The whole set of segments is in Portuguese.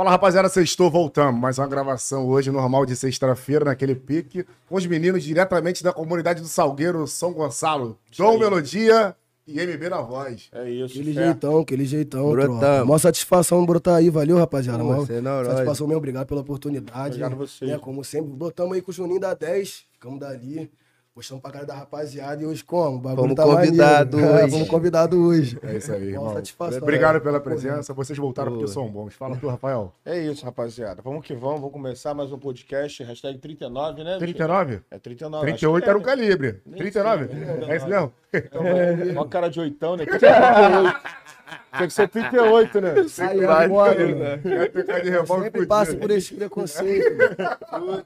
Fala rapaziada, sextou, voltamos. Mais uma gravação hoje, normal de sexta-feira, naquele pique, com os meninos diretamente da comunidade do Salgueiro, São Gonçalo. Dom Melodia e MB na voz. É isso. Aquele fé. jeitão, aquele jeitão. Brotamos. tropa. Mó satisfação brotar aí, valeu, rapaziada. Pô, você é na hora. satisfação mesmo, obrigado pela oportunidade. Obrigado a vocês. Né, como sempre, botamos aí com o Juninho da 10, ficamos dali. Postamos pra cara da rapaziada e hoje como? O bagulho Fomos tá convidado maneiro. É, hoje. Fomos convidado hoje. É isso aí, irmão. satisfação, Obrigado é. pela presença. Vocês voltaram porque são bons. Fala tu, Rafael. É isso, rapaziada. Vamos que vamos. Vamos começar mais um podcast. Hashtag 39, né? 39? É 39. 38 acho que era o né? calibre. Nem 39? sei, É isso mesmo? Então, vai. Ó a cara de oitão, né? Tinha que ser 38. Tinha que ser 38, né? Aí, Vai, vai, mano. Quer de revólver Sempre passa por esse preconceito.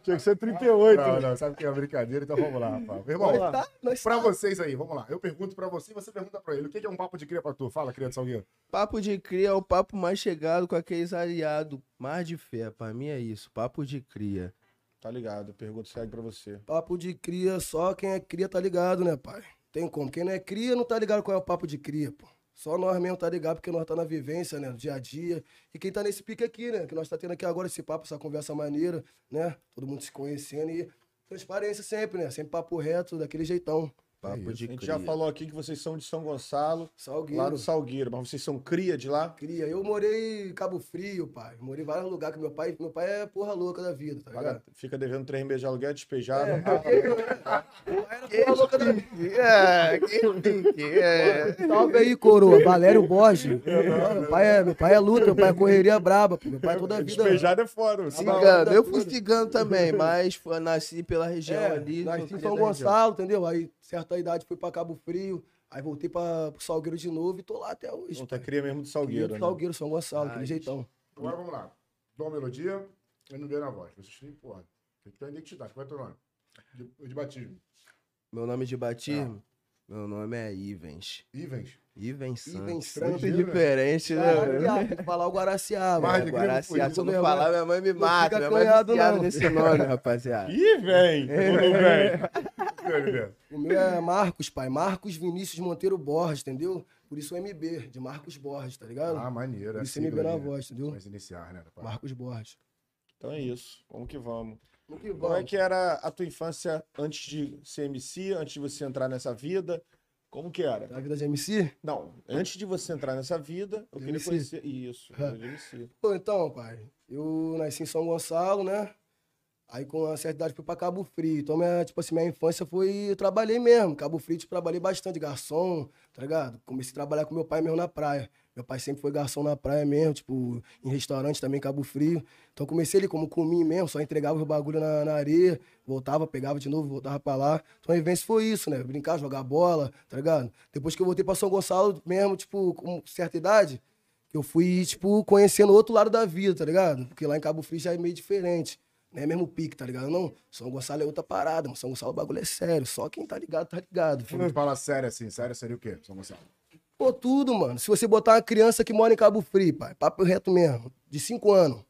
Tinha que ser 38. Não, né? não, sabe que é brincadeira, então vamos lá, Rafael. Meu irmão, Vamos lá. Tá, nós pra tá. vocês aí, vamos lá. Eu pergunto pra você e você pergunta pra ele. O que é um papo de cria pra tu? Fala, cria de Salgueiro. Papo de cria é o papo mais chegado com aqueles aliados. Mais de fé, pra mim é isso. Papo de cria. Tá ligado. Pergunta segue pra você. Papo de cria, só quem é cria tá ligado, né, pai? Tem como. Quem não é cria não tá ligado qual é o papo de cria, pô. Só nós mesmo tá ligado, porque nós tá na vivência, né, no dia a dia. E quem tá nesse pique aqui, né, que nós tá tendo aqui agora esse papo, essa conversa maneira, né? Todo mundo se conhecendo e transparência sempre, né? Sempre papo reto, daquele jeitão. Papo isso. de A gente cria. já falou aqui que vocês são de São Gonçalo, Salgueiro. lá do Salgueiro. Mas vocês são cria de lá? Cria. Eu morei em Cabo Frio, pai. Morei em vários lugares que meu pai, meu pai é porra louca da vida, tá ligado? Fica devendo 3 meses de aluguel, despejado. É, Ah, Era porra louca da vida. É, que é. Salve aí, coroa. Valério Borges. Meu pai é, meu pai é luta, meu pai é correria braba, pô. Meu pai toda a vida. Despejado é foda. Cigano. Eu fui cigano também, mas foi- nasci pela região É, ali. nasci em São. Gonçalo, entendeu? Aí, certa idade, fui pra Cabo Frio. Aí voltei pra, pro Salgueiro de novo e tô lá até hoje. Não tá cria mesmo do Salgueiro, Cria né? do Salgueiro, São Gonçalo, aquele jeitão. Agora vamos lá. Dom Melodia e MB na voz. Vocês têm, porra, tem que ter uma identidade. Qual é teu nome? De, de batismo. Meu nome de batismo? Meu nome é Ivens. Ivens. Ivens Santos. Ivens Muito né? diferente, né? Tem que falar o Guaraciaba. Mas É, Guaraciaba, se eu não falar, minha mãe me Não mata. fica Minha mãe é viciada não. nesse nome, rapaziada. Ih, vem! Não O meu é Marcos, pai. Marcos Vinícius Monteiro Borges, entendeu? Por isso o MB, de Marcos Borges, tá ligado? Ah, maneiro. Por é isso MB na voz, entendeu? Mas iniciar, né? rapaz? Marcos Borges. Então é isso. Vamos que vamos. Vamos que Como é vamos. que era a tua infância antes de ser MC, antes de você entrar nessa vida? Como que era? Na vida de MC? Não, antes de você entrar nessa vida, eu De queria MC? conhecer. Isso, vida de MC. Pô, então, pai, eu nasci em São Gonçalo, né? Aí com a certa idade fui pra Cabo Frio. Então, minha, tipo assim, minha infância foi. Eu trabalhei mesmo. Cabo Frio, tipo, trabalhei bastante, garçom, tá ligado? Comecei a trabalhar com meu pai mesmo na praia. Meu pai sempre foi garçom na praia mesmo, tipo, em restaurante também, Cabo Frio. Então comecei ali como comi mesmo, só entregava os bagulho na, na areia, voltava, pegava de novo, voltava pra lá. Então a vivência foi isso, né? Brincar, jogar bola, tá ligado? Depois que eu voltei pra São Gonçalo mesmo, tipo, com certa idade, eu fui, tipo, conhecendo outro lado da vida, tá ligado? Porque lá em Cabo Frio já é meio diferente. Não é mesmo pique, tá ligado? Não, São Gonçalo é outra parada, mano. São Gonçalo o bagulho é sério. Só quem tá ligado, tá ligado. Quando tu fala sério assim, sério seria o quê, São Gonçalo? Pô, tudo, mano. Se você botar uma criança que mora em Cabo Frio, pai, papo reto mesmo, de 5 anos,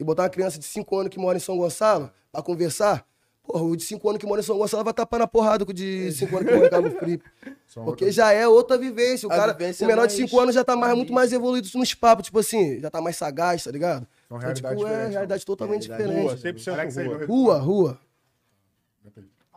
e botar uma criança de 5 anos que mora em São Gonçalo pra conversar, porra, o de 5 anos que mora em São Gonçalo vai tapar na porrada com o de 5 anos que mora em Cabo Frio. Porque já é outra vivência. O, cara, vivência o menor é de mais 5 anos já tá mais, muito mais evoluído nos papos, tipo assim, já tá mais sagaz, tá ligado? São Então, tipo, é realidade totalmente Realidade Rua, diferente. 100% Alex aí, rua. meu Rua, rua.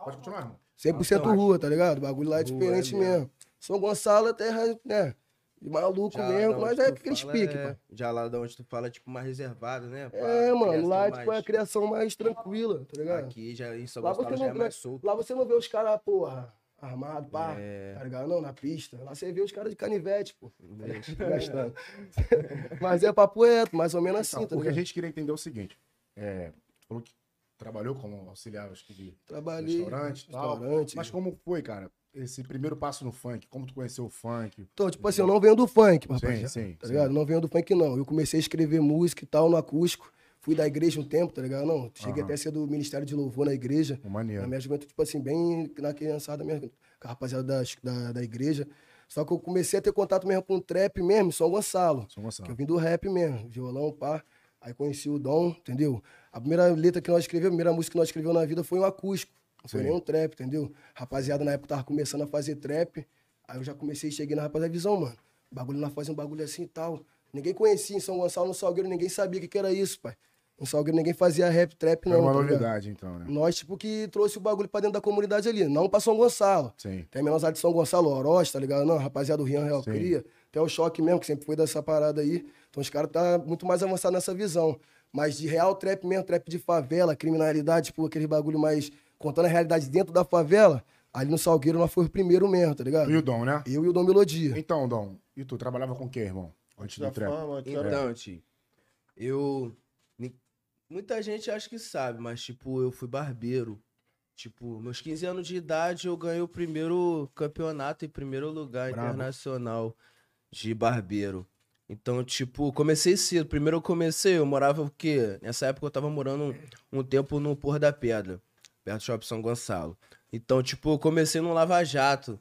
Pode continuar, irmão. 100% rua, tá ligado? O bagulho lá é Rua, diferente é mesmo. mesmo. São Gonçalo é terra, né? De maluco Já mesmo, mas é aqueles fala, pique, é- pô. Já lá da onde tu fala, tipo, mais reservado, né? pá, É, mano, lá tipo, é a mais- criação mais tranquila, tá ligado? Aqui já em São Lá Gonçalo já é mais solto. lá você não vê os caras, porra, armado, pá, É. tá ligado? Não, na pista. Lá você vê os caras de canivete, pô. Gastando. Mas é papo reto, mais ou menos assim, Então, tá o que a gente queria entender é o seguinte. É, tu falou que trabalhou como auxiliar, acho que de Trabalhei. restaurante tal. restaurante. Mas como foi, cara, esse primeiro passo no funk? Como tu conheceu o funk? Então, tipo assim, eu não venho do funk, Sim, rapaz. sim, Tá sim. ligado? Não venho do funk, não. Eu comecei a escrever música e tal no acústico. Fui da igreja um tempo, tá ligado? Não, cheguei Aham. até a ser do Ministério de Louvor na igreja. Maneiro. Na minha juventude, tipo assim, bem na criançada mesmo, com a rapaziada da, da, da igreja. Só que eu comecei a ter contato mesmo com o trap mesmo, São Gonçalo. São Que Gonçalo. eu vim do rap mesmo, violão, pá. Aí conheci o Dom, entendeu? A primeira letra que nós escrevemos, a primeira música que nós escrevemos na vida foi um acústico. Não foi Sim. nem um trap, entendeu? Rapaziada na época tava começando a fazer trap. Aí eu já comecei, cheguei na rapaziada, visão, mano. Bagulho nós fazemos um bagulho assim e tal. Ninguém conhecia em São Gonçalo, no Salgueiro, ninguém sabia o que, que era isso, pai. No Salgueiro ninguém fazia rap, trap, não. Era uma tá ligado? novidade, então, né? Nós, tipo, que trouxe o bagulho pra dentro da comunidade ali, não pra São Gonçalo. Sim. Tem a menosada de São Gonçalo, Oroz, tá ligado? Não, rapaziada do Rian Real Sim. Cria. Até o Choque mesmo, que sempre foi dessa parada aí. Então os caras tá muito mais avançados nessa visão. Mas de real trap mesmo, trap de favela, criminalidade, tipo, aquele bagulho mais... Contando a realidade dentro da favela, ali no Salgueiro nós foi o primeiro mesmo, tá ligado? E o Dom, né? Eu e o Dom Melodia. Então, Dom, e tu trabalhava com o quê, irmão? Antes Antes da do trap? fama, Então, tio, eu. Muita gente acha que sabe, mas, tipo, eu fui barbeiro. Tipo, meus 15 anos de idade, eu ganhei o primeiro campeonato em primeiro lugar Brabo. internacional de barbeiro. Então, tipo, comecei cedo. Primeiro eu comecei, eu morava o quê? Nessa época eu tava morando um, um tempo no Porto da Pedra, perto do Shopping São Gonçalo. Então, tipo, eu comecei no Lava Jato.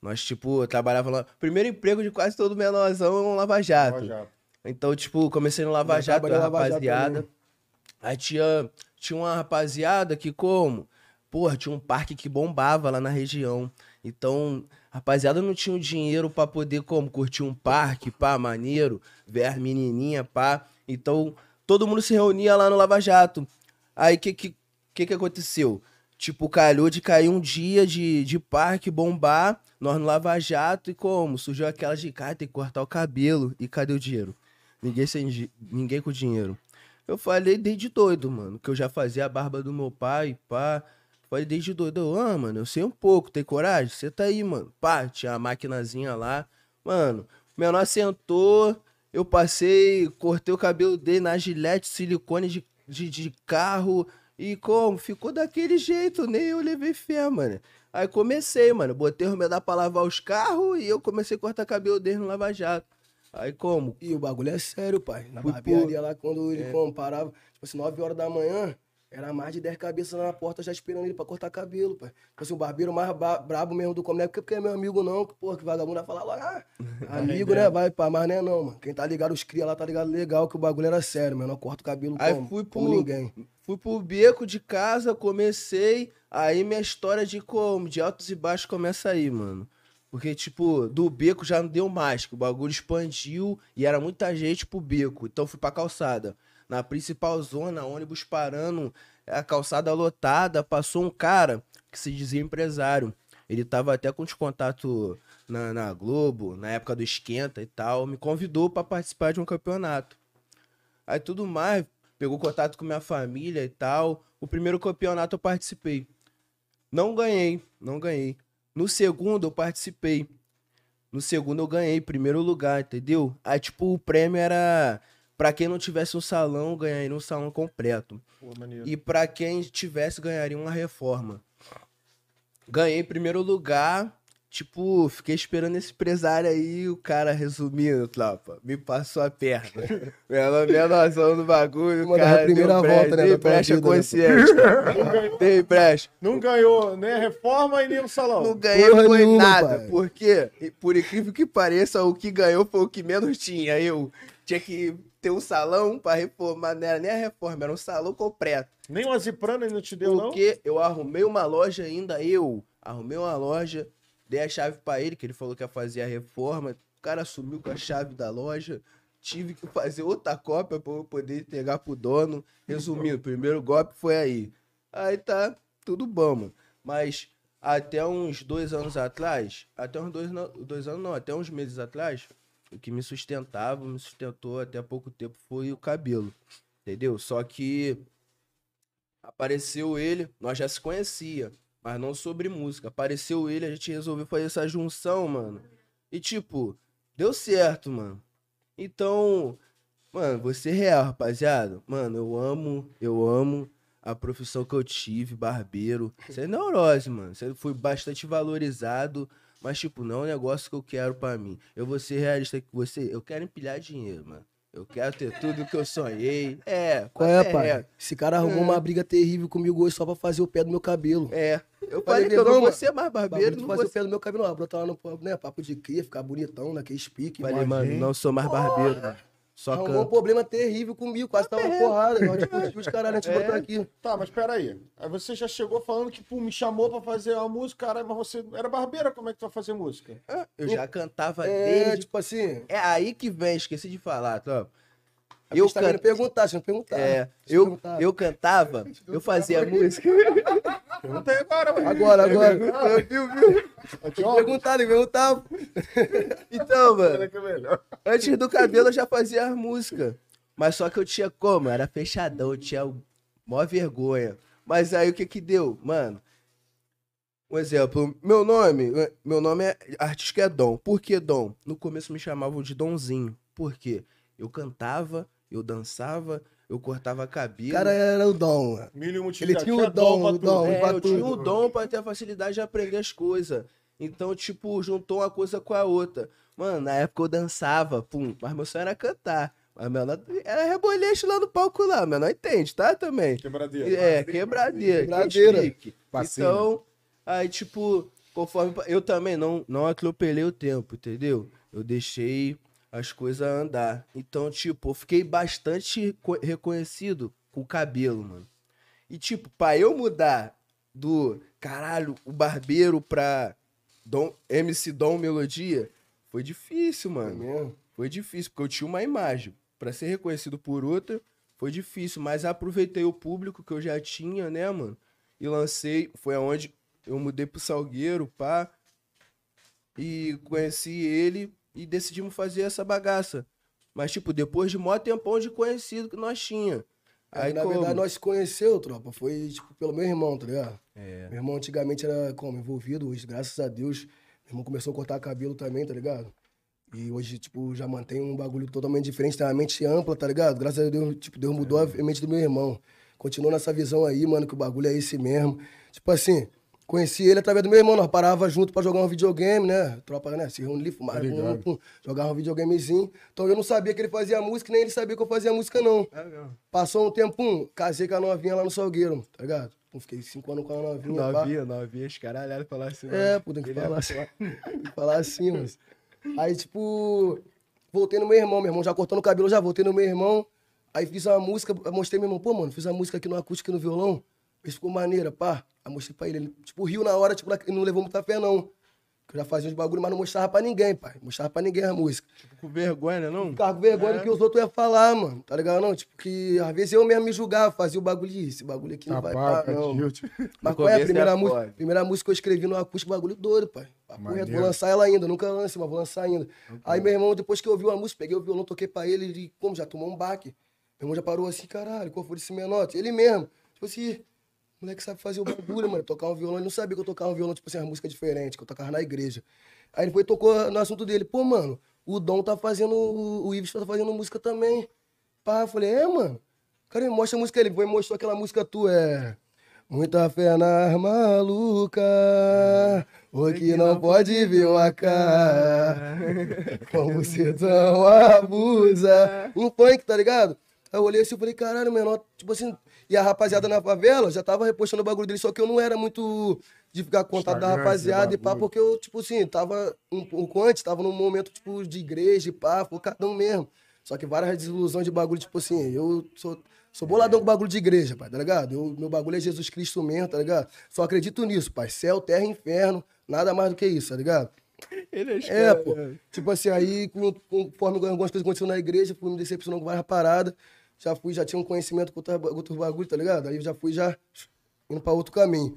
Nós, tipo, eu trabalhava lá. Primeiro emprego de quase todo menorzão é um Lava Jato. Ó, já. Então, tipo, comecei no Lava Eu Jato, Lava Jato rapaziada. também. Aí tinha, tinha uma rapaziada que, como? Porra, tinha um parque que bombava lá na região. Então, rapaziada não tinha o dinheiro pra poder, como, curtir um parque, pá, maneiro, ver as menininhas, pá. Então, todo mundo se reunia lá no Lava Jato. Aí, o que, que, que que aconteceu? Tipo, calhou de cair um dia de, de parque, bombar, nós no Lava Jato, e como? Surgiu aquela de, cara, tem que cortar o cabelo. E cadê o dinheiro? Ninguém, sem, ninguém com dinheiro. Eu falei desde doido, mano, que eu já fazia a barba do meu pai, pá. Falei desde doido, eu, ah, mano, eu sei um pouco, tem coragem? Você tá aí, mano. Pá, tinha a maquinazinha lá. Mano, o menor sentou, eu passei, cortei o cabelo dele na gilete, silicone de, de, de carro. E como? Ficou daquele jeito, nem eu levei fé, mano. Aí comecei, mano. Botei o medar pra lavar os carros e eu comecei a cortar cabelo dele no Lava Jato. Aí como? E o bagulho é sério, pai. Na Fui barbearia lá, quando É. ele comparava, tipo assim, 9 horas da manhã, era mais de 10 cabeças lá na porta já esperando ele pra cortar cabelo, pai. Tipo assim, o barbeiro mais brabo mesmo do Comunidade, porque, porque é meu amigo não, que, porra, que vagabundo vai falar logo, ah, amigo, né, vai, pá, mas não é não, mano. Quem tá ligado, os cria lá, tá ligado legal, que o bagulho era sério, mano. Eu corto o cabelo Aí como, fui como pro- ninguém. Fui pro beco de casa, comecei. Aí minha história de como? De altos e baixos começa aí, mano. Porque, tipo, do beco já não deu mais, que o bagulho expandiu e era muita gente pro beco. Então fui pra calçada. Na principal zona, ônibus parando, a calçada lotada, passou um cara que se dizia empresário. Ele tava até com os contatos na, na Globo, na época do Esquenta e tal. Me convidou pra participar de um campeonato. Aí tudo mais, pegou contato com minha família e tal. O primeiro campeonato eu participei. Não ganhei, não ganhei. No segundo eu participei. No segundo eu ganhei, primeiro lugar, entendeu? Aí, tipo, o prêmio era. Pra quem não tivesse um salão, ganharia um salão completo. Pô. E pra quem tivesse, ganharia uma reforma. Ganhei primeiro lugar. Tipo, fiquei esperando esse empresário aí, o cara, resumindo, tropa, me passou a perna. Minha, minha noção do bagulho, Mano, cara, a primeira brecha, volta, né, dei brecha vida, né, consciente. Dei brecha. Não ganhou nem a reforma e nem o salão. Não ganhei Porra foi nenhuma, nada, pai. porque, por incrível que pareça, o que ganhou foi o que menos tinha. Eu tinha que ter um salão pra reformar, não era nem a reforma, era um salão completo. Nem uma ziprana ele não te deu, não? Porque eu arrumei uma loja ainda, eu arrumei uma loja, dei a chave pra ele, que ele falou que ia fazer a reforma. O cara sumiu com a chave da loja. Tive que fazer outra cópia pra eu poder entregar pro dono. Resumindo, o primeiro golpe foi aí. Aí tá tudo bom, mano. Mas até uns dois anos atrás, até uns dois, dois anos não, até uns meses atrás, o que me sustentava, me sustentou até pouco tempo foi o cabelo. Entendeu? Só que apareceu ele, nós já se conhecia, mas não sobre música. Apareceu ele, a gente resolveu fazer essa junção, mano. E tipo, deu certo, mano. Então, mano, você real, rapaziada. Mano, eu amo, eu amo a profissão que eu tive, barbeiro. Isso é neurose, mano. Isso aí foi bastante valorizado. Mas, tipo, não é um negócio que eu quero pra mim. Eu vou ser realista com você. Eu quero empilhar dinheiro, mano. Eu quero ter tudo que eu sonhei. É, Qual é, papo pai? reto. Esse cara arrumou uma briga terrível comigo hoje só pra fazer o pé do meu cabelo. É. Eu Falei, falei que eu não vou ser mais barbeiro, não fazer vou o pé do meu cabelo, não. Brotar lá no né, papo de cria, ficar bonitão naquele pique. Falei, mano, não sou mais barbeiro. mano. Só Arrumou um canto. problema terrível comigo, quase tava porrada. Nós discutimos os caralho, a gente É. botou aqui. Tá, mas peraí. Aí você já chegou falando que, pô, me chamou pra fazer uma música, caralho, mas você era barbeira, como é que tu vai fazer música? Eu já cantava É, desde. tipo assim. É aí que vem, esqueci de falar, tropa. Eu Eu, tá can... perguntar, você não perguntar. é, eu, perguntar. eu cantava, eu fazia música. Pergunta aí agora, ué. Agora, agora. viu, viu? Aqui, ó. Perguntar, ele perguntar. Então, mano, antes do cabelo eu já fazia as músicas. Mas só que eu tinha como? Era fechadão, eu tinha mó vergonha. Mas aí o que que deu? Mano, um exemplo, meu nome, meu nome é artístico é Dom. Por que Dom? No começo me chamavam de Donzinho. Por quê? Eu cantava, eu dançava, eu cortava O cabelo. cara era o dom, Ele tinha o dom, o dom. É, pra eu tinha o dom pra ter a facilidade de aprender as coisas. Então, tipo, juntou uma coisa com a outra. Mano, na época eu dançava, pum, mas meu sonho era cantar. Mas meu não era reboleixo lá no palco lá, meu não entende, tá? Também. Quebradeira. É, quebradeira. Quebradeira. que explique. Fascina. Então, aí, tipo, conforme. Eu também não, não atropelei o tempo, entendeu? Eu deixei as coisas andar. Então, tipo, eu fiquei bastante co- reconhecido com o cabelo, mano. E, tipo, pra eu mudar do caralho, o barbeiro pra Dom, MC Dom Melodia, foi difícil, É mano. mesmo? Foi difícil, porque eu tinha uma imagem. Pra ser reconhecido por outra, foi difícil. Mas aproveitei o público que eu já tinha, né, mano? E lancei. Foi aonde eu mudei pro Salgueiro, pá. E conheci ele e decidimos fazer essa bagaça. Mas, tipo, depois de mó tempão de conhecido que nós tinha. Aí, na como? verdade, nós se conheceu, tropa. Foi, tipo, pelo meu irmão, tá ligado? É. Meu irmão antigamente era como? Envolvido, hoje, graças a Deus, meu irmão começou a cortar cabelo também, tá ligado? E hoje, tipo, já mantém um bagulho totalmente diferente, tem uma mente ampla, tá ligado? Graças a Deus, tipo, Deus mudou a mente do meu irmão. Continua nessa visão aí, mano, que o bagulho é esse mesmo. Tipo assim, conheci ele através do meu irmão, nós parava junto pra jogar um videogame, né? Tropa, né? Se reunir, fumar, Tá pum, pum, jogava um videogamezinho. Então eu não sabia que ele fazia música, nem ele sabia que eu fazia música, não. Passou um tempo, pum, casei com a novinha lá no Salgueiro, tá ligado? Pum, fiquei cinco anos com a novinha. pá. Novinha, novinha, os caralho, falar assim. É, pô, tem que falar assim. Tem que falar assim, mas. Aí, tipo, voltei no meu irmão, meu irmão já cortando o cabelo, já voltei no meu irmão. Aí fiz uma música, mostrei meu irmão, pô, mano, fiz uma música aqui no acústico e no violão. Isso ficou maneira, pá. Aí mostrei pra ele. Ele, tipo, riu na hora, tipo, ele não levou muita fé, não. Eu já fazia uns bagulho, mas não mostrava pra ninguém, pai. Não mostrava pra ninguém a música. Com vergonha, né, não? Ficava com vergonha do que os outros iam falar, mano. Tá ligado? Não, tipo, que às vezes eu mesmo me julgava, fazia o bagulho de esse bagulho aqui não vai Rapaz, pá, não. Mas No qual é a primeira é música? Primeira música que eu escrevi no acústico, bagulho doido, pai. Maneiro. vou lançar ela ainda, nunca lancei, mas vou lançar ainda. Aí meu irmão, depois que eu ouvi a música, peguei o violão, toquei pra ele, ele, como, já tomou um baque. Meu irmão já parou assim, caralho, qual foi esse menote? Ele mesmo, tipo assim, moleque sabe fazer o bagulho, mano, tocar um violão. Ele não sabia que eu tocava um violão, tipo assim, uma música diferente, que eu tocava na igreja. Aí ele foi e tocou no assunto dele, pô, mano, o Dom tá fazendo, o o Ives tá fazendo música também. Pá, eu falei, é, mano. Cara, me mostra a música. Ele foi e mostrou aquela música tua, é. Muita fé na maluca, o que não pode vir uma cara, como você tão abusa. Um funk, tá ligado? Aí eu olhei assim e falei, caralho, menor, tipo assim, e a rapaziada na favela já tava repostando o bagulho dele, só que eu não era muito de ficar com contato da rapaziada e pá, porque eu, tipo assim, tava um pouco antes, tava num momento, tipo, de igreja e pá, focadão mesmo. Só que várias desilusões de bagulho, tipo assim, eu sou, sou boladão com bagulho de igreja, pai, tá ligado? Eu, meu bagulho é Jesus Cristo mesmo, tá ligado? Só acredito nisso, pai. Céu, terra e inferno, nada mais do que isso, tá ligado? Ele É, pô. Tipo assim, aí, conforme algumas coisas aconteceram na igreja, fui me decepcionando com várias paradas. Já fui, já tinha um conhecimento com outros bagulho, tá ligado? Aí eu já fui já indo pra outro caminho.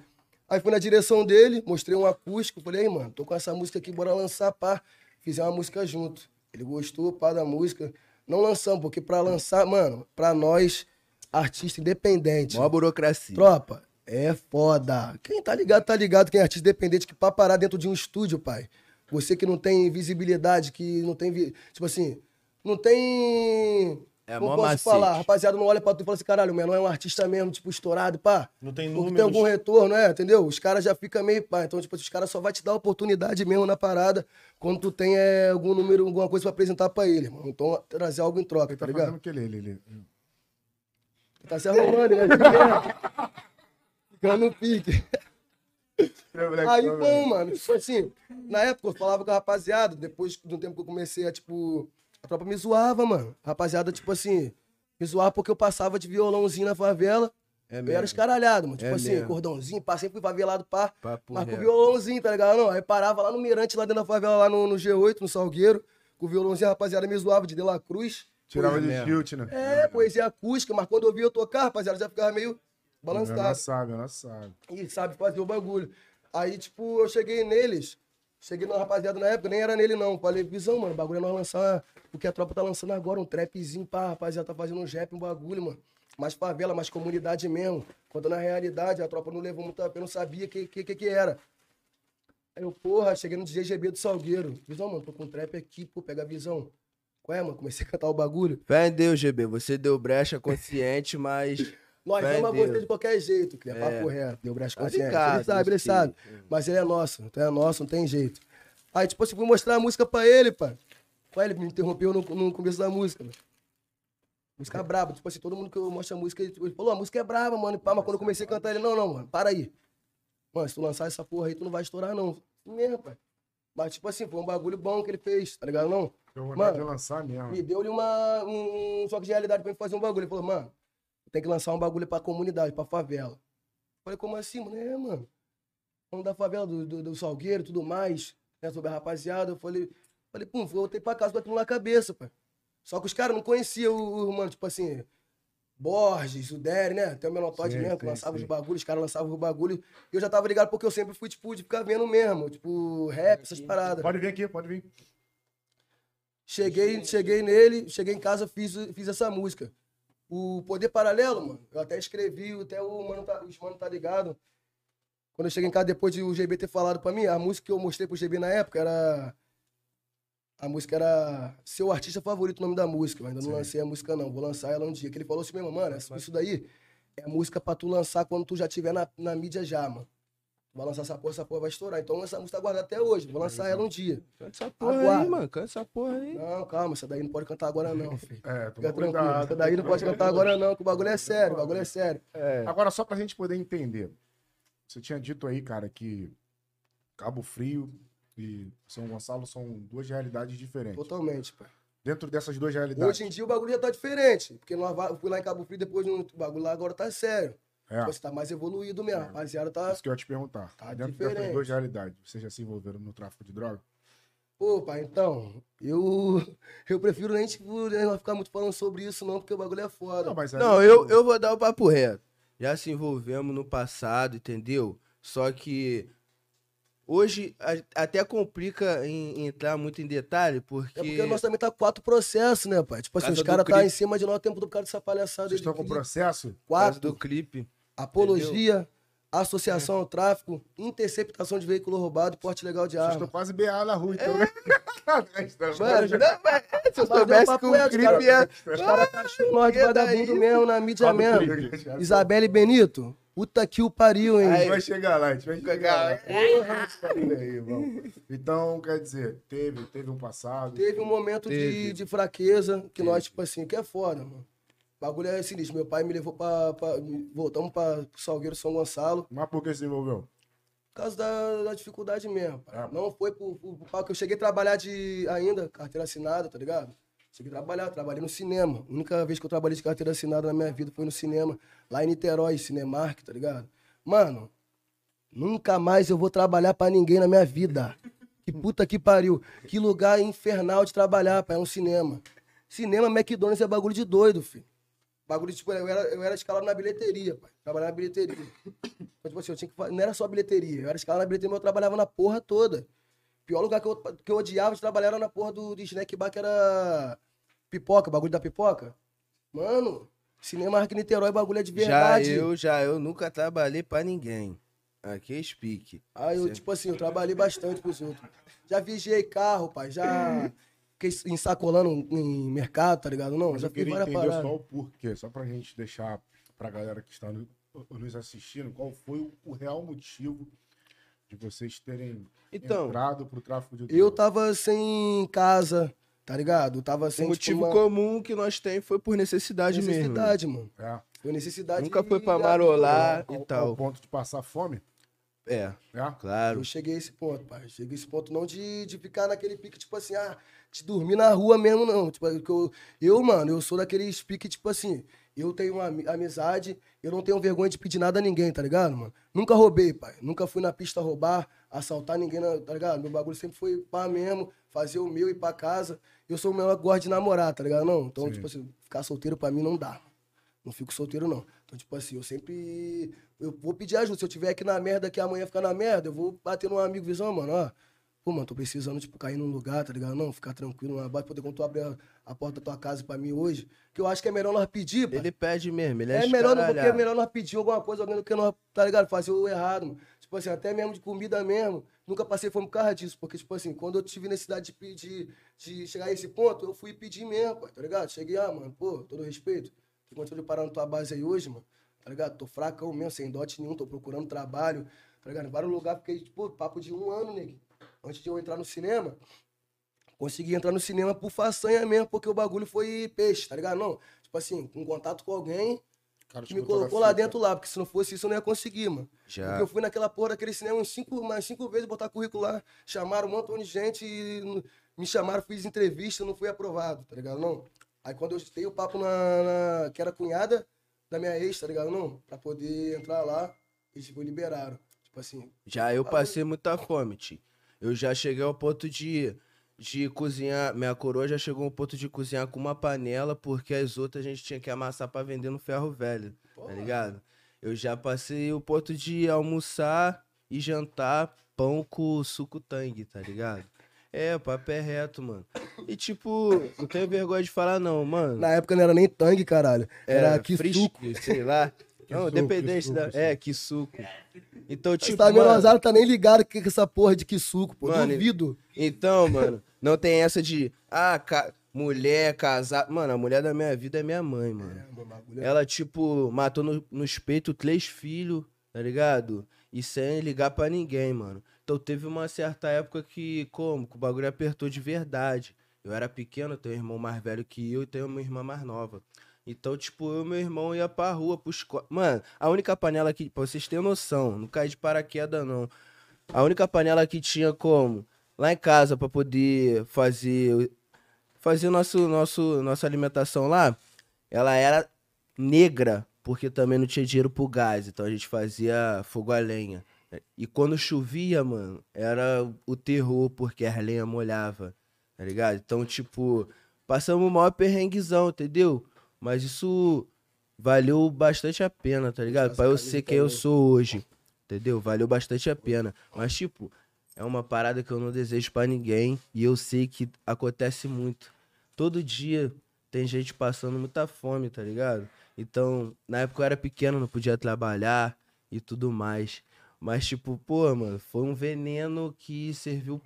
Aí fui na direção dele, mostrei um acústico, falei, aí, mano, tô com essa música aqui, bora lançar, pá. Fizemos uma música junto. Ele gostou, pá, da música. Não lançamos, porque pra lançar, mano, pra nós, artista independente. Mó burocracia. Tropa, é foda. Quem tá ligado, tá ligado. Quem é artista independente que pra parar dentro de um estúdio, pai. Você que não tem visibilidade, que não tem. Tipo assim, não tem. É mó posso macete. falar? Rapaziada, não olha pra tu e fala assim, caralho, o menor é um artista mesmo, tipo, estourado, pá. Não tem Porque tem algum retorno, é, entendeu? Os caras já ficam meio, pá. Então, tipo, os caras só vai te dar oportunidade mesmo na parada quando tu tem é, algum número, alguma coisa pra apresentar pra ele, mano. Então, trazer algo em troca, Ele tá tá ligado? fazendo o que ele, ele, ele- Tá se arrumando, né? Ficando no pique. Aí, pô, mano, tipo assim, na época eu falava com a rapaziada, depois de um tempo que eu comecei a, tipo, A tropa me zoava, mano. Rapaziada, tipo assim, me zoava porque eu passava de violãozinho na favela. É Eu era escaralhado, mano. Tipo É assim, mesmo. cordãozinho, passei fui favelado, pá. Papo Mas com reto. violãozinho, tá ligado? Não, aí parava lá no Mirante, lá dentro da favela, lá no, no G8, no Salgueiro. Com o violãozinho, a rapaziada me zoava de De La Cruz. Tirava de mesmo. tilt, né? É, poesia acústica, mas quando eu via eu tocar, rapaziada, já ficava meio Ela balançado. sabe, ela sabe. E sabe fazer o bagulho. Aí, tipo, eu cheguei neles, cheguei na rapaziada na época, nem era nele não. Falei, visão, mano, o bagulho é nós lançar o que a tropa tá lançando agora, um trapzinho, pá, rapaziada tá fazendo um rap, um bagulho, mano. Mais favela, mais comunidade mesmo. Quando na realidade a tropa não levou muito a pena, não sabia o que, que, que, que era. Aí eu, porra, cheguei no DGB do Salgueiro. Visão, mano, tô com um trap aqui, pô, pega a visão. Qual é, mano? Comecei a cantar o bagulho. Deus, GB. Você deu brecha consciente, mas. Nós Fé em vamos a você Deus. de qualquer jeito, que é É. papo reto, deu Tá consciente. ele sabe, ele filho. sabe. Mas ele é nosso, então é nosso, não tem jeito. Aí, tipo assim, fui mostrar a música pra ele, pá. Pá, ele me interrompeu no, no começo da música, mano. Música braba, tipo assim, todo mundo que eu mostro a música, ele, ele falou, a música é braba, mano, e pá, mas quando eu comecei a cantar, ele, não, não, mano, para aí. Mano, se tu lançar essa porra aí, tu não vai estourar, não. Mesmo, pai. Mas, tipo assim, foi um bagulho bom que ele fez, tá ligado, não? Deu vontade Mano, de lançar mesmo. me deu-lhe uma, um, um choque de realidade pra mim fazer um bagulho. Ele falou, mano, tem que lançar um bagulho pra comunidade, pra favela. Falei, como assim, mano? É, mano. Vamos da favela, do, do, do Salgueiro e tudo mais, né? Sobre a rapaziada. Eu falei, falei, pum, voltei pra casa com aquilo na cabeça, pai. Só que os caras não conheciam o, o, mano, tipo assim, Borges, o Derry, né? Até o Menotote mesmo, que lançava sim. os bagulhos, os caras lançavam os bagulhos. E eu já tava ligado porque eu sempre fui, tipo, de ficar vendo mesmo, tipo, rap, essas paradas. Pode vir aqui, pode vir. Cheguei, cheguei nele, cheguei em casa, fiz, fiz essa música. O Poder Paralelo, mano, eu até escrevi, até o mano tá, os mano tá ligado. Quando eu cheguei em casa, depois de o GB ter falado pra mim, a música que eu mostrei pro GB na época era. A música era Seu Artista Favorito, o nome da música. Eu ainda não Sim. lancei a música, não. Vou lançar ela um dia. Que ele falou assim mesmo, mano, isso daí é música pra tu lançar quando tu já tiver na, na mídia já, mano. Vai lançar essa porra, essa porra vai estourar. Então essa música tá guardada até hoje. Vou lançar ela um dia. Canta essa porra aí, mano. Canta essa porra aí. Não, calma, essa daí não pode cantar agora não, filho. É, Fica tranquilo. cuidado. Essa daí não pode cantar agora não, que o bagulho é sério, o bagulho é sério. Agora, só pra gente poder entender. Você tinha dito aí, cara, que Cabo Frio e São Gonçalo são duas realidades diferentes. Totalmente, pai. Dentro dessas duas realidades. Hoje em dia o bagulho já tá diferente. Porque nós fui lá em Cabo Frio depois no o bagulho lá agora tá sério. É, Você tá mais evoluído mesmo. Rapaziada, tá. isso que eu ia te perguntar. Tá Dentro diferente. dessas duas realidades, vocês já se envolveram no tráfico de droga? Pô, pai, então, eu, eu prefiro nem, tipo, né, não ficar muito falando sobre isso, não, porque o bagulho é foda. Não, mas aí- Não, eu, eu vou dar o papo reto. Já se envolvemos no passado, entendeu? Só que hoje a- até complica em, em entrar muito em detalhe, porque. É porque nós também tá quatro processos, né, pai? Tipo assim, Casa os caras tá em cima de nós o tempo do cara dessa palhaçada. Vocês estão com clipe. processo? Quatro. do clipe. Apologia, associação ao tráfico, interceptação de veículo roubado e porte legal de Vocês arma. estão quase BA na rua, então, né? Mano, Não, mas se eu soubesse que o cara. ia. Os caras tá nós de que vagabundo mesmo, na mídia mesmo. Isabelle Benito, puta que o pariu, hein? A gente Aí- vai chegar lá, a gente vai chegar lá. Então, quer dizer, teve, teve um passado. Teve um momento de, Teve. de fraqueza, que nós, tipo assim, que é foda, mano. O bagulho é sinistro. Meu pai me levou pra. pra voltamos pra Salgueiro São Gonçalo. Mas por que se envolveu? Por causa da, da dificuldade mesmo. pai. Ah. Não foi por, por, por que eu cheguei a trabalhar de ainda, carteira assinada, tá ligado? Cheguei a trabalhar, trabalhei no cinema. A única vez que eu trabalhei de carteira assinada na minha vida foi no cinema, lá em Niterói, Cinemark, tá ligado? Mano, nunca mais eu vou trabalhar pra ninguém na minha vida. Que puta que pariu. Que lugar infernal de trabalhar, pai, é um cinema. Cinema, McDonald's é bagulho de doido, filho. Bagulho, tipo, eu era, eu era escalado na bilheteria, pai. Trabalhava na bilheteria. Então, tipo assim, eu tinha que fa- Não era só bilheteria. Eu era escalado na bilheteria, mas eu trabalhava na porra toda. Pior lugar que eu, que eu odiava de trabalhar era na porra do, de snack bar, que era pipoca, bagulho da pipoca. Mano, cinema aqui em Niterói, bagulho é de Já verdade. eu, já eu nunca trabalhei pra ninguém. Aqui é speak. Aí eu, tipo assim, eu trabalhei bastante pros outros. Já vigiei carro, pai, já fiquei ensacolando em mercado, tá ligado? Não, Mas já eu queria entender paradas. só o porquê, só pra gente deixar pra galera que está no- nos assistindo, qual foi o, o real motivo de vocês terem Então, entrado pro tráfico de Eu droga? tava sem casa, tá ligado? Eu tava sem o motivo tipo, uma comum que nós tem foi por necessidade, mesmo. necessidade, mano. É, Foi necessidade. Nunca foi pra marolar e ao tal. ponto de passar fome? É, É? claro. Eu cheguei a esse ponto, pai. Eu Cheguei a esse ponto não de, de ficar naquele pique, tipo assim, ah, de dormir na rua mesmo, não. Tipo, que eu, eu, mano, eu sou daqueles pique, tipo assim, eu tenho uma ami- amizade, eu não tenho vergonha de pedir nada a ninguém, tá ligado, mano? Nunca roubei, pai. Nunca fui na pista roubar, assaltar ninguém, tá ligado? Meu bagulho sempre foi pá mesmo, fazer o meu, ir pra casa. Eu sou o menor que gosta de namorar, tá ligado? Não, então, Sim. tipo assim, ficar solteiro pra mim não dá. Não fico solteiro, não. Então, tipo assim, eu sempre. Eu vou pedir ajuda. Se eu tiver aqui na merda, que amanhã ficar na merda, eu vou bater num amigo visão, mano, ó. Pô, mano, tô precisando, tipo, cair num lugar, tá ligado? Não, ficar tranquilo na base, poder quando tu abrir a, a porta da tua casa pra mim hoje. Que eu acho que é melhor nós pedir, pai. Ele pede mesmo, ele é, É melhor, não- porque é melhor nós pedir alguma coisa alguém do que nós, tá ligado? Fazer o errado, mano. Tipo assim, até mesmo de comida mesmo. Nunca passei fome por causa disso. Porque, tipo assim, quando eu tive necessidade de pedir, de chegar a esse ponto, eu fui pedir mesmo, pai, tá ligado? Cheguei, ah, mano, pô, todo respeito. Continuando de parar na tua base aí hoje, mano. Tá ligado? Tô fracão mesmo, sem dote nenhum, tô procurando trabalho, tá ligado? Em vários lugares, fiquei, tipo, papo de um ano, nego. Antes de eu entrar no cinema, consegui entrar no cinema por façanha mesmo, porque o bagulho foi peixe, tá ligado? Não, tipo assim, com contato com alguém Cara, que me colocou lá dentro lá, porque se não fosse isso eu não ia conseguir, mano. Já. Porque eu fui naquela porra daquele cinema uns cinco, mais cinco vezes botar currículo lá, chamaram um montão de gente e me chamaram, fiz entrevista, não fui aprovado, tá ligado? Não. Aí quando eu dei o papo na, na- que era cunhada da minha ex, tá ligado? Não, pra poder entrar lá, eles tipo, liberaram. Tipo assim, Já eu passei muita fome, tio. Eu já cheguei ao ponto de, de cozinhar. Minha coroa já chegou ao ponto de cozinhar com uma panela, porque as outras a gente tinha que amassar pra vender no ferro velho, tá ligado? Eu já passei o ponto de almoçar e jantar pão com suco tangue, tá ligado? É, o papo é reto, mano. E tipo, não tenho vergonha de falar, não, mano. na época não era nem tangue, caralho. Era É, que frisco, suco. sei lá. Não, suco, dependente que da. suco, É, que suco. Então, Tipo, tá mano, menosado, tá nem ligado que que essa porra de que suco, pô. Mano, Duvido. Então, mano, não tem essa de. Ah, ca- mulher, casar. Mano, a mulher da minha vida é minha mãe, mano. É, Ela, tipo, matou no, nos peitos três filhos, tá ligado? E sem ligar pra ninguém, mano. Então teve uma certa época que, como? O bagulho apertou de verdade. Eu era pequeno, tenho um irmão mais velho que eu e tenho uma irmã mais nova. Então, tipo, eu e meu irmão ia pra rua, pros... Mano, a única panela que... Pra vocês terem noção, não cai de paraquedas, não. A única panela que tinha como? Lá em casa, pra poder fazer... Fazer nosso, nosso, nossa alimentação lá, ela era negra, porque também não tinha dinheiro pro gás. Então a gente fazia fogo a lenha. E quando chovia, mano, era o terror, porque a lenha molhava, tá ligado? Então, tipo, passamos o maior perrenguezão, entendeu? Mas isso valeu bastante a pena, tá ligado? Pra eu ser quem eu sou hoje, entendeu? Valeu bastante a pena. Mas, tipo, é uma parada que eu não desejo pra ninguém e eu sei que acontece muito. Todo dia tem gente passando muita fome, tá ligado? Então, na época eu era pequeno, não podia trabalhar e tudo mais. Mas, tipo, pô, mano, foi um veneno que serviu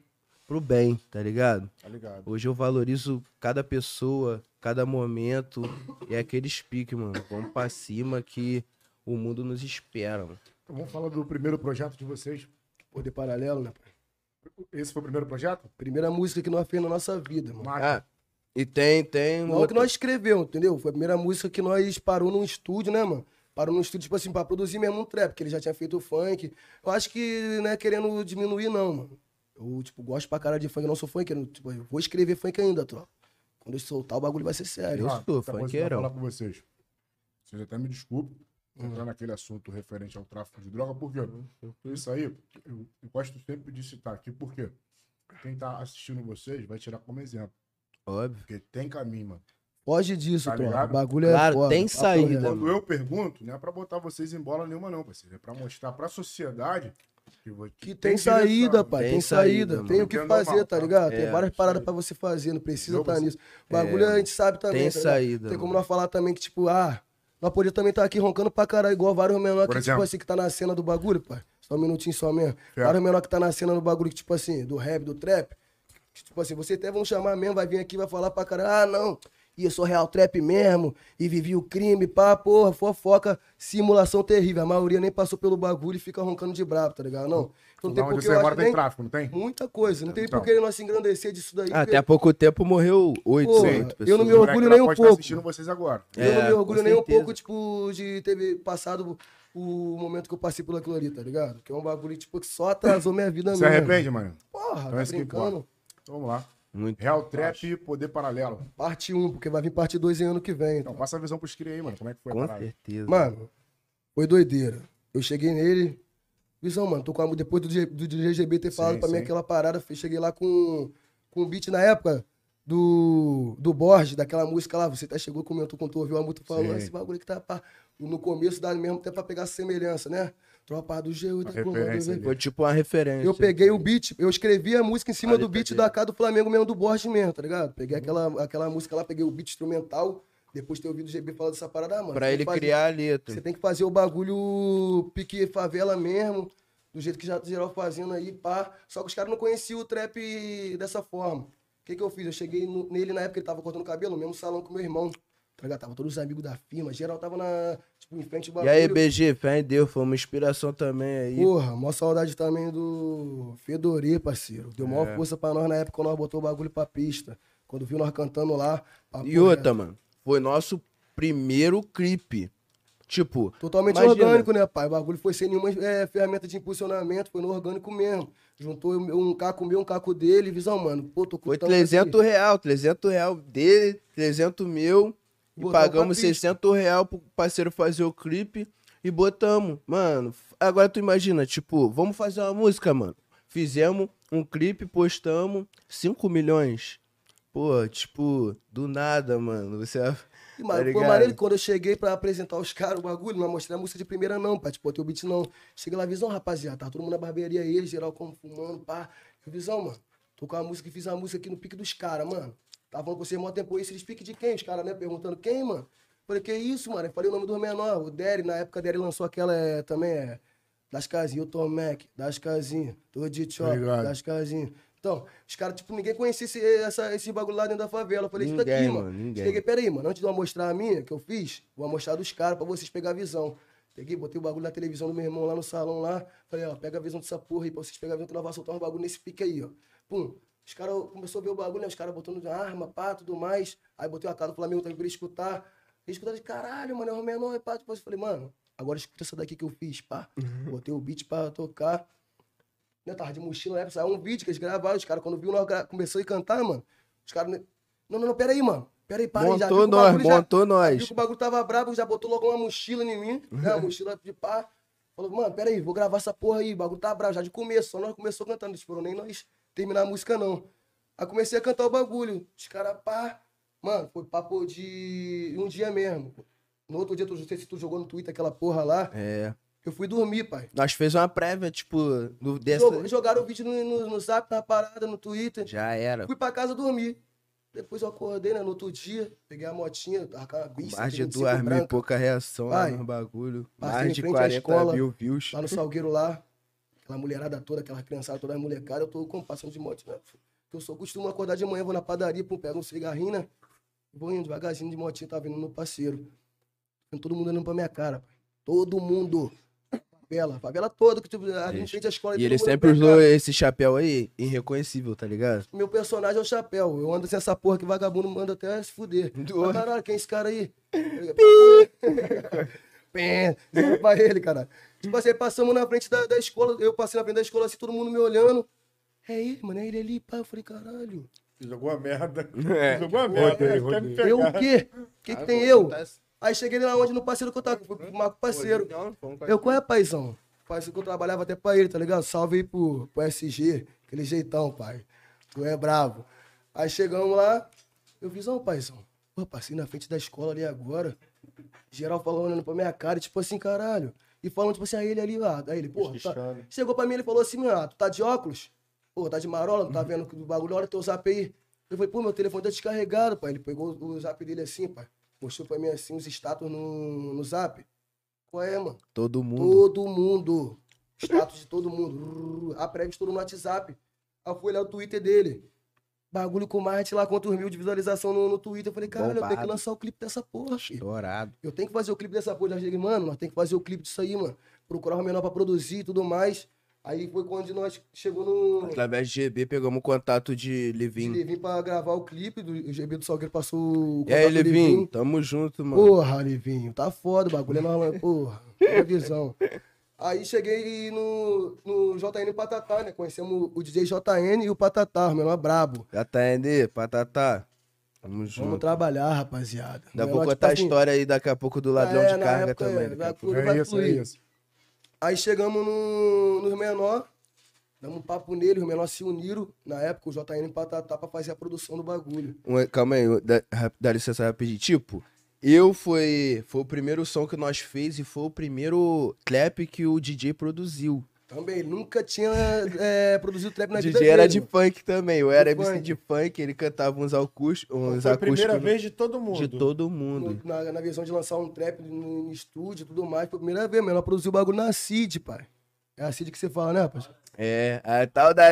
pro bem, tá ligado? Tá ligado? Hoje eu valorizo cada pessoa, cada momento. E é aquele pique, mano. Vamos pra cima que o mundo nos espera, mano. Então vamos falar do primeiro projeto de vocês. Poder paralelo, né? Esse foi o primeiro projeto? Primeira música que nós fez na nossa vida, mano. Máquina. Ah, e tem, tem. Não é o que nós escreveu, entendeu? Foi a primeira música que nós parou num estúdio, né, mano? Parou num estúdio, tipo assim, pra produzir mesmo um trap, porque ele já tinha feito funk. Eu acho que, não é querendo diminuir, não, mano. Eu, tipo, gosto pra caralho de funk, eu não sou funkeiro. Tipo, eu vou escrever funk ainda, tropa. Quando eu soltar, o bagulho vai ser sério. Eu Ah, eu vou funkeirão. falar com vocês. Vocês até me desculpem entrar naquele assunto referente ao tráfico de droga, por quê? Isso aí, eu, eu gosto sempre de citar aqui, porque quem tá assistindo vocês vai tirar como exemplo. Óbvio. Porque tem caminho, mano. Foge disso, Tá ligado? O bagulho é Claro, foda, tem saída. Quando eu pergunto, não é pra botar vocês em bola nenhuma, não, parceiro. É pra mostrar pra sociedade que, Que tem, direção, saída, pai. Tem Tem, saída, saída. Tem o que é fazer, normal, tá tá? ligado? É, tem várias paradas pra você fazer, não precisa estar Você- nisso. O bagulho a gente sabe também. Tem tá saída, Tem como nós falar também que, tipo, ah, nós podíamos também estar aqui roncando pra caralho, igual vários menores que, exemplo. tipo assim, que tá na cena do bagulho, pai. Só um minutinho só mesmo. Certo. Vários menores que tá na cena do bagulho, que, tipo assim, do rap, do trap. que, Tipo assim, você até vão chamar mesmo, vai vir aqui, vai falar pra caralho, ah, não. E eu sou real trap mesmo, e vivi o crime, pá, porra, fofoca, simulação terrível. A maioria nem passou pelo bagulho e fica roncando de brabo, tá ligado? Não. Não Lá tem porque você eu que tem tráfico, não tem? Muita coisa. Não tem Então. por que nós se engrandecer disso daí. Ah, porque até há pouco tempo morreu oito, oito eu não me pessoas. orgulho nem um estar pouco. assistindo vocês agora. Eu não É, me orgulho nem um pouco, tipo, de ter passado o momento que eu passei por aquilo ali, tá ligado? Que é um bagulho, tipo, que só atrasou minha vida Se mesmo. arrepende, mano? Porra, Então tá esse que brincando. Então vamos lá. Muito. Real Trap e Poder Paralelo. Parte 1, porque vai vir parte 2 em ano que vem. Então, Então. passa a visão pros cria aí, mano. Como é que foi a Com parada? certeza. Mano, foi doideira. Eu cheguei nele. Visão, mano, tô com a, depois do, G- do GGB ter falado Sim, pra mim sim. aquela parada, eu cheguei lá com, com um beat na época do, do Borges, daquela música lá. Você até chegou, comentou quando tu ouviu a música, falou, Sim. esse bagulho que tá pá. No começo dá mesmo até pra pegar semelhança, né? Tropa do G8, Uma da Comando referência V. ali. Foi tipo uma referência. Eu peguei o beat, eu escrevi a música em cima Ali do beat da cá do Flamengo mesmo, do Borges mesmo, tá ligado? Peguei aquela, aquela música lá, peguei o beat instrumental, depois de ter ouvido o GB falar dessa parada, ah, mano. Pra ele que fazer- criar a letra. Você tem que fazer o bagulho pique favela mesmo, do jeito que já geral fazendo aí, pá. Só que os caras não conheciam o trap dessa forma. O que que eu fiz? Eu cheguei no- nele na época, ele tava cortando cabelo, no mesmo salão com meu irmão. Tá ligado? Tava todos os amigos da firma, geral tava na, tipo, em frente do E aí, BG, fé em Deus, foi uma inspiração também aí. Porra, maior saudade também do Fedorê, parceiro. Deu maior É. força pra nós na época quando nós botou o bagulho pra pista. Quando viu nós cantando lá. E outra, mano, foi nosso primeiro clipe. Tipo, Totalmente Imagina. orgânico, né, pai? O bagulho foi sem nenhuma é, ferramenta de impulsionamento, foi no orgânico mesmo. Juntou um caco meu, um caco dele, visão, mano. Pô, tô foi curtando 300 aqui. real, 300 real dele, 300 meu. E pagamos pra pista. 600 real pro parceiro fazer o clipe e botamos. Mano, agora tu imagina, tipo, vamos fazer uma música, mano. Fizemos um clipe, postamos 5 milhões. Pô, tipo, do nada, mano. Você E, Tá mano, maneiro que quando eu cheguei pra apresentar os caras o bagulho, não mostrei a música de primeira não, pai. Tipo, o beat não. Cheguei lá, visão, rapaziada. Tá todo mundo na barbearia, ele, geral como fumando, pá. Visão, mano. Tô com a música e fiz a música aqui no pique dos caras, mano. Tava falando com você mó tempo isso, eles pique de quem? Os caras, né? Perguntando quem, mano. Falei, que isso, mano? Eu falei o nome do menor, o Derry. Na época, Derry lançou aquela é, também, é. Das casinhas, o Tom Mac, das casinhas, tô de chop, das casinhas. Então, os caras, tipo, ninguém conhecia esse, essa, esse bagulho lá dentro da favela. Eu falei, isso daqui, mano. mano, ninguém. Cheguei, peraí, mano, antes de eu mostrar a minha, que eu fiz, vou mostrar dos caras pra vocês pegar a visão. Peguei, botei o bagulho na televisão do meu irmão lá no salão lá. Falei, ó, pega a visão dessa porra aí pra vocês pegarem a visão que nós vamos soltar uns bagulho nesse pique aí, ó. Pum. Os caras começou a ver o bagulho, né? Os caras botando arma, pá, tudo mais. Aí botei a cara do Flamengo também pra ele escutar. Ele escutar de caralho, mano, é o menor, pá. Depois eu falei, mano, agora escuta essa daqui que eu fiz, pá. Botei o beat pra tocar. Eu tava de mochila, né? Saiu um vídeo que eles gravaram, os caras, quando viu nós gra... começou a cantar, mano, os caras. né, Não, não, não, pera aí, mano. Pera aí, para aí. Já viu montou que o nós, bagulho já- montou Viu nós. que o bagulho tava brabo, já botou logo uma mochila em mim, né? Uma mochila de pá. Falou, mano, pera aí, vou gravar essa porra aí, o bagulho tá bravo, já de começo, só nós começou cantando, não esperou nem nós terminar a música, não. Aí comecei a cantar o bagulho, os caras, pá. Mano, foi papo de um dia mesmo. No outro dia, tu, não sei se tu jogou no Twitter aquela porra lá, É. eu fui dormir, pai. Nós fez uma prévia, tipo, do, dessa. Jog- Jogaram o vídeo no, no, no zap, na parada, no Twitter. Já era. Fui pra casa dormir. Depois eu acordei, né? No outro dia, peguei a motinha, tava com a bici, Mais de 25 duas mil e pouca reação lá Vai. no bagulho. Mais de frente à 40 escola. mil views. lá no Salgueiro lá. Aquela mulherada toda, aquela criançada toda molecada, eu tô como, passando de moto, né? Que eu sou costumo acordar de manhã, vou na padaria, pum, pego um cigarrinho, né? Vou indo devagarzinho de motinha, tá vindo meu parceiro. Vendo Todo mundo olhando pra minha cara, pai. Todo mundo. Favela, favela toda, que tipo, ali em frente à escola. E ele sempre usou cara. esse chapéu aí, irreconhecível, tá ligado? Meu personagem é o chapéu. Eu ando sem essa porra que vagabundo manda até se fuder. Mas, caralho, quem é esse cara aí? Pé, dizendo pra ele, cara. Tipo assim, passamos na frente da, da escola, eu passei na frente da escola assim, todo mundo me olhando. É ele, mano, é ele ali, pá. Eu falei, caralho. Jogou a merda. É. Jogou a merda. Rodei, Quer me Eu o quê? O que, que tem eu? Aí cheguei lá onde no parceiro que eu tava, Marco Parceiro. Eu, qual é, paizão? Parceiro que eu trabalhava até pra ele, tá ligado? Salve aí pro, pro SG, aquele jeitão, pai. Tu é bravo. Aí chegamos lá, eu fiz, ó, paizão. Pô, passei na frente da escola ali agora. Geral falando olhando pra minha cara, tipo assim, caralho. E falando, tipo assim, a ele ali, ah, aí ele, pô, tá... Chegou pra mim, ele falou assim, ah, tu tá de óculos? Pô, tá de marola, não tá vendo que o bagulho, olha teu zap aí. Eu falei, pô, meu telefone tá descarregado, pai. Ele pegou o zap dele assim, pai. Mostrou pra mim assim, os status no, no zap. Qual é, mano? Todo mundo. Todo mundo. Status de todo mundo. A prévia estourou no WhatsApp. Aí eu fui olhar o Twitter dele. Bagulho com mais de lá quantos mil de visualização no, no Twitter. Eu falei, cara, eu tenho que lançar o clipe dessa porra. Estourado. Eu tenho que fazer o clipe dessa porra. Já cheguei, mano, nós temos que fazer o clipe disso aí, mano. Procurar o menor pra produzir e tudo mais. Aí foi quando nós chegou no. Através de GB pegamos o contato de de Livinho. Levinho pra gravar o clipe, do, o GB do Salgueiro passou o E aí, Livinho? Tamo junto, mano. Porra, Livinho, tá foda o bagulho, é normal, porra, é visão. Aí cheguei no, no JN Patatá, né? Conhecemos o DJ JN e o Patatá, o menor brabo. Já tá indo, patatá. Tamo Vamos junto. trabalhar, rapaziada. Vou tipo contar a assim, história aí daqui a pouco do ladrão é, de carga época, também. é, vai- tudo vai É isso, é isso. Aí chegamos no, nos menor, damos um papo nele, os menores se uniram, na época, o JN e Patatá, pra fazer a produção do bagulho. Um- calma aí, dá, dá licença rapidinho. Tipo, eu foi, foi o primeiro som que nós fez e foi o primeiro clap que o DJ produziu. Também, nunca tinha é, produzido trap na O vida DJ era de funk também. Eu era MC de funk, ele cantava uns acústicos. Uns Foi a primeira vez de todo mundo. de todo mundo. No- Na, na visão de lançar um trap no, no estúdio e tudo mais, foi a primeira vez, menor produziu o bagulho na CID, pai. É a CID que você fala, né, rapaz? É, a tal da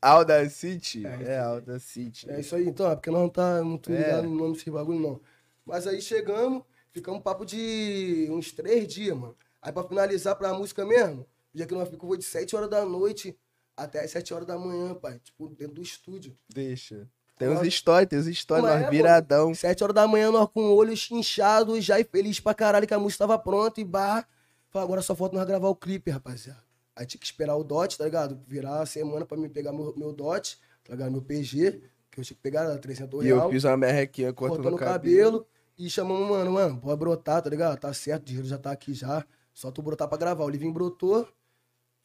Alda City. É, Alda City. É isso aí, então, é porque nós não tá muito É. ligado no nome desse bagulho, não. Mas aí chegamos, ficamos papo de uns três dias, mano. Aí pra finalizar pra música mesmo, dia que nós ficamos de 7 horas da noite até as 7 horas da manhã, pai. Tipo, dentro do estúdio. Deixa. Tem uns histórias, tem uns histórias, Mas nós é, viradão. 7 horas da manhã, nós com o olho inchado, já e feliz pra caralho que a música tava pronta e bah. Falei, agora só falta nós gravar o clipe, rapaziada. Aí tinha que esperar o DOT, tá ligado? Virar a semana pra me pegar meu, meu DOT, tá ligado? Meu PG, que eu tinha que pegar 300 E eu fiz uma merrequinha cortando cortando o cabelo. cabelo. E chamamos, mano, mano, pode brotar, tá ligado? Tá certo, o dinheiro já tá aqui já. Só tu brotar pra gravar. O Livinho brotou.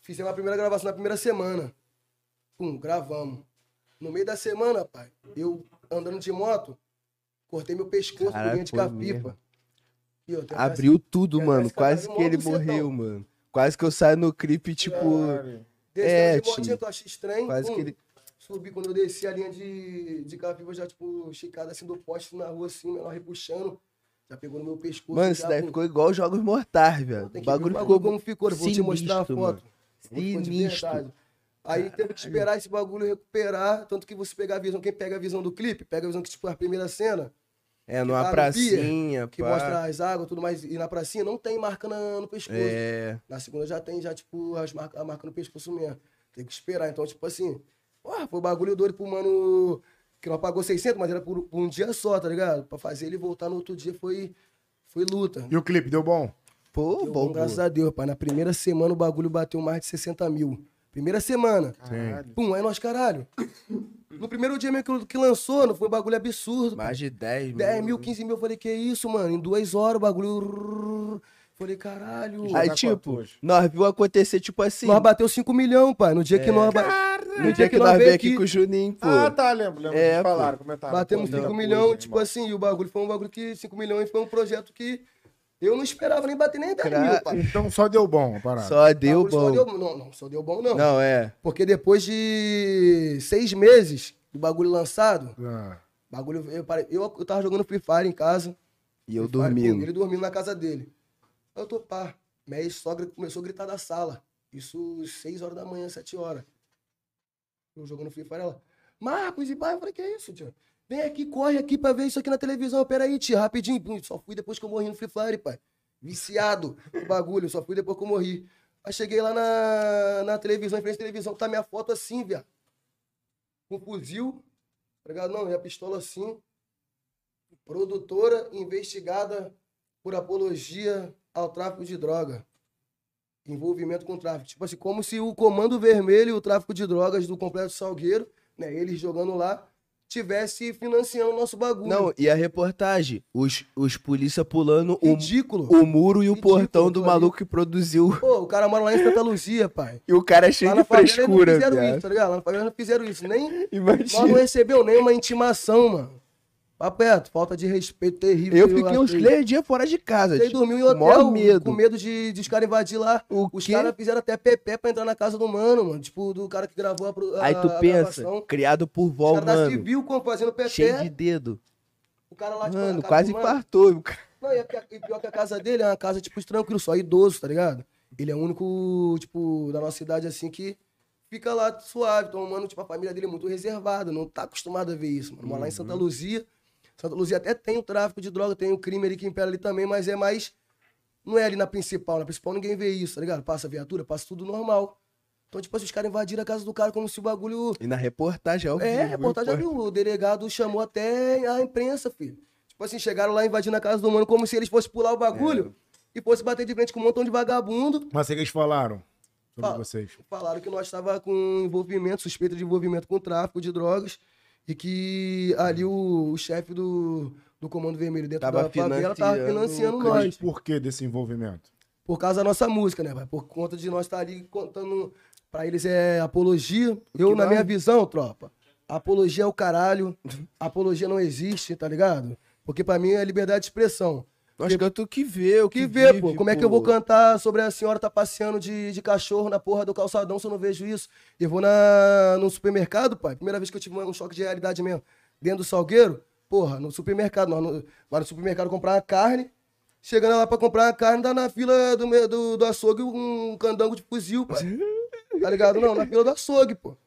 Fizemos a primeira gravação na primeira semana. Pum, gravamos. No meio da semana, pai, eu andando de moto, cortei meu pescoço Caralho, com linha de capipa. E eu Abriu tudo, mano. Quase que ele morreu, mano. Quase que eu saio no clipe, tipo. Caralho. Descendo É, de motinha, eu achei estranho. Quase pum, que ele. Subi quando eu desci a linha de, de capipa, já, tipo, esticada assim do poste na rua, assim, menor repuxando. Já pegou no meu pescoço. Mano, isso daí pum. ficou igual Jogos Mortais, velho. O bagulho ficou. como ficou. Vou te mostrar a foto. mano. Sinistro. Aí teve que esperar esse bagulho recuperar. Tanto que você pegar a visão, quem pega a visão do clipe, pega a visão que, tipo, a primeira cena, É, numa tá no pracinha, que mostra as águas e tudo mais, e na pracinha não tem marca na- no pescoço. É. Na segunda já tem, já, tipo, as marca, a marca no pescoço mesmo. Tem que esperar. Então, tipo assim, porra, foi bagulho doido pro mano que não pagou 600, mas era por, por um dia só, tá ligado? Pra fazer ele voltar no outro dia foi, foi luta. E o clipe, deu bom? Pô, Deu bom, bom, graças a Deus, pai. Na primeira semana o bagulho bateu mais de 60 mil. Primeira semana. Caralho. Pum, aí nós, caralho. No primeiro dia mesmo que, lançou, não foi um bagulho absurdo. Mais de 10 mil. 10 mil, 15 mil. Eu falei, que isso, mano? Em duas horas o bagulho. Falei, caralho. Aí, tipo, nós viu acontecer, tipo assim. Nós bateu 5 milhões, pai. No dia que nós. ba- no dia que nós veio aqui com o Juninho, pô. Ah, tá, lembro, lembro. É, É, falaram, comentaram. Batemos Pô, 5 muita milhões, coisa, tipo irmão. assim, e o bagulho foi um bagulho que 5 milhões foi um projeto que eu não esperava nem bater nem 10 Cra- mil, pai. Então só deu bom a parada. Só deu Bagulho só bom. deu- Não, não, só deu bom não. Não, é. Porque depois de seis meses do bagulho lançado, Ah, bagulho, eu, parei, eu, eu tava jogando Free Fire em casa. E eu Fire, dormindo. Ele dormindo na casa dele. Aí eu pá, minha ex-sogra começou a gritar da sala. Isso seis horas da manhã, sete horas. Eu jogando Free Fire, ela, Marcos e pai, eu falei, que é isso, tia? Vem aqui, corre aqui pra ver isso aqui na televisão. Pera aí, tia, rapidinho. Só fui depois que eu morri no Free Fire, pai. Viciado no bagulho, só fui depois que eu morri. Aí cheguei lá na, na televisão, em frente à televisão, tá minha foto assim, viado. Com fuzil, tá ligado? Não, e a pistola assim. Produtora investigada por apologia ao tráfico de droga. Envolvimento com tráfico. Tipo assim, como se o Comando Vermelho e o tráfico de drogas do Complexo Salgueiro, né, eles jogando lá, tivesse financiando o nosso bagulho. Não, e a reportagem? Os, os polícia pulando o, Ridículo. o muro e o Ridículo, portão do maluco que produziu. Pô, o cara mora lá em Santa Luzia, pai. E o cara é cheio de frescura, não fizeram isso, tá ligado? Lá na favela não fizeram isso. Nem, nós não Imagina. recebeu nenhuma intimação, mano. Papo reto, falta de respeito terrível. Eu que fiquei uns três dias fora de casa. Você tipo, dormiu em hotel medo. com medo de, de os caras invadir lá. O Os caras fizeram até PP pra entrar na casa do mano, mano. Tipo, do cara que gravou a, a Aí tu a pensa, gravação. criado por Os vó, caras da mano. Civil fazendo PP. Cheio de dedo. O cara lá, tipo, Mano, quase do mano. infartou. cara. Não, e, e pior que a casa dele é uma casa, tipo, tranquilo, só idoso, tá ligado? Ele é o único, tipo, da nossa cidade, assim, que fica lá suave. Então, mano, tipo, a família dele é muito reservada, não tá acostumado a ver isso, mano. Mora lá em Santa Uhum. Luzia. Santa Luzia até tem o tráfico de droga, tem o crime ali que impera ali também, mas é mais. Não é ali na principal. Na principal ninguém vê isso, tá ligado? Passa viatura, passa tudo normal. Então, tipo assim, os caras invadiram a casa do cara como se o bagulho. E na reportagem, ao É, reportagem viu. O delegado chamou até a imprensa, filho. Tipo assim, chegaram lá invadindo a casa do mano como se eles fossem pular o bagulho É. e fosse bater de frente com um montão de vagabundo. Mas o que eles falaram sobre Fala. vocês? Falaram que nós estava com envolvimento, suspeita de envolvimento com tráfico de drogas e que ali o, o chefe do, do Comando Vermelho dentro Tava da favela tava financiando nós. Mas por que desse envolvimento? Por causa da nossa música, né, vai? Por conta de nós estar ali contando. Pra eles é apologia. Eu, na minha visão, tropa, apologia é o caralho. Apologia não existe, tá ligado? Porque pra mim é liberdade de expressão. Nós cantamos o que vê, o Que que, vê, vive, pô. Como é que eu vou cantar sobre a senhora tá passeando de, de cachorro na porra do calçadão se eu não vejo isso? Eu vou na, no supermercado, pai. Primeira vez que eu tive um choque de realidade mesmo. Dentro do salgueiro, porra, no supermercado. Nós no, vai no supermercado comprar uma carne. Chegando lá pra comprar uma carne, tá na fila do, do, do açougue um candango de fuzil, pai. Tá ligado? Não, na fila do açougue, pô.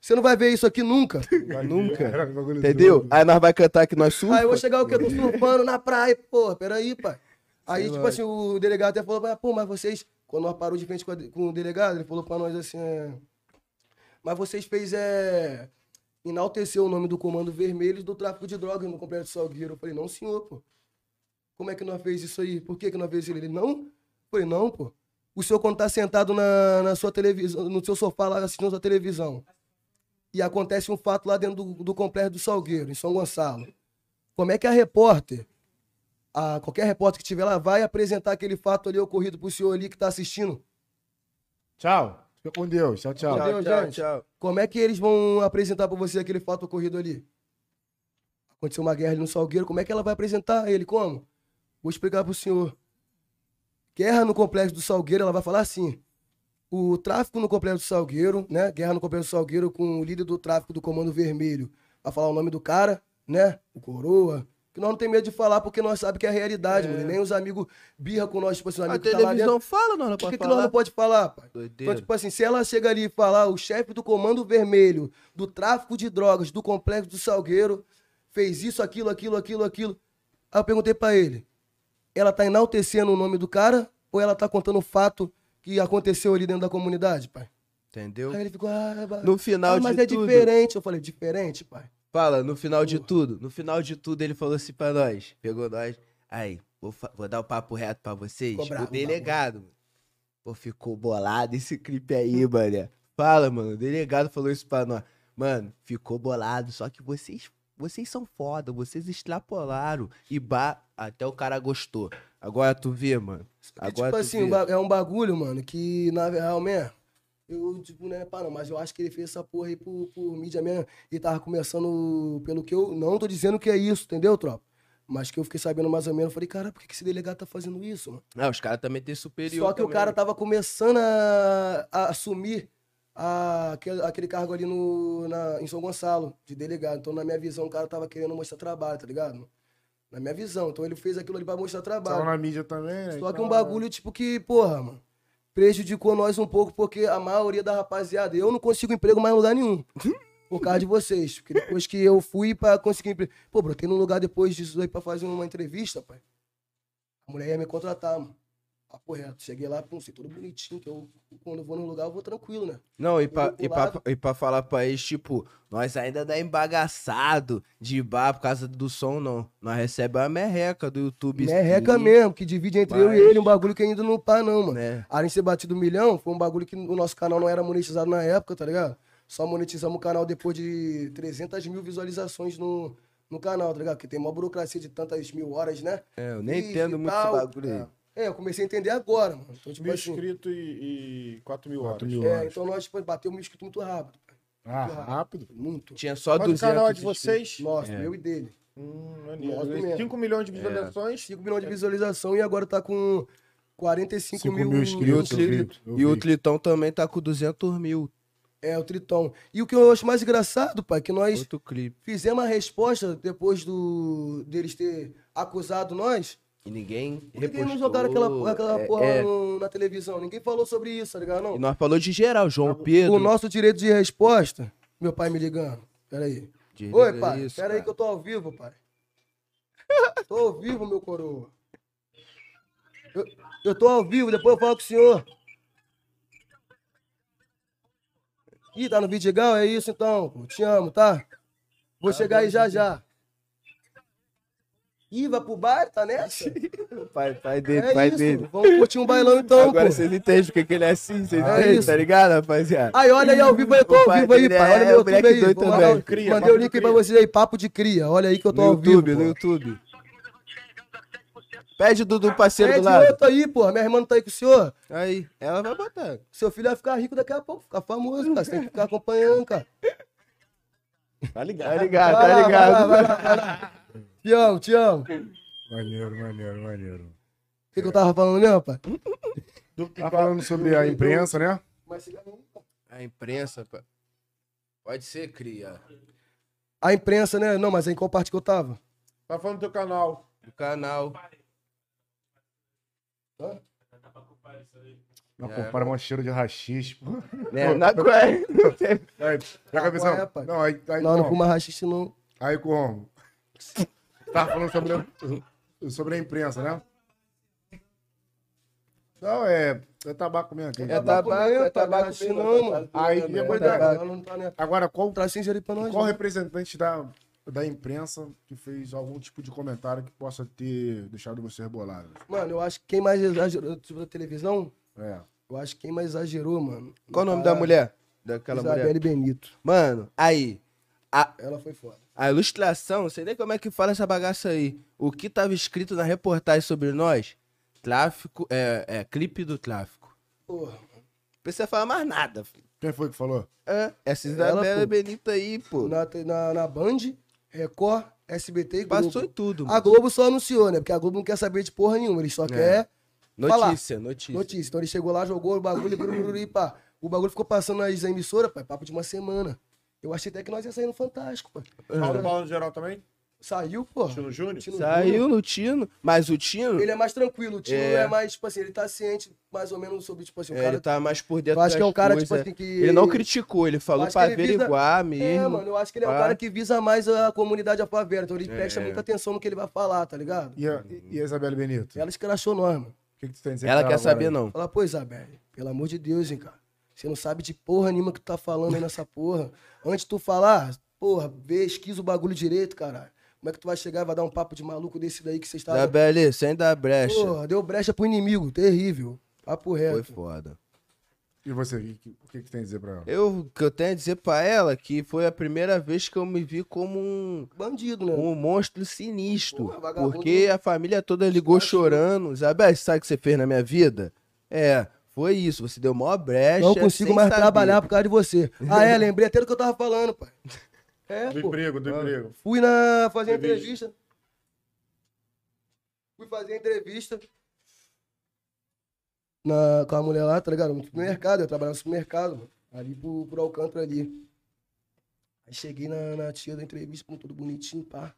Você não vai ver isso aqui nunca. Nunca. Entendeu? doido. Aí nós vai cantar que nós surfa. Aí eu vou chegar o quê? Tô surfando na praia, pô, peraí, pai. Aí, Sei tipo lá. assim, o delegado até falou, pô, mas vocês, quando nós parou de frente com, a- com o delegado, ele falou pra nós assim, é, mas vocês fez, é, enaltecer o nome do Comando Vermelho e do tráfico de drogas no Complexo Salgueiro. Eu falei, não, senhor, pô. Como é que nós fez isso aí? Por que que nós fez isso? Ele, não. Eu falei, não, pô. O senhor quando tá sentado na, na sua televisão, no seu sofá lá assistindo a sua televisão, e acontece um fato lá dentro do, do Complexo do Salgueiro, em São Gonçalo. Como é que a repórter, a, qualquer repórter que estiver lá, vai apresentar aquele fato ali ocorrido pro senhor ali que tá assistindo? Tchau. Fica com Deus. Tchau, tchau. Tchau, Entendeu, tchau, gente? tchau. Como é que eles vão apresentar pra você aquele fato ocorrido ali? Aconteceu uma guerra ali no Salgueiro, como é que ela vai apresentar ele? Como? Vou explicar pro senhor. Guerra no Complexo do Salgueiro, ela vai falar assim. O tráfico no Complexo do Salgueiro, né? Guerra no Complexo do Salgueiro com o líder do tráfico do Comando Vermelho. Vai falar o nome do cara, né? O Coroa. Que nós não tem medo de falar porque nós sabemos que é a realidade, mano. E Nem os amigos birra com nós, tipo assim, o A amigo que tá televisão dentro. fala, nós não Por que, que nós não pode falar, pai? Doideira. Então, tipo assim, se ela chega ali e falar o chefe do Comando Vermelho, do tráfico de drogas, do Complexo do Salgueiro, fez isso, aquilo, aquilo, aquilo, aquilo. Aí eu perguntei pra ele, ela tá enaltecendo o nome do cara ou ela tá contando o fato que aconteceu ali dentro da comunidade, pai? Entendeu? Aí ele ficou, ah, No final ah, mas de é tudo. diferente. Eu falei, diferente, pai? Fala, no final de tudo. No final de tudo, ele falou assim pra nós. Pegou nós. Aí, vou, vou dar o papo reto pra vocês. Bravo, o delegado, mano. Pô, ficou bolado esse clipe aí, mané. Fala, mano. O delegado falou isso pra nós. Mano, ficou bolado. Só que vocês, vocês são foda. Vocês extrapolaram. E ba... até o cara gostou. Agora tu vê, mano. Porque, Agora tipo tu assim, vê. é um bagulho, mano, que na real mesmo. Eu, tipo, não é pá, não, mas eu acho que ele fez essa porra aí por, por mídia mesmo. E tava começando pelo que eu. Não tô dizendo que é isso, entendeu, tropa? Mas que eu fiquei sabendo mais ou menos. Falei, cara, por que esse delegado tá fazendo isso, mano? Ah, os caras também têm superior. Só que o também. cara tava começando a, a assumir a- aquele, aquele cargo ali no, na, em São Gonçalo, de delegado. Então, na minha visão, o cara tava querendo mostrar trabalho, tá ligado? Na minha visão. Então, ele fez aquilo ali pra mostrar trabalho. Tava na mídia também, né? Só que Então, um bagulho, tipo, que, porra, mano, prejudicou nós um pouco, porque a maioria da rapaziada, eu não consigo emprego mais em lugar nenhum. Por causa de vocês. Porque depois que eu fui pra conseguir emprego. Pô, brotei num lugar depois disso aí pra fazer uma entrevista, pai. A mulher ia me contratar, mano. Papo reto. Cheguei lá, pum, sei tudo bonitinho, que eu, quando eu vou num lugar, eu vou tranquilo, né? Não, e pra, e, pra, e pra falar pra eles, tipo, nós ainda dá embagaçado de bar por causa do som, não. Nós recebemos a merreca do YouTube. Merreca mesmo, que divide entre eu Mas- e ele, um bagulho que ainda não pá, não, mano. Além de ser batido um milhão, foi um bagulho que o nosso canal não era monetizado na época, tá ligado? Só monetizamos o canal depois de 300 mil visualizações no, no canal, tá ligado? Porque tem uma burocracia de tantas mil horas, né? É, eu nem entendo muito esse bagulho aí. É, eu comecei a entender agora, mano. Então, tipo Mil assim. inscritos e, e 4 mil horas. 4 mil É, horas. então nós tipo, bateu mil inscritos muito rápido. Ah, rápido. Muito. Tinha só o 200 canal é de inscritos. vocês? Nossa, É. meu e dele. Hum, Nossa, maneiro. mesmo. 5 milhões de visualizações. 5 milhões de visualização e agora tá com 45 5 mil, mil E o, inscritos. Eu e o vi. Tlitão também tá com 200 mil. É, o Tritão. E o que eu acho mais engraçado, pai, que nós fizemos a resposta depois do deles ter acusado nós. E ninguém Por que, não jogaram aquela, aquela É, porra é. no- na televisão? Ninguém falou sobre isso, tá ligado? Não? E nós falou de geral, João Pedro. O nosso direito de resposta, meu pai me ligando. Peraí. Direito Oi, pai. isso, Peraí cara. que eu tô ao vivo, pai. tô ao vivo, meu coroa. Eu, eu tô ao vivo, depois eu falo com o senhor. Ih, tá no Vidigal? É isso então. pô. Te amo, tá? Vou chegar aí já já. Ih, vai pro bar? Tá nessa? Pai, pai dele, É pai isso. dele. Vamos curtir um bailão então, Agora pô. vocês entendem porque que ele é assim, vocês É entendem, isso. tá ligado, rapaziada? Aí, olha aí ao vivo aí, eu tô O ao vivo aí, pai. é Olha meu moleque YouTube aí. doido Vou também. mandar- Cria, Mandei papo o link aí pra cria. vocês aí, papo de cria. Olha aí que eu tô No ao vivo. YouTube, no. YouTube. Pede do, do parceiro É do lado. outro aí, pô. Minha irmã não tá aí com o senhor. Aí, ela vai botar. Seu filho vai ficar rico daqui a pouco, ficar famoso, cara. Você tem que ficar acompanhando, cara. Tá ligado? Tá ligado, Vai tá lá, vai lá, ligado. vai lá, vai lá. Te amo, te amo. O Maneiro, maneiro, maneiro. que, que eu tava falando mesmo, pai? Tá falando sobre a imprensa, né? A imprensa, pá. Pode ser, cria. A imprensa, né? Não, mas em qual parte que eu tava? Tá falando do teu canal. Do canal. Não, É. para um cheiro de rachixe. Né? Na qual é? Aí, já Ah, cabeção. qual é, pai? Não, aí, aí, Não, não fuma rachixe, não. Aí como? Tava falando sobre, a- sobre a imprensa, né? Não, é, é tabaco mesmo. que- É tabaco, é tabaco rachixe mesmo, não, tá mano. Aí, É depois tabaco, da- não tá? Agora, qual, Traz ali pra nós. qual representante da, da imprensa que fez algum tipo de comentário que possa ter deixado você rebolado? Mano, eu acho que quem mais exagerou, tipo, da televisão, É. eu acho que quem mais exagerou, mano. Qual o nome da mulher? Daquela Isabelle mulher. Benito. Mano, aí. A, Ela foi foda. a ilustração, não sei nem como é que fala essa bagaça aí. O que tava escrito na reportagem sobre nós? Tráfico, é, é clipe do tráfico. Porra. Não precisa falar mais nada, filho. Quem foi que falou? É, essa Ela, Isabela pô. Benita aí, pô. Na, na, na Band, Record, SBT e Globo. Passou em tudo, A mano. Globo só anunciou, né? Porque a Globo não quer saber de porra nenhuma, ele só quer falar. Notícia, notícia. notícia. Então ele chegou lá, jogou o bagulho, e pá. O bagulho ficou passando nas emissoras, pai, papo de uma semana. Eu achei até que nós ia sair no Fantástico, pai. Paulo Paulo no geral também? Saiu, pô. Tino Júnior? Tino Júnior. Saiu no Tino, mas o Tino, Ele é mais tranquilo, o Tino É. é. mais, tipo assim, ele tá ciente mais ou menos sobre, tipo assim, o é, cara. ele tá mais por dentro eu acho que é um cara, coisas. tipo assim, que. Ele não criticou, ele falou pra ele visa- averiguar mesmo. É, mano, eu acho que ele é um pá. cara que visa mais a comunidade, a favela. Então ele presta É. muita atenção no que ele vai falar, tá ligado? E a, e a Isabelle Benito? Ela escrachou nós, mano. O que, que tu tem a dizer Ela quer saber, aí? não. Fala, pô, Isabelle, pelo amor de Deus, hein, cara. Você não sabe de porra nenhuma que tu tá falando aí nessa porra. Antes de tu falar, porra, pesquisa o bagulho direito, caralho. Como é que tu vai chegar e vai dar um papo de maluco desse daí que você está. Isabelle, sem dar brecha. Porra, deu brecha pro inimigo, terrível. Papo Foi reto. foda. E você, o que, que, que tem a dizer pra ela? Eu, o que eu tenho a dizer pra ela que foi a primeira vez que eu me vi como um, Bandido, né? um monstro sinistro. Porra, porque a família toda ligou chorando. Isabelle, sabe o que você fez na minha vida? É, foi isso. Você deu maior brecha. Não consigo sem mais saber. trabalhar por causa de você. Ah, é, lembrei até do que eu tava falando, pai. É, Do pô. emprego, do emprego. Fui na fazer Entrevista. entrevista. Fui fazer entrevista na, com a mulher lá, tá ligado? No supermercado, eu trabalhava no supermercado, mano. Ali por, por Alcântara ali. Aí cheguei na, na tia da entrevista, com tudo bonitinho, pá.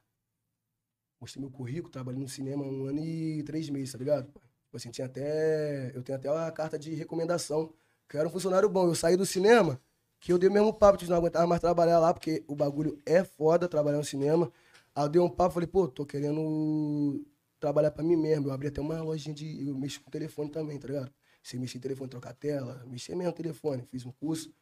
Mostrei meu currículo, trabalhei no cinema há um ano e três meses, tá ligado? Tipo assim, tinha até. Eu tenho até uma carta de recomendação. Que eu era um funcionário bom. Eu saí do cinema, que eu dei o mesmo papo de não aguentar mais trabalhar lá, porque o bagulho é foda trabalhar no cinema. Aí eu dei um papo, falei, pô, tô querendo trabalhar pra mim mesmo. Eu abri até uma lojinha de. Eu mexo com telefone também, tá ligado? Você mexer em telefone, trocar tela, mexer mesmo no telefone, fiz um curso.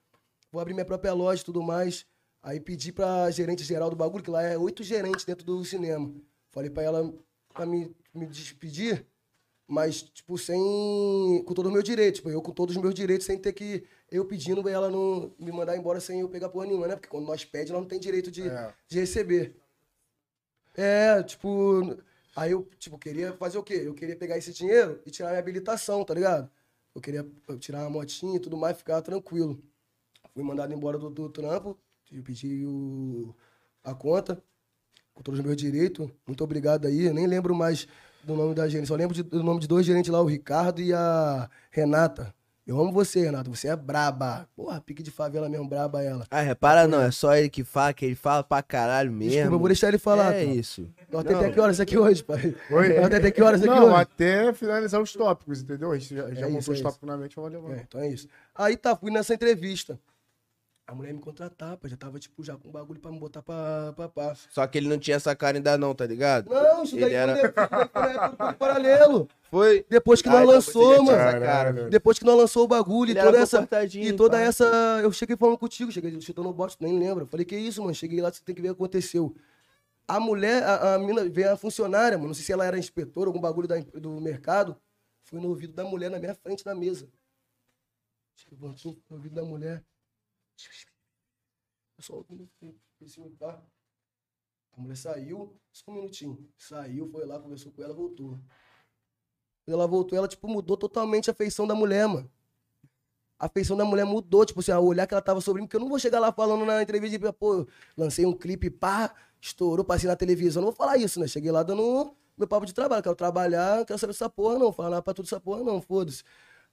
Vou abrir minha própria loja e tudo mais. Aí pedi pra gerente geral do bagulho, que lá é oito gerentes dentro do cinema. Falei pra ela pra me, me despedir, mas, tipo, sem. com todo o meu direito. Tipo, eu com todos os meus direitos, sem ter que. Eu pedindo ela não me mandar embora sem eu pegar porra nenhuma, né? Porque quando nós pedimos, nós não tem direito de, É. de receber. É, tipo. Aí eu, tipo, queria fazer o quê? Eu queria pegar esse dinheiro e tirar minha habilitação, tá ligado? Eu queria tirar uma motinha e tudo mais, ficar tranquilo. Fui mandado embora do, do trampo, eu pedi o, a conta, com todos os meus direitos. Muito obrigado aí. Eu nem lembro mais do nome da gerente, só lembro de- do nome de dois gerentes lá, o Ricardo e a Renata. Eu amo você, Renata. Você é braba. Porra, pique de favela mesmo, braba ela. Ah, repara não, é só ele que fala, que ele fala pra caralho mesmo. Desculpa, eu vou deixar ele falar. É cara. isso. Nós até que horas aqui hoje, pai? Oi? Nós tem até que horas aqui Não, hoje? até finalizar os tópicos, entendeu? A gente já, já É montou isso, os é tópicos na mente, vamos levando. É, então é isso. Aí tá, fui nessa entrevista. A mulher me contratar, pá, já tava, tipo, já com bagulho pra me botar pra, pra, pra. Só que ele não tinha essa cara ainda não, tá ligado? Não, isso daí Ele era- foi, paralelo. Foi. Depois que Ai, nós lançou, mano. cara. Caralho. Depois que nós lançou o bagulho Ele e toda essa. E toda essa. Eu cheguei falando contigo, cheguei chutando o bote, nem lembro. Falei, que isso, mano? Cheguei lá, você tem que ver o que aconteceu. A mulher, a, a mina, veio a funcionária, mano. Não sei se ela era inspetora, algum bagulho da, do mercado. Foi no ouvido da mulher na minha frente na mesa. Assim, no ouvido da mulher. Só ouvindo assim, pá. A mulher saiu, só um minutinho. Saiu, foi lá, conversou com ela, voltou. Quando ela voltou, ela, tipo, mudou totalmente a feição da mulher, mano. A feição da mulher mudou, tipo assim, o olhar que ela tava sobre mim, porque eu não vou chegar lá falando na entrevista, pô, lancei um clipe, pá, estourou, passei na televisão. Não vou falar isso, né? Cheguei lá dando meu papo de trabalho, quero trabalhar, quero saber dessa porra, não. Falar pra tudo essa porra, não, foda-se.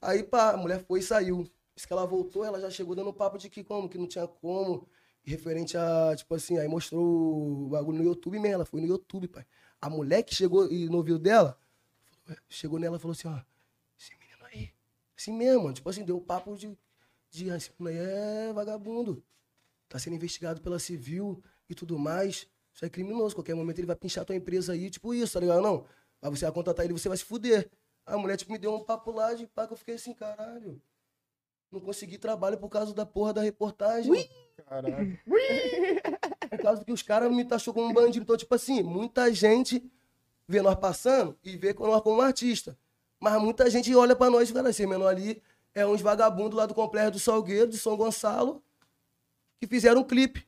Aí, pá, a mulher foi e saiu. Isso que ela voltou, ela já chegou dando papo de que como, que não tinha como. Referente a, tipo assim, aí mostrou o bagulho no YouTube mesmo. Ela foi no YouTube, pai. A mulher que chegou e no ouvido dela, chegou nela e falou assim, ó, esse menino aí, assim mesmo, tipo assim, deu papo de, de "Ah, esse menino aí é vagabundo. Tá sendo investigado pela civil e tudo mais. Isso é criminoso. Qualquer momento ele vai pinchar tua empresa aí, tipo isso, tá ligado? Não. Mas você vai contratar ele, você vai se fuder. A mulher, tipo, me deu um papo lá de pá que eu fiquei assim, caralho. Não consegui trabalho por causa da porra da reportagem. mano. Caralho. Por causa que os caras me taxou como um bandido. Então, tipo assim, muita gente vê nós passando e vê nós como um artista. Mas muita gente olha pra nós e fala assim, menor ali é uns vagabundos lá do Complexo do Salgueiro, de São Gonçalo, que fizeram um clipe.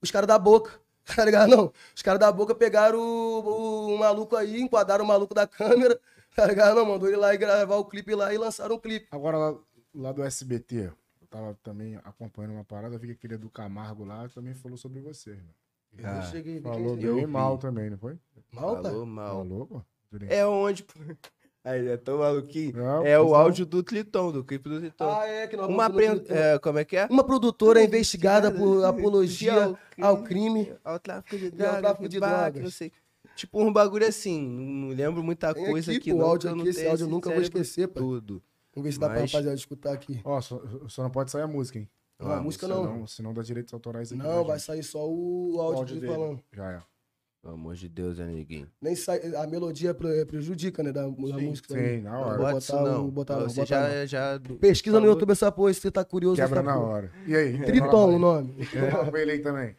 Os caras da boca. Tá ligado? Não. Os caras da boca pegaram o, o- o maluco aí, enquadraram o maluco da câmera. Tá ligado? Não, mandou ele lá e gravar o clipe lá e lançaram o clipe. Agora, lá, do SBT, eu tava também acompanhando uma parada, vi que aquele do Camargo lá também falou sobre você, irmão. Eu Ah, cheguei, Falou eu bem vi. mal também, não foi? Mal? Falou mal. Falou, pô. É onde, pô. Aí, é tão maluquinho. Não, É o não. áudio do Cliton, do clipe do Cliton. Ah, é, que nós Uma. Twitter. é, como é que é? Uma produtora investigada por apologia ao crime. Ao tráfico de ao drogas, tráfico de drogas. não sei. Tipo um bagulho assim, não lembro muita Tem coisa aqui, que pô, o não, áudio eu não aqui, esse áudio eu nunca vou esquecer, pai. Tudo. Vamos ver se dá pra Mas- rapaziada escutar aqui. Ó, só, só não pode sair a música, hein? Não, a música não. Senão, senão dá direitos autorais aqui. Não, pra vai gente. sair só o áudio, áudio dele dele. falando. Já é. Pelo amor de Deus, né, ninguém. Nem sai, a melodia pre- prejudica, né, da, da música. também. Sim, na Não hora. Bota botar isso não. o- botar não, Você bota já, não. já... Pesquisa no falou- YouTube essa porra, se você tá curioso. Quebra essa na hora. E aí? Triton o nome. É, foi ele aí também.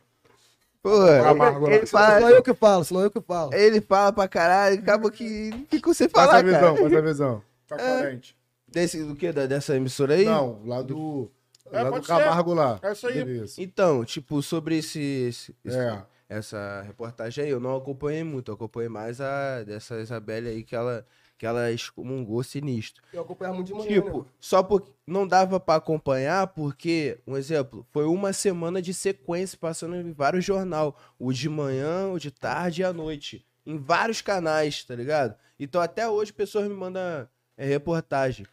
Pô, Camargo lá. ele, fala, Só eu que falo, senão eu que falo. ele fala pra caralho, acaba que ficou sem Passa a falar, visão, cara. passa a visão. Tá carente. Desse, do que? Dessa emissora aí? Não, lá do. É, lá do pode ser. Camargo lá. É isso aí. Beleza. Então, tipo, sobre esse, esse- esse- É. essa reportagem aí, eu não acompanhei muito, eu acompanhei mais a dessa Isabelle aí que ela, que ela excomungou sinistro. Eu acompanhava muito de manhã, Tipo, né? só porque não dava pra acompanhar, porque, um exemplo, foi uma semana de sequência passando em vários jornal, o de manhã, o de tarde e à noite, em vários canais, tá ligado? Então até hoje pessoas me mandam é, reportagem.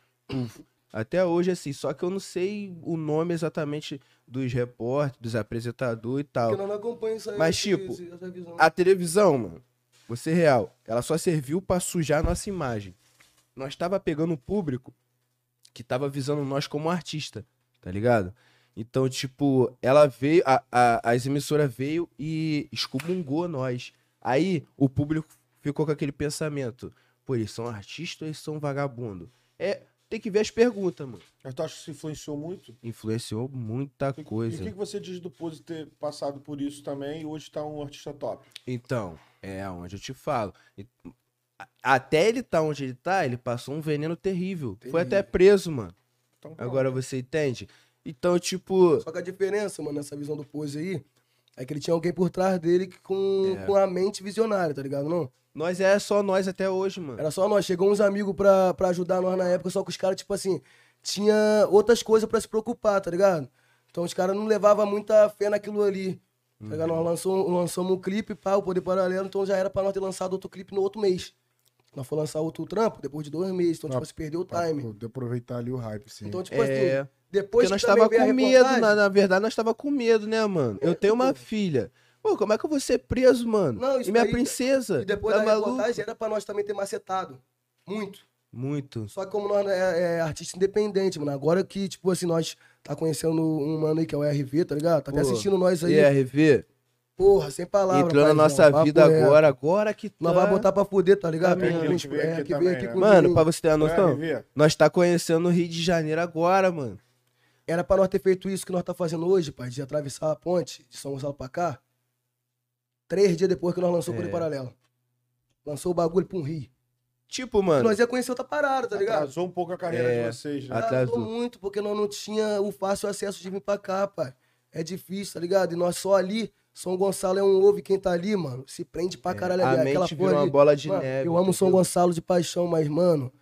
Até hoje, assim, só que eu não sei o nome exatamente dos repórteres, dos apresentadores e tal. Porque nós não acompanhamos isso aí. Mas, esse- tipo, esse-. A televisão, mano, ser real, ela só serviu pra sujar nossa imagem. Nós tava pegando um público que tava visando nós como artista, tá ligado? Então, tipo, ela veio, a, a, as emissoras veio e excomungou nós. Aí o público ficou com aquele pensamento: pô, eles são artistas ou eles são vagabundo? É, tem que ver as perguntas, mano. Mas tu acha que isso influenciou muito? Influenciou muita E- coisa. E o que, que você diz do Pose ter passado por isso também e hoje tá um artista top? Então, é onde eu te falo. Até ele tá onde ele tá, ele passou um veneno terrível. Foi até preso, mano. Então, pronto. Agora você entende? Então, tipo. Só que a diferença, mano, nessa visão do Pose aí, é que ele tinha alguém por trás dele que com, É. com a mente visionária, tá ligado? Não? Nós é só nós até hoje, mano. Era só nós. Chegou uns amigos pra, pra ajudar nós na época, só que os caras, tipo assim, tinha outras coisas pra se preocupar, tá ligado? Então os caras não levavam muita fé naquilo ali. Tá ligado? Nós lançou, lançamos um clipe, pá, o Poder Paralelo, então já era pra nós ter lançado outro clipe no outro mês. Nós foi lançar outro trampo depois de dois meses, então, Ah, tipo, se perdeu o Pra time. poder aproveitar ali o hype, sim. Então, tipo É. assim, depois Porque nós tava com medo, na, na verdade, nós tava com medo, né, mano? Eu tenho uma filha. Pô, como é que eu vou ser preso, mano? Não, isso e minha aí- princesa? E depois tá da maluco? reportagem era pra nós também ter macetado. Muito. Muito. Só que como nós é, é artista independente, mano. Agora que, tipo assim, nós tá conhecendo um mano aí que é o RV, tá ligado? Tá até Pô, assistindo nós aí. IRV, Porra, sem palavras. Entrou na nossa papo vida agora, agora que tá... Nós vai botar pra fuder, tá ligado? Também, a veio é, aqui que também, aqui né? Mano, pra você ter Não é, noção, RV? nós tá conhecendo o Rio de Janeiro agora, mano. Era pra nós ter feito isso que nós tá fazendo hoje, pai, de atravessar a ponte de São Gonçalo pra cá. Três dias depois que nós lançou o É. Cone Paralelo. Lançou o bagulho pra um rio. Tipo, mano, Nós ia conhecer outra parada, tá ligado? Atrasou um pouco a carreira É. de vocês, né? Atrasou. Atrasou muito, porque nós não tinha o fácil acesso de vir pra cá, pai. É difícil, tá ligado? E nós só ali, São Gonçalo é um ovo e quem tá ali, mano, se prende pra caralho ali. É, a Aquela mente porra virou uma ali. bola de Mano, neve. Eu amo São entendeu? Gonçalo de paixão, mas, mano,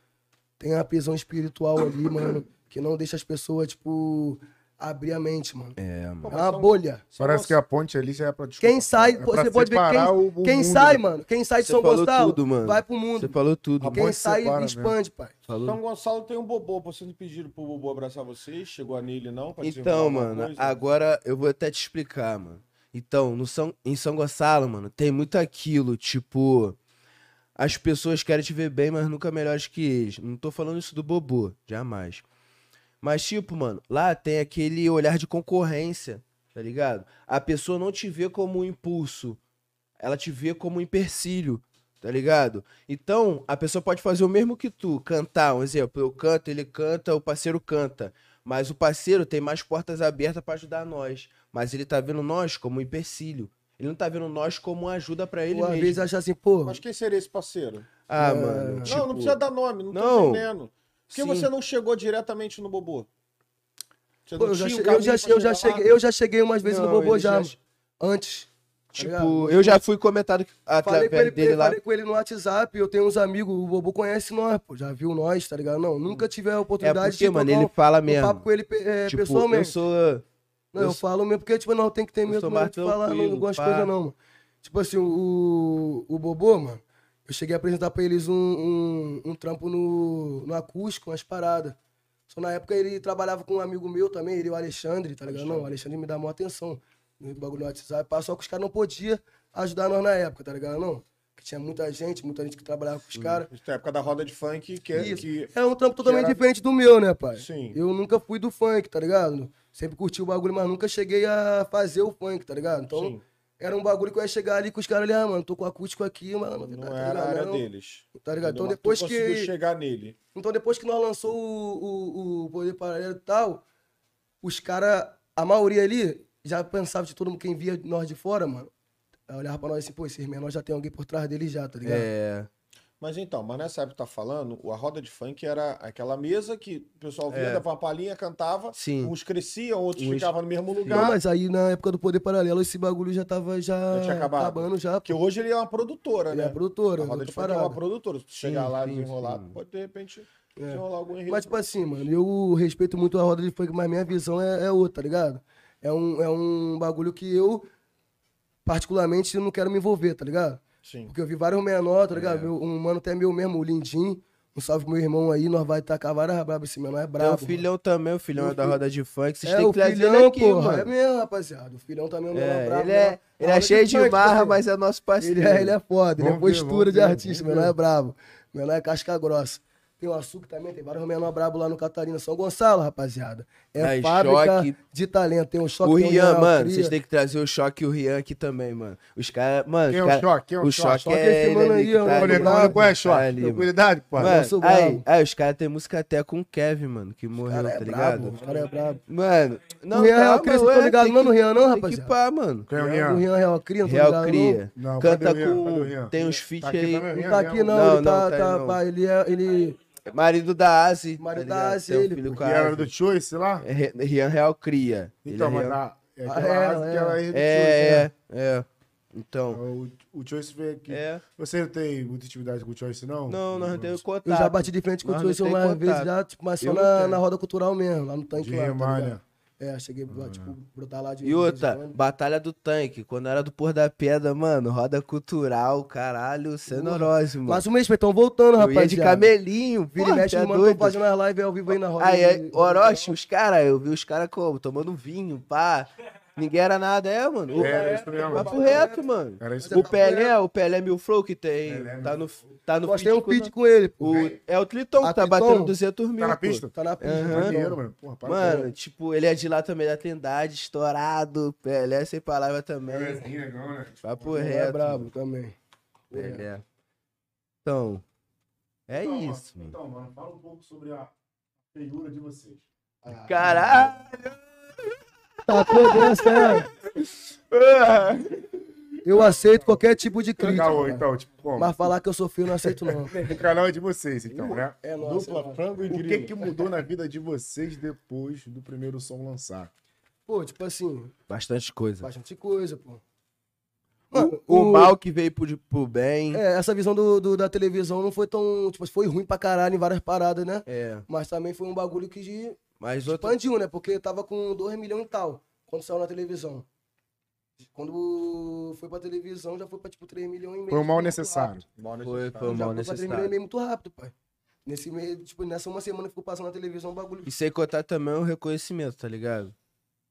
tem uma prisão espiritual ali, mano, que não deixa as pessoas, tipo, abrir a mente, mano. É, mano. É uma bolha. Parece que a ponte ali já é pra Quem sai, é você pode ver quem, o- o quem mundo, sai, né? mano. Quem sai de Você São falou Gonçalo, tudo, mano. vai pro Você mundo. falou tudo. A Quem sai, separa expande, pai. Falou. São Gonçalo tem um Bobô. Vocês não pediram pro Bobô abraçar vocês? Chegou a nele, não? Então, mano, coisa? agora eu vou até te explicar, mano. Então, no São, em São Gonçalo, mano, tem muito aquilo, tipo. As pessoas querem te ver bem, mas nunca melhores que eles. Não tô falando isso do Bobô, jamais. Mas, tipo, mano, lá tem aquele olhar de concorrência, tá ligado? A pessoa não te vê como um impulso, ela te vê como um empecilho, tá ligado? Então, a pessoa pode fazer o mesmo que tu, cantar, um exemplo, eu canto, ele canta, o parceiro canta. Mas o parceiro tem mais portas abertas pra ajudar nós. Mas ele tá vendo nós como um empecilho. Ele não tá vendo nós como uma ajuda pra ele às mesmo. vezes acha assim, pô, Mas quem seria esse parceiro? Ah, É. mano. não, tipo, não precisa dar nome, não, tô não. entendendo. Por que Sim. você não chegou diretamente no Bobô? Pô, eu, já che- eu, já, eu, cheguei, eu já cheguei umas vezes Não, no Bobô ele já, já-. Antes. tá? Tipo, eu já fui comentado Falei através com, ele, dele lá. falei com ele no WhatsApp, eu tenho uns amigos, o Bobo conhece nós, pô, já viu nós, tá ligado? Não, nunca tive a É oportunidade porque, de mano, ele um- fala um mesmo. papo com ele é, tipo, eu pessoalmente. sou. Não, eu, eu falo mesmo, porque, tipo, não tem que ter eu medo sou de falar não, tranquilo, algumas pá. coisas, não, mano. Tipo assim, o, o Bobô, mano, eu cheguei a apresentar pra eles um, um, um trampo no, no acústico, umas paradas. Só na época ele trabalhava com um amigo meu também, ele o Alexandre, tá ligado? Não, o Alexandre me dá maior atenção no bagulho no WhatsApp, só que os caras não podiam ajudar nós na época, tá ligado? Não. Que tinha muita gente, muita gente que trabalhava com os caras. Isso é época da roda de funk, que, é- Isso. que É um trampo totalmente era- diferente do meu, né, pai? Sim. Eu nunca fui do funk, tá ligado? Sempre curti o bagulho, mas nunca cheguei a fazer o funk, tá ligado? Então, Sim. Era um bagulho que eu ia chegar ali com os caras ali, ah, mano, tô com acústico aqui, mano. não tá era a ligado? área Não, deles. Tá ligado? Então depois que. chegar nele. Então depois que nós lançou o, o, o Poder Paralelo e tal, os caras, a maioria ali, já pensava de todo mundo, quem via nós de fora, mano. Aí olhava pra nós assim, pô, esses menores já tem alguém por trás deles já, tá ligado? É. Mas então, mas nessa época que tá falando, a roda de funk era aquela mesa que o pessoal via, É. dava uma palhinha, cantava, Sim. uns cresciam, outros Uns- ficavam no mesmo Não, lugar. mas aí na época do Poder Paralelo, esse bagulho já tava já, Já tinha acabado. acabando já. Porque hoje ele é uma produtora, Ele né? é produtora, A roda de funk é uma produtora. Se tu chegar lá e sim. pode de repente desenrolar algum enredo. Mas, tipo assim, mano, eu respeito muito a roda de funk, mas minha visão é, é outra, tá ligado? É um, é um bagulho que eu, particularmente, não quero me envolver, tá ligado? Sim. Porque eu vi vários menores, tá É. ligado? Meu- um mano até meu mesmo, o Lindinho. Um salve pro meu irmão aí, nós vai tacar várias brabas. Esse menor é brabo. o filhão também, o filhão Meu é da roda de funk. Vocês é, têm que trazer filhão, ele aqui, porra. É mano. mesmo, rapaziada. O filhão também é um menor É, brabo. ele é, menor- ele é cheio de marra, parceiro. mas é nosso parceiro. Ele é, ele é foda, ele é ver, postura vamos de ver, artista, vamos menor ver. é brabo. Menor é casca grossa. Tem o açúcar também, tem vários menor brabo lá no Catarina. São Gonçalo, rapaziada. É Aí, fábrica choque. de talento. Tem o choque, O tem Rian, Real mano, Cria. vocês têm que trazer o Choque e o Rian aqui também, mano. Os caras, mano, Quem é os o Choque? Quem é o o Choque? Choque Choque é é esse ele mano ali aí, que ó, tá brabo. não conhece, tá choque. ali. Tranquilidade, pô. Mano, aí, aí os caras têm música até com o Kevin, mano, que morreu, cara tá é ligado? brabo, os cara é brabo. Mano, não, O Rian Real calma, Cria, vocês ué, tão ligados tem não no Rian, não, Tem que rapaziada? pá, mano. Quem é o O Rian? Rian Real Cria, não tô Real ligado, cria. Não, Canta o Rian? O com. Rian? Tem uns Tá feat aí. Não Rian, tá Rian? aqui não, ele não, tá, tá tá, é, ele... Marido da Asi. Marido tá da? Asi, um ele, filho pô. com Que a era do Choice lá? É Ri- Rian Real cria. Ele Então, é mas na, é Ah, aquela é, é. ela é do Choice, É, né? é, é. Então. O, o Choice veio aqui. É. Você não tem muita intimidade com o Choice, não? Não, nós não temos contato. Eu já bati de frente com Nós o umas contato. vezes já, tipo, mas só na, na roda cultural mesmo, lá no tanque De lá, tá né? É, cheguei, lá, tipo, brotar lá de E outra. Batalha do Tanque, quando era do Pôr da Pedra, mano, roda cultural, caralho, cenorose, mano. Mas o mês, estão voltando, ia de camelinho, Vira pô, e mexe, é tão fazendo as lives ao vivo aí na roda. Aí, de- Orochi, os caras, eu vi os caras como? Tomando vinho, pá. Ninguém era nada, é, mano. O, Era isso mesmo. papo reto, mano. Era isso O Pelé, o Pelé Mil Flow que tem. Pelé Tá no, tá no temos um pitch com ele, pô. o, É o Triton que tá Triton? batendo 200 mil. Tá na pô. pista? Tá na pista. Maneiro, mano. Porra, para Mano, tipo, ele é de lá também da Trindade, estourado. Pelé sem palavra também. negão, né? Papo Ele é reto. brabo também. Pelé. Então, é Então, isso, mano. mano. Então, mano, fala um pouco sobre a feiura de vocês. Caralho! Tá tudo certo. Eu aceito qualquer tipo de crítica. Legal, cara. então, tipo, como? Mas falar que eu sou eu não aceito, não. O canal é de vocês, então, né? É nosso. Dupla, é frango e O que grilo. que mudou na vida de vocês depois do primeiro som lançar? Pô, tipo assim, Bastante coisa. bastante coisa, pô. O, o mal que veio pro, pro bem. É, essa visão do, do- da televisão não foi tão. Tipo, foi ruim pra caralho em várias paradas, né? É. Mas também foi um bagulho que de- Mas outro. expandiu, né? Porque tava com 2 milhões e tal quando saiu na televisão. Quando foi pra televisão, já foi pra tipo 3 milhões e meio. Foi um mal necessário. Mal Foi, necessário. foi um Já mal foi pra 3 milhões e necessário. meio muito rápido, pai. Nesse meio, tipo, nessa uma semana que ficou passando na televisão, o bagulho. E sem contar também o reconhecimento, tá ligado?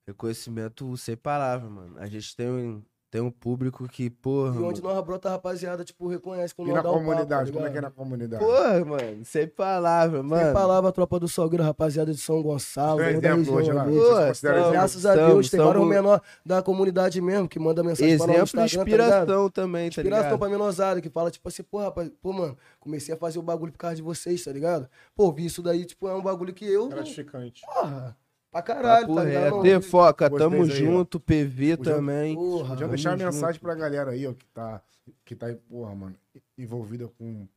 Reconhecimento sem palavra, mano. A gente tem um, tem um público que, porra. E onde mano. nós brota, a rapaziada, tipo, reconhece quando E nós na dá um papo, comunidade? tá Como é que é ligado? na comunidade? Porra, mano. Sem palavra, Sem mano. palavra, a tropa do Salgueiro, rapaziada de São Gonçalo, a exemplo hoje exemplo? Graças a Deus, tem vários menor da comunidade mesmo que manda mensagem pra nós no Exemplo e Instagram, tá ligado? inspiração também, tá Inspiração ligado? pra menosada, que fala, tipo assim, pô, rapaz, pô, mano, comecei a fazer o bagulho por causa de vocês, tá ligado? Pô, vi isso daí, tipo, é um bagulho que eu. Gratificante. Porra, pra caralho, Papo tá ligado? Foca, Vocês tamo aí, ó. junto. PV Podiam- também. Porra, Podia Tamo deixar a junto. mensagem pra galera aí, ó, que tá, que tá aí, porra, mano, envolvida com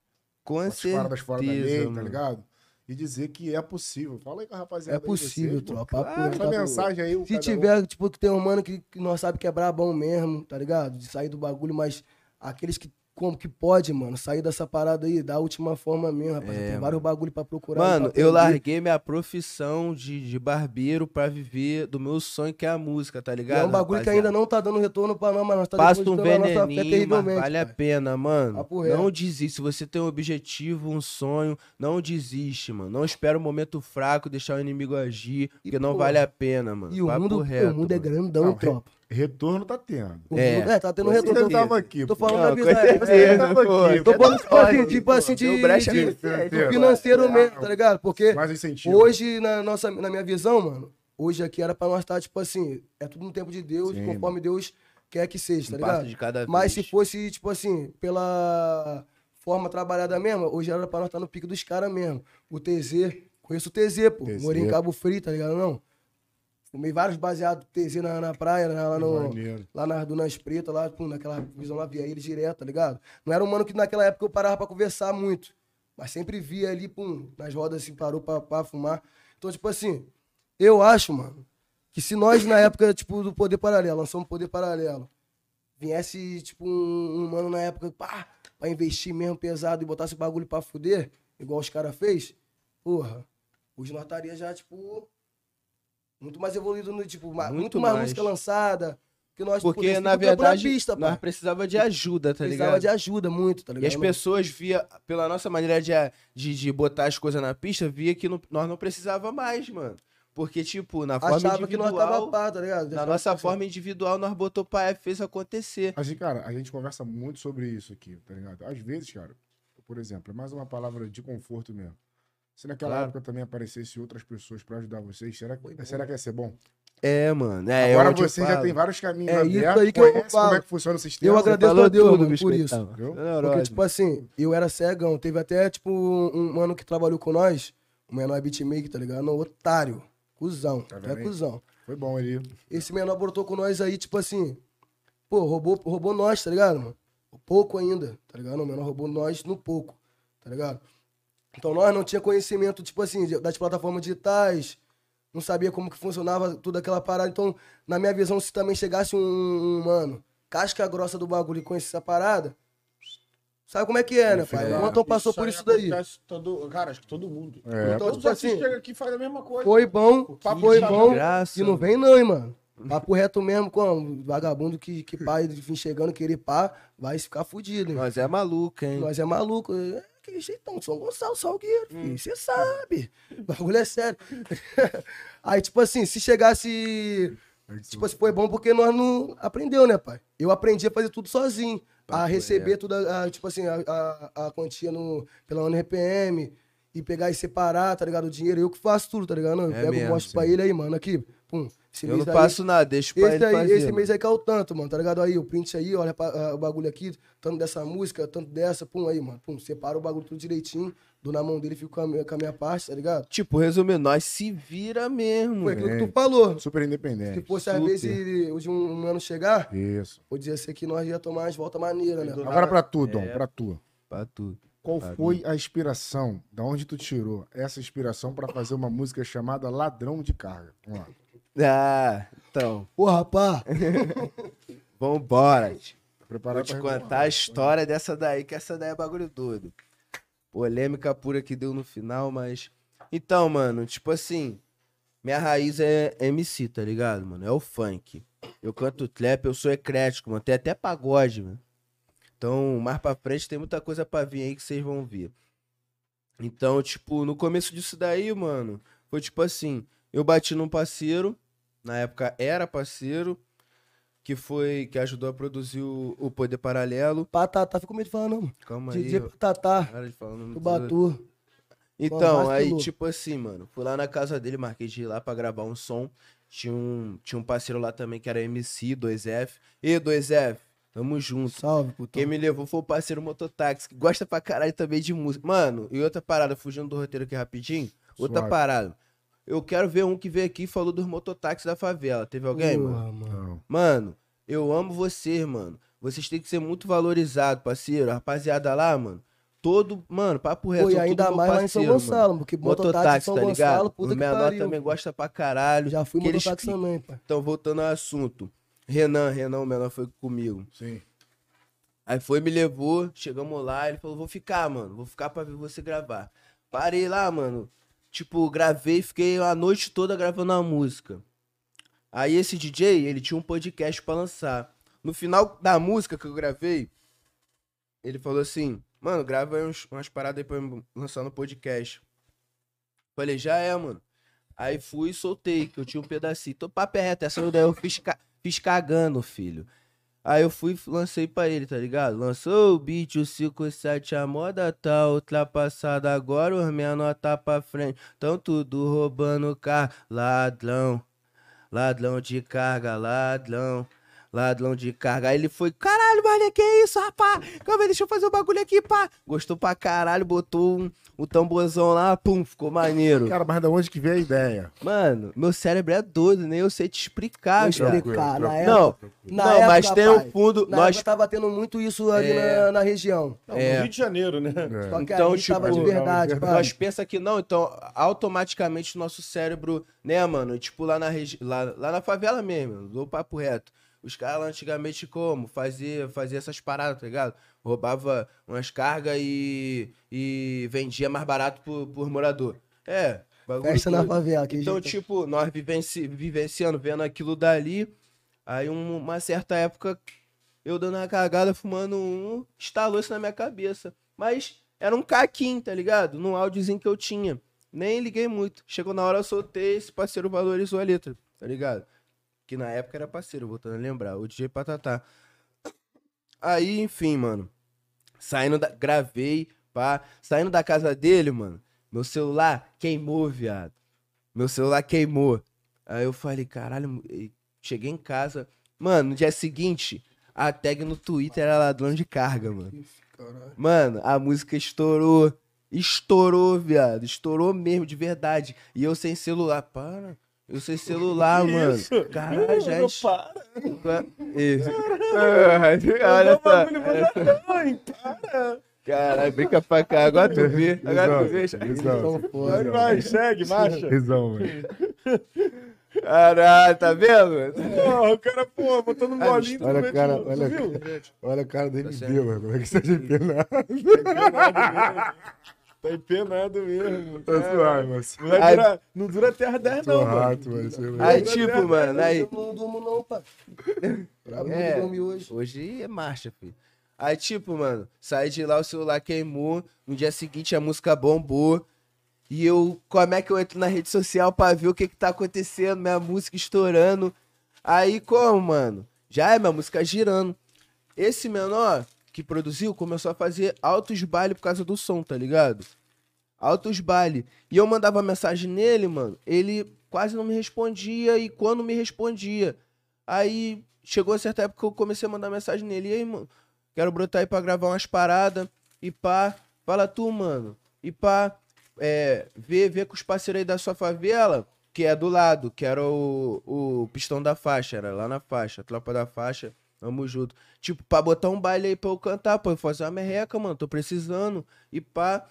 Com as paradas fora da lei, certeza, tá mano. ligado? E dizer que é possível. Fala aí com a rapaziada. é possível, tropa. Claro, Essa mensagem aí, o Se um- tiver, tipo, que tem um mano que, que nós sabe que é brabão mesmo, tá ligado? De sair do bagulho, mas aqueles que como que pode, mano, sair dessa parada aí, da última forma mesmo, rapaz. É, tem vários bagulho pra procurar. Mano, pra eu larguei minha profissão de, de barbeiro pra viver do meu sonho, que é a música, tá E ligado? é um bagulho que ainda não tá dando retorno pra nós, mas nós tá Passa um a veneninho, mas vale a pai. pena, mano. Não desiste. Se você tem um objetivo, um sonho, não desiste, mano. Não espera um momento fraco, deixar o inimigo agir, porque não vale a pena, mano. E o Papo mundo, reto, o mundo é grandão, Não, tropa. Retorno tá tendo. O É, é, tá tendo retorno. Eu tava aqui. Tô falando Não, da vida. é, certeza, tava pô. aqui, Tô falando, tipo assim, tipo assim, de, brecha de- no do financeiro. É. mesmo, tá ligado? Porque hoje, na, nossa, na minha visão, mano, hoje aqui era pra nós estar, tipo assim, é tudo no tempo de Deus, Sim, conforme Deus quer que seja, tá Um ligado? de cada Mas se fosse, tipo assim, pela forma trabalhada mesmo, hoje era pra nós estar no pico dos caras mesmo. O TZ, conheço o TZ, pô. TZ. Morei em Cabo Frio, tá ligado? Não. Fumei vários baseados TZ na, na praia, né, lá, no, lá nas Dunas Pretas, lá, pum, naquela visão lá, via ele direto, tá ligado? Não era um mano que naquela época eu parava pra conversar muito. Mas sempre via ali, pum, nas rodas assim, parou pra, pra fumar. Então, tipo assim, eu acho, mano, que se nós, na época, tipo, do Poder Paralelo, lançamos Poder Paralelo, viesse, tipo, um, um mano na época, pá, pra investir mesmo pesado e botasse bagulho pra fuder, igual os caras fez, porra, hoje nós estaria já, tipo, muito mais evoluído, no, tipo, muito, Muito mais, mais. música lançada. Que nós, Porque, na verdade, pista, nós precisava de ajuda, tá Precisava ligado? de ajuda muito, tá E ligado? as pessoas via, pela nossa maneira de, de, de botar as coisas na pista, via que não- nós não precisava mais, mano. Porque, tipo, na forma Achava que nós individual, tava pá, tá ligado? na Achava nossa forma individual, nós botou pra F, fez acontecer. A gente, cara, a gente conversa muito sobre isso aqui, tá ligado? Às vezes, cara, por exemplo, é mais uma palavra de conforto mesmo. Se naquela Claro. época também aparecesse outras pessoas pra ajudar vocês, será, que- será que ia ser bom? É, mano. É, Agora eu você já tem vários caminhos É isso abertos, aí que eu conhece falo. como é que funciona o sistema. Eu agradeço Falou a Deus, tudo, bicho por isso. Porque, tipo assim, eu era cegão. Teve até, tipo, um, mano que trabalhou com nós, o menor beatmaker, tá ligado? Não, otário. Cusão. Tá é cuzão. Foi bom ele. Esse menor brotou com nós aí, tipo assim, pô, roubou, roubou nós, tá ligado, mano? Pouco ainda, tá ligado? O menor roubou nós no pouco, tá ligado? Então nós não tinha conhecimento, tipo assim, das plataformas digitais, não sabia como que funcionava toda aquela parada. Então, na minha visão, se também chegasse um, um mano, casca grossa do bagulho e conhecesse essa parada, sabe como é que é, né, pai? É. O Antão passou por aí isso daí. Todo, cara, acho que todo mundo. É. Então, Todos tipo os artistas assim, chegam aqui e fazem a mesma coisa. foi bom, papo foi de bom, graça, e não vem não, hein, mano. Papo reto mesmo, com vagabundo que, que pai vir chegando, querer pá, vai ficar fudido, hein? Nós é maluco, hein? Nós é maluco. É aquele jeitão, São Gonçalo, Salgueiro, filho. Você sabe. O bagulho é sério. Aí, tipo assim, se chegasse Tipo assim, foi bom porque nós não aprendeu, né, pai? Eu aprendi a fazer tudo sozinho. A receber reto. tudo, a- a, tipo assim, a, a, a quantia no, pela ONRPM e pegar e separar, tá ligado? O dinheiro, eu que faço tudo, tá ligado? Eu É pego, mesmo, mostro pra ele aí, mano, aqui, pum. Esse Eu não faço nada, deixa pra esse, ele aí, fazer. esse mano. mês aí caiu tanto, mano, tá ligado? Aí, o print aí, olha pra- ah, o bagulho aqui, tanto dessa música, tanto dessa, pum, aí, mano. Pum, separa o bagulho tudo direitinho, dou na mão dele, fico com a minha, com a minha parte, tá ligado? Tipo, resumindo, nós se vira mesmo. Foi aquilo É. que tu falou. Super Se independente. fosse, às vezes, hoje um, um ano chegar, Isso. podia ser que nós ia tomar umas voltas maneiras, né? Agora pra tu, Dom, É. pra tu. Pra tudo. Qual Pra foi a inspiração? Da onde tu tirou essa inspiração pra fazer uma música chamada Ladrão de Carga? Vamos lá. Ah, então, Porra, pá. vambora. Tá Vou te contar a história dessa daí, que essa daí é bagulho doido. Polêmica pura que deu no final, mas. Então, mano, tipo assim, minha raiz é MC, tá ligado, mano? É o funk. Eu canto trap, eu sou eclético, mano. Tem até pagode, mano. Então, mais pra frente tem muita coisa pra vir aí que vocês vão ver. Então, tipo, no começo disso daí, mano, foi tipo assim, eu bati num parceiro, na época era parceiro, que foi, que ajudou a produzir o, o Poder Paralelo. Patatá, fico com medo de falar, não. Calma aí, DJ ó. Patatá, Para de falar o Batu. Então, aí, vacilou. tipo assim, mano, fui lá na casa dele, marquei de ir lá pra gravar um som. Tinha um, tinha um parceiro lá também que era MC, 2F. E 2F, tamo junto. Salve, putão. Quem me levou foi o parceiro Mototáxi, que gosta pra caralho também de música. Mano, e outra parada, fugindo do roteiro aqui rapidinho. Outra Suave. parada. Eu quero ver um que veio aqui e falou dos mototáxis da favela. Teve alguém, mano? Mano. Mano, eu amo vocês, mano. Vocês têm que ser muito valorizados, parceiro. A rapaziada lá, mano. Todo, mano, papo reto. E ainda mais lá em São parceiro, mano. Gonçalo, porque mototáxi São tá Gonçalo, ligado? puta o menor pariu. também gosta pra caralho. Já fui eles mototáxi pi- também, pai. Então, voltando ao assunto. Renan, Renan, o menor foi comigo. Sim. Aí foi, me levou, chegamos lá, ele falou, vou ficar, mano, vou ficar pra ver você gravar. Parei lá, mano, tipo, gravei, fiquei a noite toda gravando a música. Aí esse DJ, ele tinha um podcast pra lançar. No final da música que eu gravei, ele falou assim, mano, grava aí uns- umas paradas aí pra lançar no podcast. Falei, já é, mano. Aí fui e soltei, que eu tinha um pedacinho. Tô papo é reto, essa daí eu fiz, ca- fiz cagando, filho. Aí eu fui lancei pra ele, tá ligado? Lançou o beat, o 57, a moda tá ultrapassada. Agora os menor tá pra frente. Tão tudo roubando carro. Ladrão, ladrão de carga, ladrão. Ladrão de carga. Aí ele foi, caralho, mano, que isso, rapaz? Calma aí, deixa eu fazer o bagulho aqui, pá. Gostou pra caralho, botou um, o tamborzão lá, pum, ficou maneiro. Cara, mas da onde que veio a ideia? Mano, meu cérebro é doido, nem eu sei te explicar, Vou cara. explicar. Na época, Não, na não, época, mas tem um fundo. Na Nós, tava tendo muito isso ali É. na, na região. Não, É. No Rio de Janeiro, né? É. Só que Então, ali tava tipo, de verdade, não, pai. nós pensa que não, então automaticamente o nosso cérebro, né, mano? Tipo, lá na, regi... lá, lá na favela mesmo, do papo reto. Os caras antigamente como? Fazia, fazia essas paradas, tá ligado? Roubava umas cargas e, e vendia mais barato por, por morador. É, bagulho Festa na favela. Que Então, jeito. tipo, nós vivenci... vivenciando, vendo aquilo dali. Aí, um- uma certa época, eu dando uma cagada, fumando um, estalou isso na minha cabeça. Mas era um caquinho, tá ligado? Num áudiozinho que eu tinha. Nem liguei muito. Chegou na hora, eu soltei, esse parceiro valorizou a letra, tá ligado? Que na época era parceiro, voltando a lembrar. O DJ Patatá. Aí, enfim, mano. Saindo da. Gravei, pá. Saindo da casa dele, mano. Meu celular queimou, viado. Meu celular queimou. Aí eu falei, caralho, cheguei em casa. Mano, no dia seguinte, a tag no Twitter era ladrão de carga, mano. Mano, a música estourou. Estourou, viado. Estourou mesmo, de verdade. E eu sem celular. Para. Eu sem celular, mano. Caralho, já. es- Isso. Olha só. Mãe, para. Caralho, brinca pra cá. Agora tu vê. Agora tu vê. Risão, risão, Vai, vai, segue, marcha. Risão, velho. Caralho, tá vendo? Porra, o cara, pô, botando um Ah, bolinho olha, no cara, do- tu olha, viu? Olha a cara dele Tá de certo. bêbado. Como é que você tá empenado? Tá empenado mesmo. Tá suave, mas. Não, vai Ai. durar, não dura até as 10 Tô não, mano. rato, mano. É- Aí, tipo, mano, aí. Eu não durmo não, mim, É. hoje. Hoje é marcha, filho. Aí, tipo, mano, saí de lá, o celular queimou. No dia seguinte a música bombou. E eu, como é que eu entro na rede social pra ver o que que tá acontecendo? Minha música estourando. Aí como, mano? Já é minha música girando. Esse menor que produziu começou a fazer altos baile por causa do som, tá ligado? Altos baile. E eu mandava mensagem nele, mano. Ele quase não me respondia e quando me respondia. Aí chegou a certa época que eu comecei a mandar mensagem nele. E aí, mano, quero brotar aí pra gravar umas paradas. E pá, fala tu, mano. E pá, é, vê, com os parceiros aí da sua favela, que é do lado, que era o, o pistão da faixa, era lá na faixa, tropa da faixa. Tamo junto. Tipo, pra botar um baile aí pra eu cantar, pra eu fazer uma merreca, mano. Tô precisando. E pá.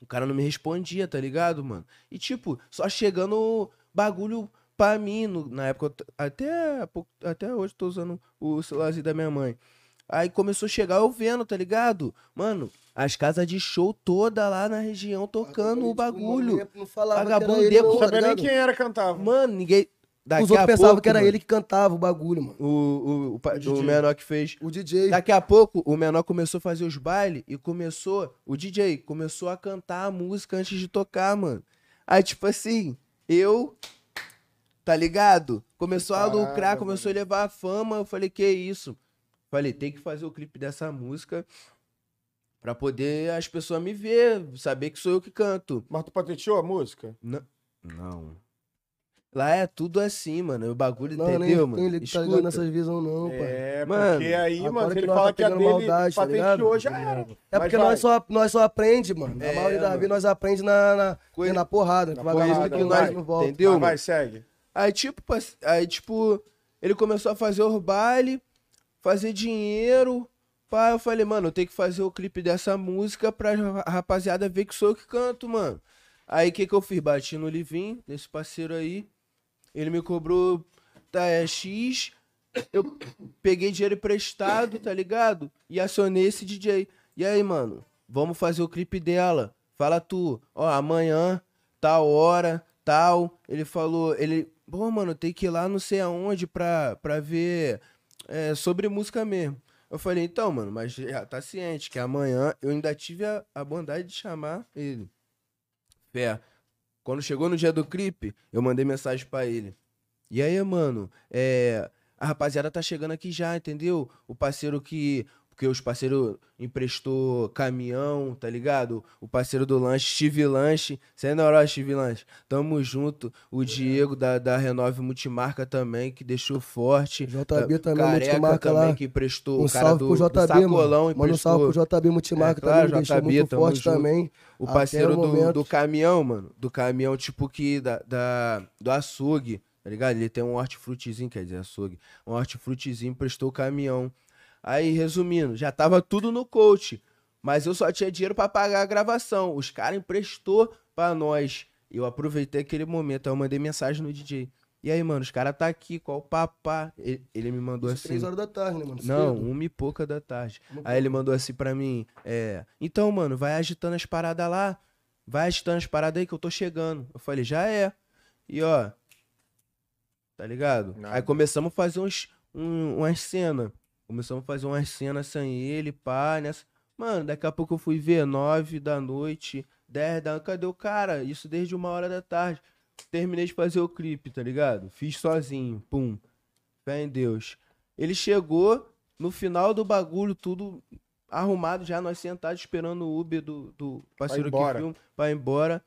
O cara não me respondia, tá ligado, mano? E tipo, só chegando bagulho pra mim. no- na época, até, até hoje tô usando o celularzinho da minha mãe. Aí começou a chegar eu vendo, tá ligado? Mano, as casas de show toda lá na região tocando o Tipo, bagulho. mano, Não falava Vagabundo que era ele, não, Não tá sabia nem quem era que cantava. Mano, ninguém. Daqui Os outros a pensavam pouco, que era mano, ele que cantava o bagulho, mano. O, o, o, DJ. o menor que fez. O DJ. Daqui a pouco, o menor começou a fazer os bailes e começou, o DJ começou a cantar a música antes de tocar, mano. Aí, tipo assim, eu, tá ligado? Começou a Caralho, lucrar, começou a mano. levar a fama. Eu falei, que isso? Falei, tem que fazer o clipe dessa música pra poder as pessoas me ver, saber que sou eu que canto. Mas tu patenteou a música? Não. Não. Lá é tudo assim, mano. O bagulho, Não, nem entendeu, tem mano? ele que tá ligado nessas visões, não, pai. É, Mano, porque aí, mano, que ele fala tá que a pegando dele maldade, tá patenteou, ligado? já era. É Mas porque vai. nós só, nós só aprende, mano. Na É, maioria das mano. vezes nós aprende na, na, Coisa- na porrada. Na devagarinho porrada, que nós não volta. entendeu? Mano? vai, segue. Aí, tipo, aí, tipo, ele começou a fazer o baile, fazer dinheiro. Pá, eu falei, mano, eu tenho que fazer o clipe dessa música pra ra- rapaziada ver que sou eu que canto, mano. Aí, o que que eu fiz? Bati no Livinho, desse parceiro aí. Ele me cobrou tá, é, X. Eu peguei dinheiro emprestado, tá ligado? E acionei esse DJ. E aí, mano, vamos fazer o clipe dela. Fala tu, ó, amanhã, tal hora, tal. Ele falou, ele, pô, mano, tem que ir lá não sei aonde pra, pra ver é, sobre música mesmo. Eu falei, então, mano, mas já tá ciente que amanhã eu ainda tive a, a bondade de chamar ele. Fé. Quando chegou no dia do clipe, eu mandei mensagem pra ele. E aí, mano, é, a rapaziada tá chegando aqui já, entendeu? O parceiro que. Porque os parceiros emprestou caminhão, tá ligado? O parceiro do lanche, Steve Lanche. Você é na hora, Steve Lanche. Tamo junto. O Diego da, da Renove Multimarca também, que deixou forte. JB também, Careca multimarca também, lá. que emprestou. Um o cara salve do, pro do JB, Sacolão mano. Manda um salve emprestou. pro JB Multimarca É, claro, também, me deixou JB, muito forte junto. também. O parceiro o do, do caminhão, mano. Do caminhão, tipo que da, da, do açougue, tá ligado? Ele tem um hortifrutizinho, quer dizer, açougue. Um hortifrutizinho, prestou o caminhão. Aí, resumindo, já tava tudo no coach. Mas eu só tinha dinheiro pra pagar a gravação. Os caras emprestou pra nós. Eu aproveitei aquele momento, aí eu mandei mensagem no DJ. E aí, mano, os caras tá aqui, qual o papá? Ele, ele me mandou Isso assim. Três horas da tarde, né, mano? Não, Cedo. uma e pouca da tarde. Uma Aí ele mandou assim pra mim, é... Então, mano, vai agitando as paradas lá. Vai agitando as paradas aí que eu tô chegando. Eu falei, já é. E ó... Tá ligado? Nada. Aí começamos a fazer uns, um, umas cenas. Começamos a fazer umas cenas sem ele, pá, nessa... Mano, daqui a pouco eu fui ver, nove da noite, dez da... Cadê o cara? Isso desde uma hora da tarde. Terminei de fazer o clipe, tá ligado? Fiz sozinho, pum. Fé em Deus. Ele chegou no final do bagulho, tudo arrumado já, nós sentados esperando o Uber do, do parceiro que filma pra ir embora.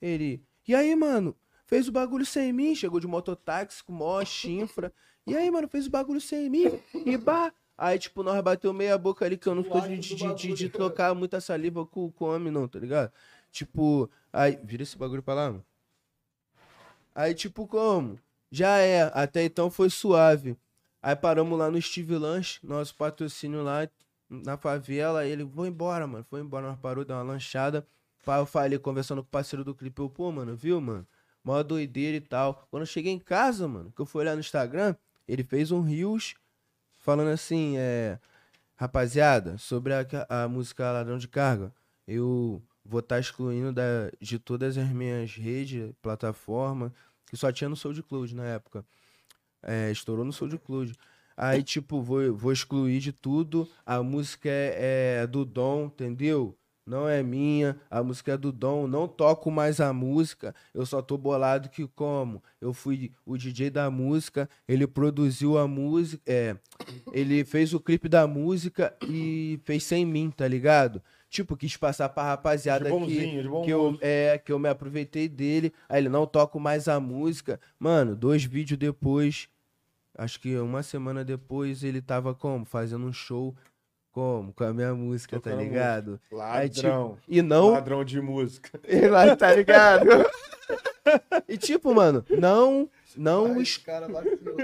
Ele, e aí, mano? Fez o bagulho sem mim? Chegou de mototáxi com mó chinfra. E aí, mano, fez o bagulho sem mim? E bah! Aí, tipo, nós bateu meia boca ali, que eu não tô de, de, de, de, de trocar muita saliva com, com homem, não, tá ligado? Tipo, aí, vira esse bagulho pra lá, mano. Aí, tipo, como? Já é, até então foi suave. Aí paramos lá no Steve Lanche, nosso patrocínio lá na favela. Ele, vou embora, mano. Foi embora, nós parou, deu uma lanchada. Pá, eu falei, conversando com o parceiro do clipe, eu, pô, mano, viu, mano? Mó doideira e tal. Quando eu cheguei em casa, mano, que eu fui olhar no Instagram, ele fez um Rios falando assim, é. Rapaziada, sobre a, a música Ladrão de Carga, eu vou estar excluindo da, de todas as minhas redes, plataforma, que só tinha no SoundCloud na época. É, estourou no SoundCloud. Aí, tipo, vou, vou excluir de tudo. A música é, é do Dom, entendeu? Não é minha, a música é do Dom, não toco mais a música, eu só tô bolado que como? Eu fui o DJ da música, ele produziu a música, é, ele fez o clipe da música e fez sem mim, tá ligado? Tipo, quis passar pra rapaziada De que, de que eu, é, que eu me aproveitei dele, aí ele não toco mais a música. Mano, dois vídeos depois, acho que uma semana depois, ele tava como? Fazendo um show como? Com a minha música, Tocando tá ligado? Aí, tipo, Ladrão. E não. Ladrão de música. Mas tá ligado? e tipo, mano, não. Não. Esse cara vacilou.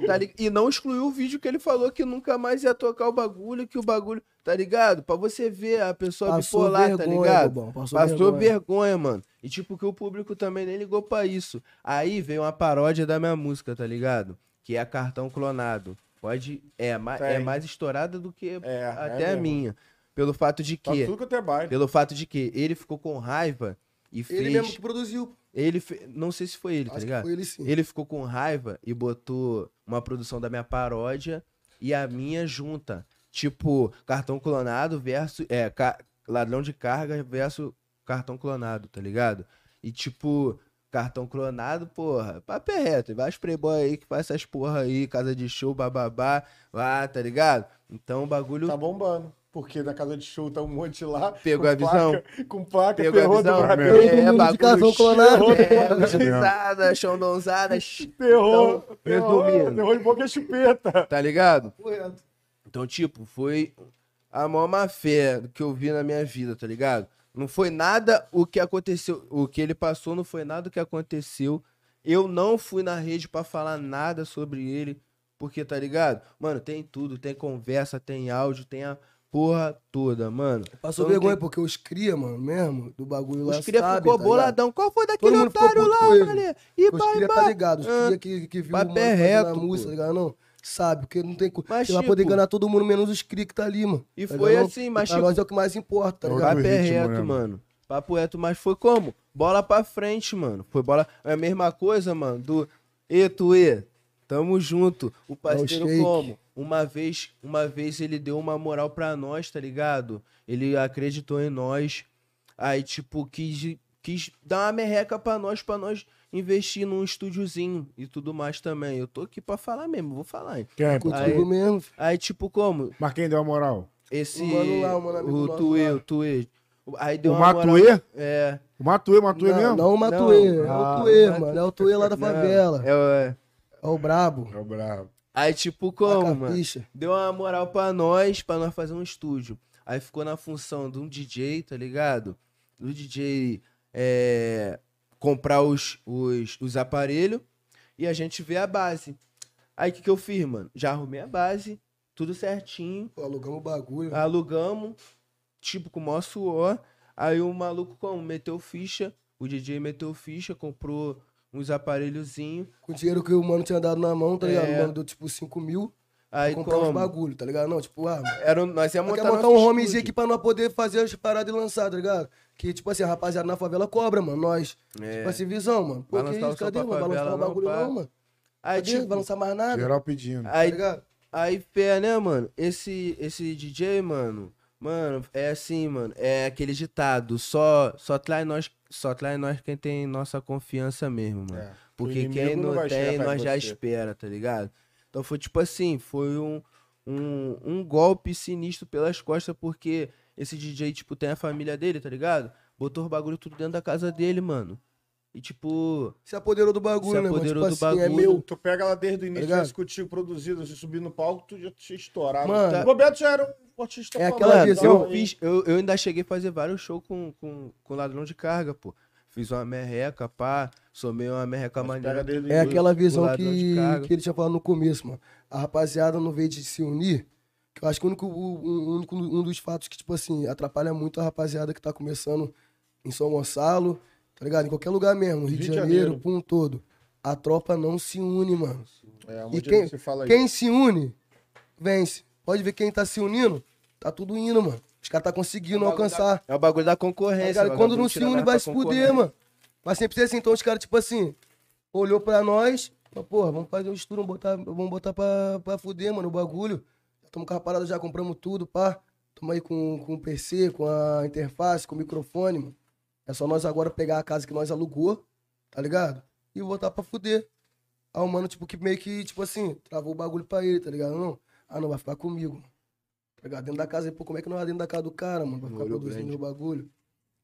Tá li- E não excluiu o vídeo que ele falou que nunca mais ia tocar o bagulho, que o bagulho. Tá ligado? Pra você ver a pessoa Passou bipolar, tá vergonha, ligado? bobão, passou Passou vergonha. vergonha, mano. E tipo, que o público também nem ligou pra isso. Aí veio uma paródia da minha música, tá ligado? Que é cartão clonado. Pode. É, ma- é mais estourada do que É, é até a mesmo. minha. Pelo fato de Tá que. tudo que até baile. Pelo fato de que ele ficou com raiva e fez. Ele mesmo que produziu. Ele fe- Não sei se foi ele, tá Acho que ligado? foi ele sim. Ele ficou com raiva e botou uma produção da minha paródia e a minha junta. Tipo, cartão clonado versus. É, ca- ladrão de carga versus cartão clonado, tá ligado? E tipo, cartão clonado, porra, papo é reto. Vai os playboy aí que faz essas porra aí, casa de show, bababá, lá, tá ligado? Então o bagulho. Tá bombando. Porque na casa de show tá um monte lá. Pegou a visão? placa- com placa, Pegou a visão? Brasil. mesmo. Todo mundo de cartão clonado. É, chondonzada, Terror, Então, terror, resumindo. terror de boca é chupeta. tá ligado? Correto. Então, tipo, foi a maior má fé que eu vi na minha vida, tá ligado? Não foi nada o que aconteceu, o que ele passou não foi nada o que aconteceu. Eu não fui na rede pra falar nada sobre ele, porque tá ligado? Mano, tem tudo, tem conversa, tem áudio, tem a porra toda, mano. Passou Então, vergonha tem- porque os cria, mano, mesmo, do bagulho lá, Os cria sabe, ficou tá ligado? boladão. Qual foi daquele otário lá, mané? E Os pai, cria tá ligado, os Ah, cria que, que viu o mano reto, a música, tá ligado? Não, sabe, porque não tem... co- Mas, Você vai poder enganar todo mundo, menos os cria que tá ali, mano. E tá foi ligado? assim, mas Pra tipo, nós é o que mais importa, tá É o ligado? do Papo é reto, né, mano? mano. Papo reto, mas foi como? Bola pra frente, mano. Foi bola. É a mesma coisa, mano. Do E, Tuê. Tamo junto. O parceiro shake. como? Uma vez, uma vez ele deu uma moral pra nós, tá ligado? Ele acreditou em nós. Aí, tipo, quis, quis dar uma merreca pra nós, pra nós investir num estúdiozinho e tudo mais também. Eu tô aqui pra falar mesmo, vou falar. hein? Quem? Contigo Aí- mesmo. Aí, tipo, como? Mas quem deu a moral? Esse. O mano lá, o mano amigo o Tuê, o Tuê. Aí deu O uma moral- Matuê? É. O Matuê, Matuê Não, mesmo? não o Matuê, é Ah, o Tuê, Matuê. mano. É o Tuê lá da favela. É, é. É o brabo. É o brabo. Aí, tipo, A como, mano? Deu uma moral pra nós, pra nós fazer um estúdio. Aí ficou na função de um DJ, tá ligado? Do DJ é, comprar os, os, os aparelhos e a gente vê a base. Aí o que, que eu fiz, mano? Já arrumei a base, tudo certinho. Pô, Alugamos o bagulho. Alugamos, tipo, com o maior suor. Aí o maluco, como? Meteu ficha. O DJ meteu ficha, comprou uns aparelhozinhos. Com o dinheiro que o mano tinha dado na mão, tá ligado? É. O mano deu tipo 5 mil. Aí pra comprar uns como? bagulho, tá ligado? Não, tipo, ah, mano. Era, nós Nós montar, montar um homezinho aqui pra nós poder fazer as paradas e lançar, tá ligado? Que, tipo assim, a rapaziada na favela cobra, mano. Nós. É. Tipo assim, visão, mano. Pô, que isso? Cadê? Mano? Vai lançar favela, o não, bagulho pá. não, mano. Aí, Cadê? tipo, Vai lançar mais nada? Geral pedindo. Tá aí, ligado? aí, pé, né, mano? Esse, esse DJ, mano, mano, é assim, mano, é aquele ditado, só, só traz nós, só traz nós quem tem nossa confiança mesmo, mano. É. Porque quem não não tem, nós já você. espera, tá ligado? Então foi tipo assim, foi um, um, um golpe sinistro pelas costas, porque esse DJ, tipo, tem a família dele, tá ligado? Botou os bagulho tudo dentro da casa dele, mano. E tipo, Se apoderou do bagulho, Se né, mano? apoderou Tipo do assim, é bagulho. meu. Tu pega ela desde o início, ligado? tivesse contigo produzido, você subir no palco, tu já tinha estourado. Mano. o Roberto já era um artista É aquela visão- eu fiz, eu, eu ainda cheguei a fazer vários shows com, com, com ladrão de carga, pô. Fiz uma merreca, pá, somei uma merreca Mas maneira. o É aquela visão que, que ele tinha falado no começo, mano. A rapaziada, no vez de se unir, que eu acho que o único, o- o único- um dos fatos que, tipo assim, atrapalha muito a rapaziada que tá começando em São Gonçalo, tá ligado? Em qualquer lugar mesmo, no Rio, de Janeiro, por um todo. A tropa não se une, mano. É, um E quem, se quem se une, vence. Pode ver quem tá se unindo, tá tudo indo, mano. Os caras tá conseguindo alcançar. É o bagulho da Tá concorrência. ligado? o Quando vagabundo não se une, vai se fuder, mano. Vai sempre assim. Então os caras, tipo assim, olhou pra nós, falou, porra, vamos fazer um estudo, vamos botar, vamos botar pra, pra fuder, mano, o bagulho. Estamos com a parada, já compramos tudo, pá. Tamo aí com, com o PC, com a interface, com o microfone, mano. É só nós agora pegar a casa que nós alugou, tá ligado? E voltar pra fuder. Aí o mano, tipo, que meio que, tipo assim, travou o bagulho pra ele, tá ligado? Não. Ah, não, vai ficar comigo, mano. Tá ligado? Dentro da casa, pô, como é que nós vai dentro da casa do cara, mano? Vai ficar Olho produzindo o bagulho.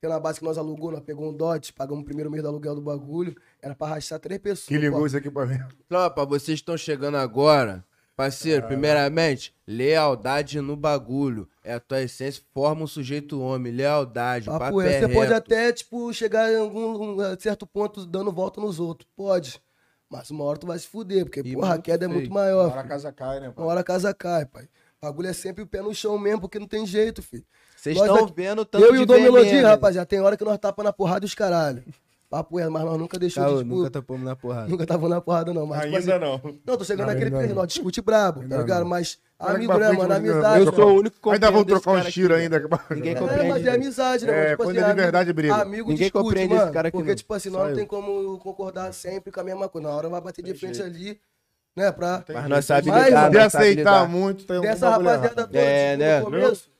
Pela base que nós alugou, nós pegou um dot, pagamos o primeiro mês do aluguel do bagulho. Era pra arrastar três pessoas. Que ligou pô. esse equipamento. Tropa, vocês estão chegando agora. Parceiro, primeiramente, lealdade no bagulho. É a tua essência, forma um sujeito homem. Lealdade, Papo papo é, você pode reto. até, tipo, chegar em algum um certo ponto dando volta nos outros. Pode. Mas uma hora tu vai se fuder, porque, E porra, a queda é muito maior. Agora a filho. casa cai, né, Uma pai? hora a casa cai, pai. O bagulho é sempre o pé no chão mesmo, porque não tem jeito, filho. Vocês estão vendo tanto Eu e o Dom Melodia, rapaziada, tem hora que nós tapa na porrada dos caralho. Papo é, mas nós nunca deixamos Caô, de, tipo, nunca tapamos na porrada. nunca tava na porrada, não. Mas, tipo Ainda assim, não. Não, tô chegando Não, naquele período, não. nós discute brabo, Ainda tá ligado? não. Mas amigo, né, mano? mas Amizade. Eu sou o único que Ainda vamos trocar uns cara tiros aqui, ainda. Ninguém É, compreende. mas é amizade, né? É? Tipo quando assim, é de verdade, briga. Amigo Ninguém discute, compreende mano, esse cara aqui, Porque, tipo assim, nós não tem como concordar sempre com a mesma coisa. Na hora vai bater de frente ali, né? Pra Mas nós sabemos Mas, lidar, De nós sabe aceitar lidar. muito, tem um dessa rapaziada toda, É, tipo, né? no começo.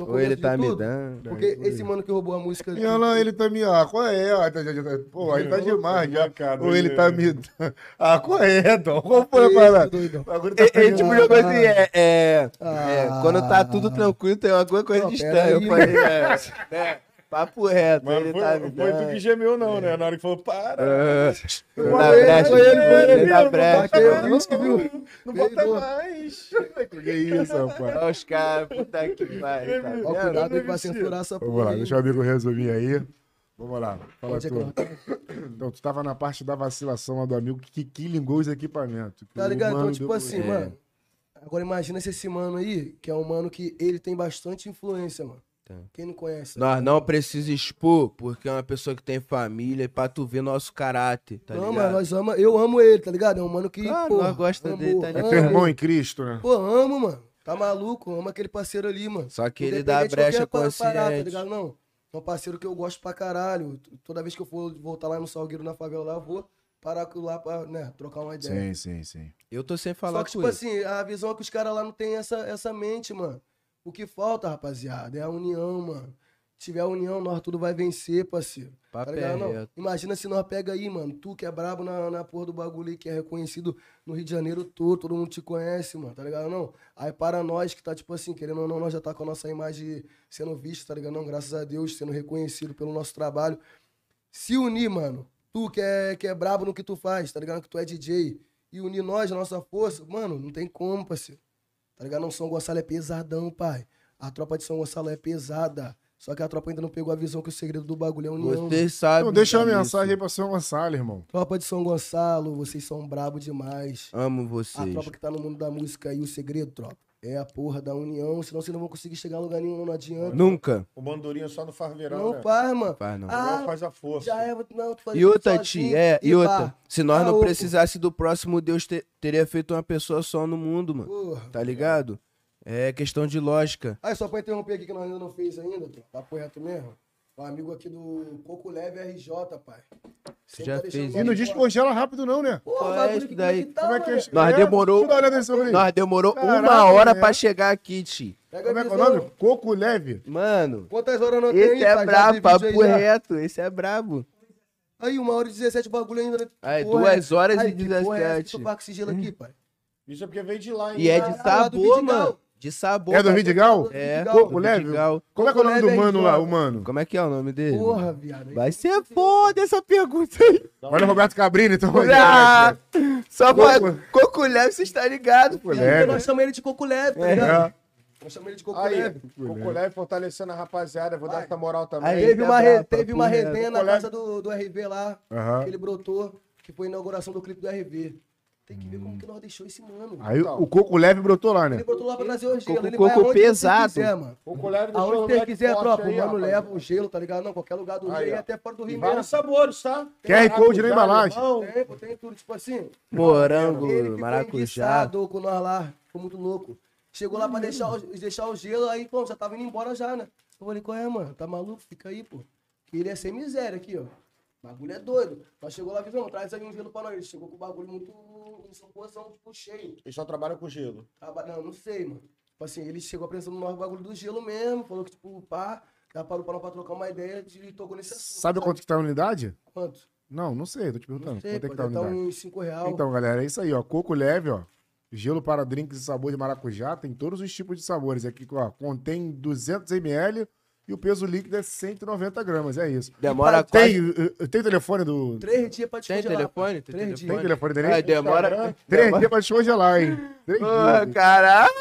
No Ou ele tá me tudo, dando. Porque esse mano que roubou a música. Olha lá, ele tá me. Ah, qual é? Ah, tá- já- já- Pô, ele tá demais já. Cara, Ou ele tá me. Ah, qual é, Dom? Qual foi a parada? tá Ele, tipo, jogou assim, é, é, Ah. é, quando tá tudo tranquilo, tem alguma coisa Não, estranho. Eu aí, falei, é, né, papo reto, Mas ele foi, tá me foi tu que gemeu, não, né? Na hora que falou, para. Ah, Foi na ele, brecha, foi ele, foi ele. na Não brecha. o viu? Bota mais. Que isso, rapaz. Olha os caras, puta que pariu. Tá Ó, vendo? cuidado aí pra censurar essa Vamos lá, porra. deixa o amigo resumir aí. Vamos lá, fala Pode tu. Então, tu tava na parte da vacilação lá do amigo que, que ligou os equipamentos. Tá o ligado? Então, tipo assim, É. mano. Agora imagina se esse mano aí, que é um mano que ele tem bastante influência, mano. Tá. Quem não conhece? Nós não precisa expor, porque é uma pessoa que tem família, e pra tu ver nosso caráter, tá não, ligado? mano, nós ama, eu amo ele, tá ligado? É um mano que, Claro, pô, nós gosta dele, tá É ligado? teu amo. irmão em Cristo, né? Pô, amo, mano. Tá maluco? Amo aquele parceiro ali, mano. Só que ele dá de brecha qualquer pa- parada, tá consciente. ligado? Não. É um parceiro que eu gosto pra caralho. Toda vez que eu for voltar lá no Salgueiro, na favela lá, eu vou parar com- lá pra, né, trocar uma ideia. Sim, sim, sim. Eu tô sem falar Só que, com tipo ele. assim, a visão é que os caras lá não tem essa, essa mente, mano. O que falta, rapaziada, é a união, mano. Se tiver a união, nós tudo vai vencer, parceiro. Papo Tá é? Não. Imagina se nós pega aí, mano. Tu que é brabo na, na porra do bagulho aí, que é reconhecido no Rio de Janeiro todo, todo mundo te conhece, mano, tá ligado? Não. Aí para nós que tá, tipo assim, querendo ou não, nós já tá com a nossa imagem sendo vista, tá ligado? Não, graças a Deus, sendo reconhecido pelo nosso trabalho. Se unir, mano. Tu que é, que é brabo no que tu faz, tá ligado? Que tu é DJ. E unir nós, a nossa força, mano, não tem como, parceiro. Tá ligado? Não, São Gonçalo é pesadão, pai. A tropa de São Gonçalo é pesada. Só que a tropa ainda não pegou a visão que o segredo do bagulho é a união. mano. Vocês sabem. Então, deixa disso. mensagem aí pra São Gonçalo, irmão. Tropa de São Gonçalo, vocês são brabo demais. Amo A vocês. tropa que tá no mundo da música aí, o segredo, tropa, é a porra da união, senão vocês não vão conseguir chegar a lugar nenhum, não adianta. Nunca. O Mandurinha só no faz verão, Não né? faz, mano. Faz não. Ah, Não faz a força. já é, não, tu faz E outra, Ti, é, e outra. Se nós Ah, não precisasse do próximo, Deus te- teria feito uma pessoa só no mundo, mano. Porra. Tá ligado? É questão de lógica. Aí, só pra interromper aqui que nós ainda não fez ainda, tropa, papo reto mesmo. Um amigo aqui do Coco Leve RJ, pai. Sempre Já tá fez E não nós descongela rápido, não, né? Porra, Qual é isso que daí? tá, Como é que é? Nós demorou-. Nós demorou Caraca, uma hora é. pra chegar aqui, Ti. Pega Como é que é o nome? Coco leve. Mano, Quantas horas não tem esse é brabo, papo reto. Esse é brabo. Aí, uma hora e 17 bagulho ainda. né? Aí, Porra, duas horas Aí, e que porra é essa que 17. tu tá com esse gelo aqui, pai? Isso é porque veio de lá, hein? E é de sabor, mano. De sabor. É do. Vidigal? É. Coco do leve? Vidigal. Como é que é o nome do mano lá, o mano? Como é que é o nome dele? Porra, viado. Vai ser foda essa pergunta aí. Olha o Roberto Cabrini, então. Ah, só pra Coco- Coco Leve, você está ligado, leve. Nós chamamos ele de Coco Leve, tá É. ligado? Nós chamamos ele de Coco Aí, Leve. Coco Leve fortalecendo a rapaziada. Vou dar essa moral também. Aí, Teve é uma, re- teve uma resenha na casa do, do RV lá, que ele brotou, que foi a inauguração do clipe do RV. Tem que ver como que nós deixou esse mano. Aí Então. o Coco leve brotou lá, Ele né? brotou lá pra trazer o gelo. Coco- ele coco pesado. Quiser, mano. Coco Leve deixou Aonde moleque quiser, tropa, o mano leva o gelo, tá ligado? Não, qualquer lugar do Aí, Rio e até fora do Rio vários sabores, tá? QR Code na embalagem. Tem, tem tudo, tipo assim. Morango, Ele ficou maracujá. com nós lá, ficou muito louco. Chegou lá pra deixar, o- deixar o gelo, aí, pô, já tava indo embora já, né? Eu falei, qual é, mano? Tá maluco? Fica aí, pô. Que ele é sem miséria aqui, ó. O bagulho é doido. Nós chegou lá, visão, traz aí um gelo pra nós. Ele chegou com o bagulho muito, em sua posição, tipo, cheio. Eles só trabalham com gelo. Traba- Não, não sei, mano. Tipo assim, ele chegou apresentando nós o bagulho do gelo mesmo, falou que, tipo, pá, já parou pra pra trocar uma ideia e tocou nesse assunto. Sabe quanto que tá a unidade? Quanto? Não, não sei, tô te perguntando. Não sei, quanto é que tá a estar unidade? uns 5 reais. Então, galera, é isso aí, ó. Coco leve, ó. Gelo para drinks de sabor de maracujá, tem todos os tipos de sabores. Aqui, ó, contém 200 ml e o peso líquido é 190 gramas, é isso. Demora Tem, eh, tem o telefone do... Três dias pra Tem descongelar. telefone? Tem Três telefone? Tem dias. telefone dele? Ah, demora. Três demora- dias pra descongelar, hein? Três Porra, dias. caralho.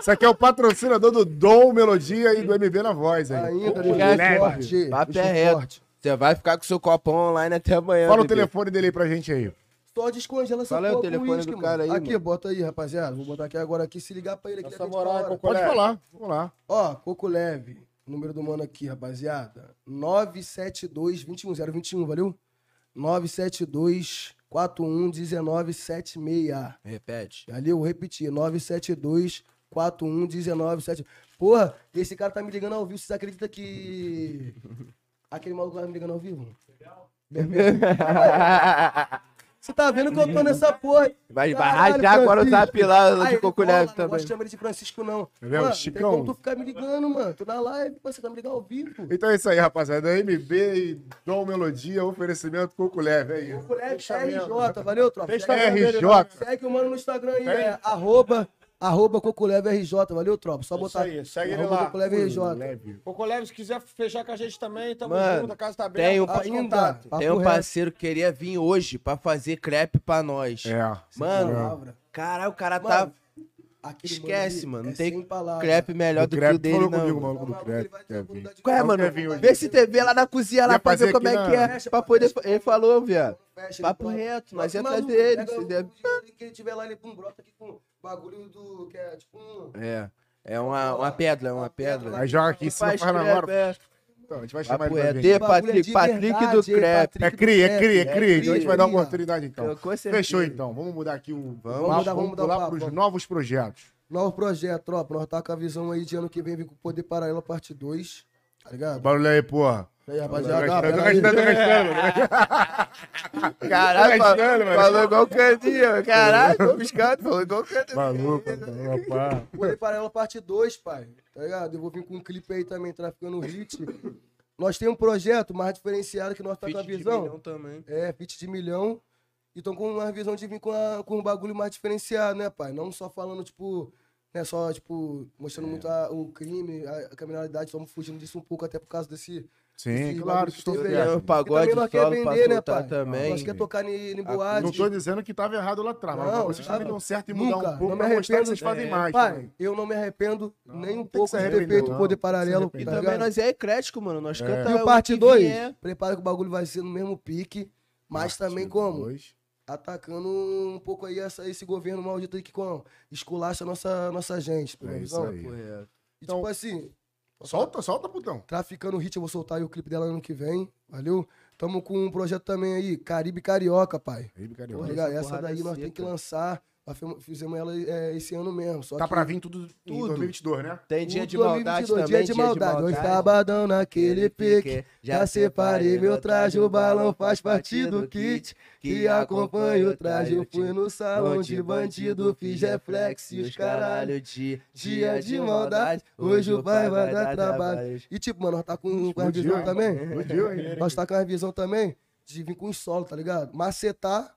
Isso aqui é o patrocinador do Dom Melodia e do MB na voz, aí. Ainda, leve. Papo é reto. Você vai ficar com seu copão online até amanhã. Fala o telefone dele aí pra gente aí. Só descongela essa Fala aí o telefone do cara aí, Aqui, mano. bota aí, rapaziada. Vou botar aqui agora aqui, se ligar pra ele aqui. Moral, Pode Leve. falar, vamos lá. Ó, Coco Leve. O número do mano aqui, rapaziada. 972 21 021, valeu? 972 41 1976. Repete. Ali eu vou repetir, 972 41 1976. Porra, esse cara tá me ligando ao vivo. Vocês acreditam que. Aquele maluco tá me ligando ao vivo? Você tá vendo que eu tô nessa porra? Vai, vai rachar agora o zap lá de Coco Leve Não também. de chamar ele de Francisco, não. Entendeu? Mano, Chicão. Tem como tu ficar me ligando, mano. Tu na live, pô, você tá me ligando ao vivo. Então é isso aí, rapaziada. MB e Dom Melodia, oferecimento Coco Leve, é isso. Coco Leve RJ, valeu, tropa? Lá. Segue o mano no Instagram aí, é arroba, arroba Coco Leve RJ, valeu, tropa? Só Isso botar aí, segue ele lá. Coco Leve RJ. Leve. Coco Leve, se quiser fechar com a gente também, tamo Mano, junto, a casa tá aberta. tem um- Ainda. Tem um parceiro que queria vir hoje pra fazer crepe pra nós. É. Mano, palavra. caralho, o cara Mano, tá. Aquele Esquece, mano. Não é tem crepe melhor Do do, que crepe, o dele, não. comigo, mano. maluco do Tá crepe. quer vir. Qual é, mano? Quer vir hoje? Vê se TV lá na cozinha lá pra ver como é que é. Fecha, Pra poder. fecha. Ele falou, viado. Papo reto, nós ia Maluco, trazer ele, pega se que tiver lá, ele brota aqui com bagulho do. que é tipo um. É. É uma, uma pedra, é uma pedra. Aí joga aqui em cima, Faz crepe, hora. é. Então, a gente vai chamar Papo ele pra é. Bagulho é Patrick, Patrick do crepe. Patrick É do cria, é cria, é cria. Então a gente vai dar uma oportunidade então. Fechou então. Vamos mudar aqui o. Vamos mudar, vamos mudar o pular papo, pros vamos. novos projetos. Novo projeto, tropa. Nós tá com a visão aí de ano que vem vir com o Poder Paralelo parte 2. Tá ligado? Barulho aí, porra. E aí, rapaziada. gastando, tô gastando, tô gastando. Caralho, Tá falou, igual o Caninha. Caralho, tô piscando, falou igual o Caninha. Maluco, rapaz. Poder Paralelo parte 2, pai. Tá ligado? Eu vou vir com um clipe aí também, traficando hit. Nós temos um projeto mais diferenciado que nós tá com a Feat de visão. milhão também. É, fit de milhão. E tão com uma visão de vir com, a- com um bagulho mais diferenciado, né, pai? Não só falando, tipo, né, só, tipo, mostrando muito a- o crime, a, a criminalidade, estamos fugindo disso um pouco, até por causa desse. Sim, Esse claro que estou teve Tem aí. um ligado. E pagode também nós quer vender, né, pai? também. Nós quer tocar em, em boate. Não tô dizendo que tava errado lá atrás, mas Não, vocês também dão certo em mudar Nunca, um pouco não me pra mostrar que arrependo. vocês fazem É, mais Pai, eu não me arrependo Não, nem não um pouco de ter feito o não. Poder Paralelo. E tá também nós é eclético, mano. Nós É. canta E o parte que 2, vier. prepara que o bagulho vai ser no mesmo pique, mas também como? Atacando um pouco aí essa, esse governo maldito aí que como? esculacha a nossa, nossa gente. É isso aí. Correto. E Então- tipo assim, Solta, solta, putão. traficando hit, eu vou soltar aí o clipe dela ano que vem, valeu? Tamo com um projeto também aí, Caribe Carioca, pai. Aí, Tá carioca. ligado? essa Essa daí nós seca. temos que lançar. Fizemos- ela é, esse ano mesmo. Só Tá que pra vir tudo em Tudo. 2022, né? Tem dia de tudo maldade 2022, também. Dia de maldade. Hoje sabadão naquele pique. Já separei meu traje, o balão faz parte do kit. Que acompanha o traje, eu fui no salão de bandido, fiz reflex e os caralho. de Dia de maldade, hoje o pai vai dar trabalho. E tipo, mano, nós tá com, com a visão também. Nós tá com a visão também de vir com os solos, tá ligado? Macetar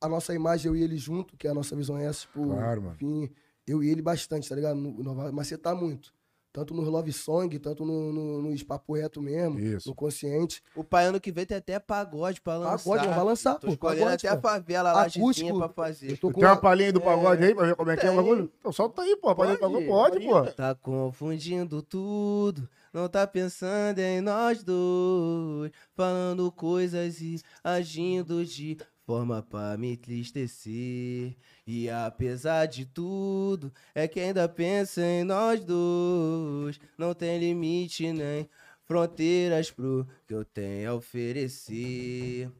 a nossa imagem, eu e ele junto, que a nossa visão é essa, tipo, Claro, mano. enfim, eu e ele bastante, tá ligado? No, no, macetar muito. Tanto no Love Song, tanto no, no, nos papo reto mesmo, Isso. no consciente. O pai ano que vem tem até pagode pra lançar. Pagode, vai lançar, pô. escolhendo Pagode, até a favela lá Acústico. pra fazer. Eu tô com Tem uma palhinha do pagode aí pra ver como é que é o bagulho? Então solta aí, pô. A palhinha do pagode pode, pô. Tá confundindo tudo, não tá pensando em nós dois, falando coisas e agindo de forma pra me entristecer. E apesar de tudo, é que ainda pensa em nós dois, não tem limite nem fronteiras pro que eu tenho a oferecer.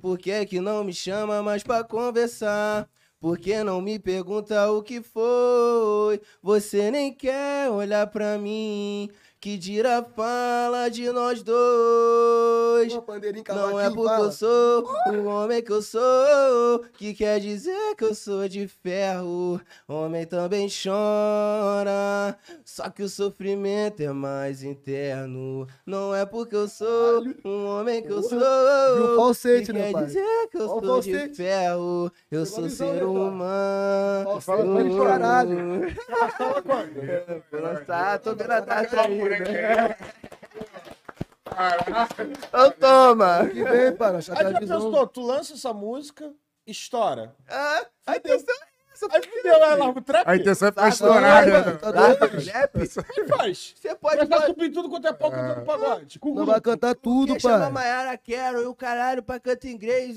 Por que que não me chama mais pra conversar? Por que não me pergunta o que foi? Você nem quer olhar pra mim. Que dirá fala de nós dois. Não é porque fala. eu sou o homem que eu sou, que quer dizer que eu sou de ferro. Homem também chora, só que o sofrimento é mais interno. Não é porque eu sou um homem que eu sou, que né, quer dizer que eu sou de ferro. Eu sou a ser né, pai? humano. Falsete, vai de caralho. Vou lançar, tô vendo a data aí, né? Ô, toma! Que vem, pai, nós Aí já a pensou, tu lança essa música, estoura. Ah, atenção! Aí fudeu, aí larga o trap. A intenção é ficar Tá estourada. doido, né? tá o rap? Aí faz. Você pode Vai subindo tudo quanto é pau, cantando pagode. Com o Não vai cantar tudo, Quer chamar pai. Maiara Quero e o caralho pra cantar inglês.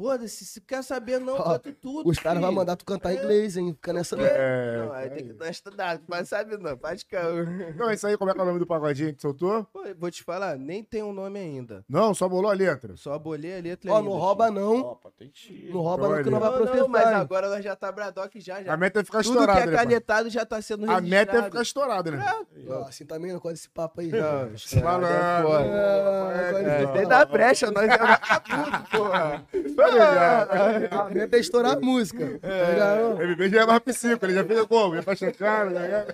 Foda-se, se quer saber, não, Ó, canto tudo. Os caras vão mandar tu cantar inglês, hein? Fica nessa. É, Não, aí tem que dar estudado, mas sabe não, pode ficar. Então é isso aí, como é que é o nome do pagodinho que soltou? Pô, Vou te falar, nem tem um nome ainda. Não, só bolou a letra. Só bolei a letra Ó, ainda. não rouba não. Opa, tem tiro. Não rouba não, que não vai Não, não, mas hein? agora nós já tá Bradock já, já. A meta é ficar Tudo estourada, que é né, canetado já tá sendo A registrado. meta é ficar estourada, né? Ó, assim também, não corta esse papo aí. Não, estourado é foda. É, É, ele tem da brecha, nós é vagabundo, porra. A meta é estourar a música. tá ligado? O MB já é mais psico, ele já fica como? Já tá checando, já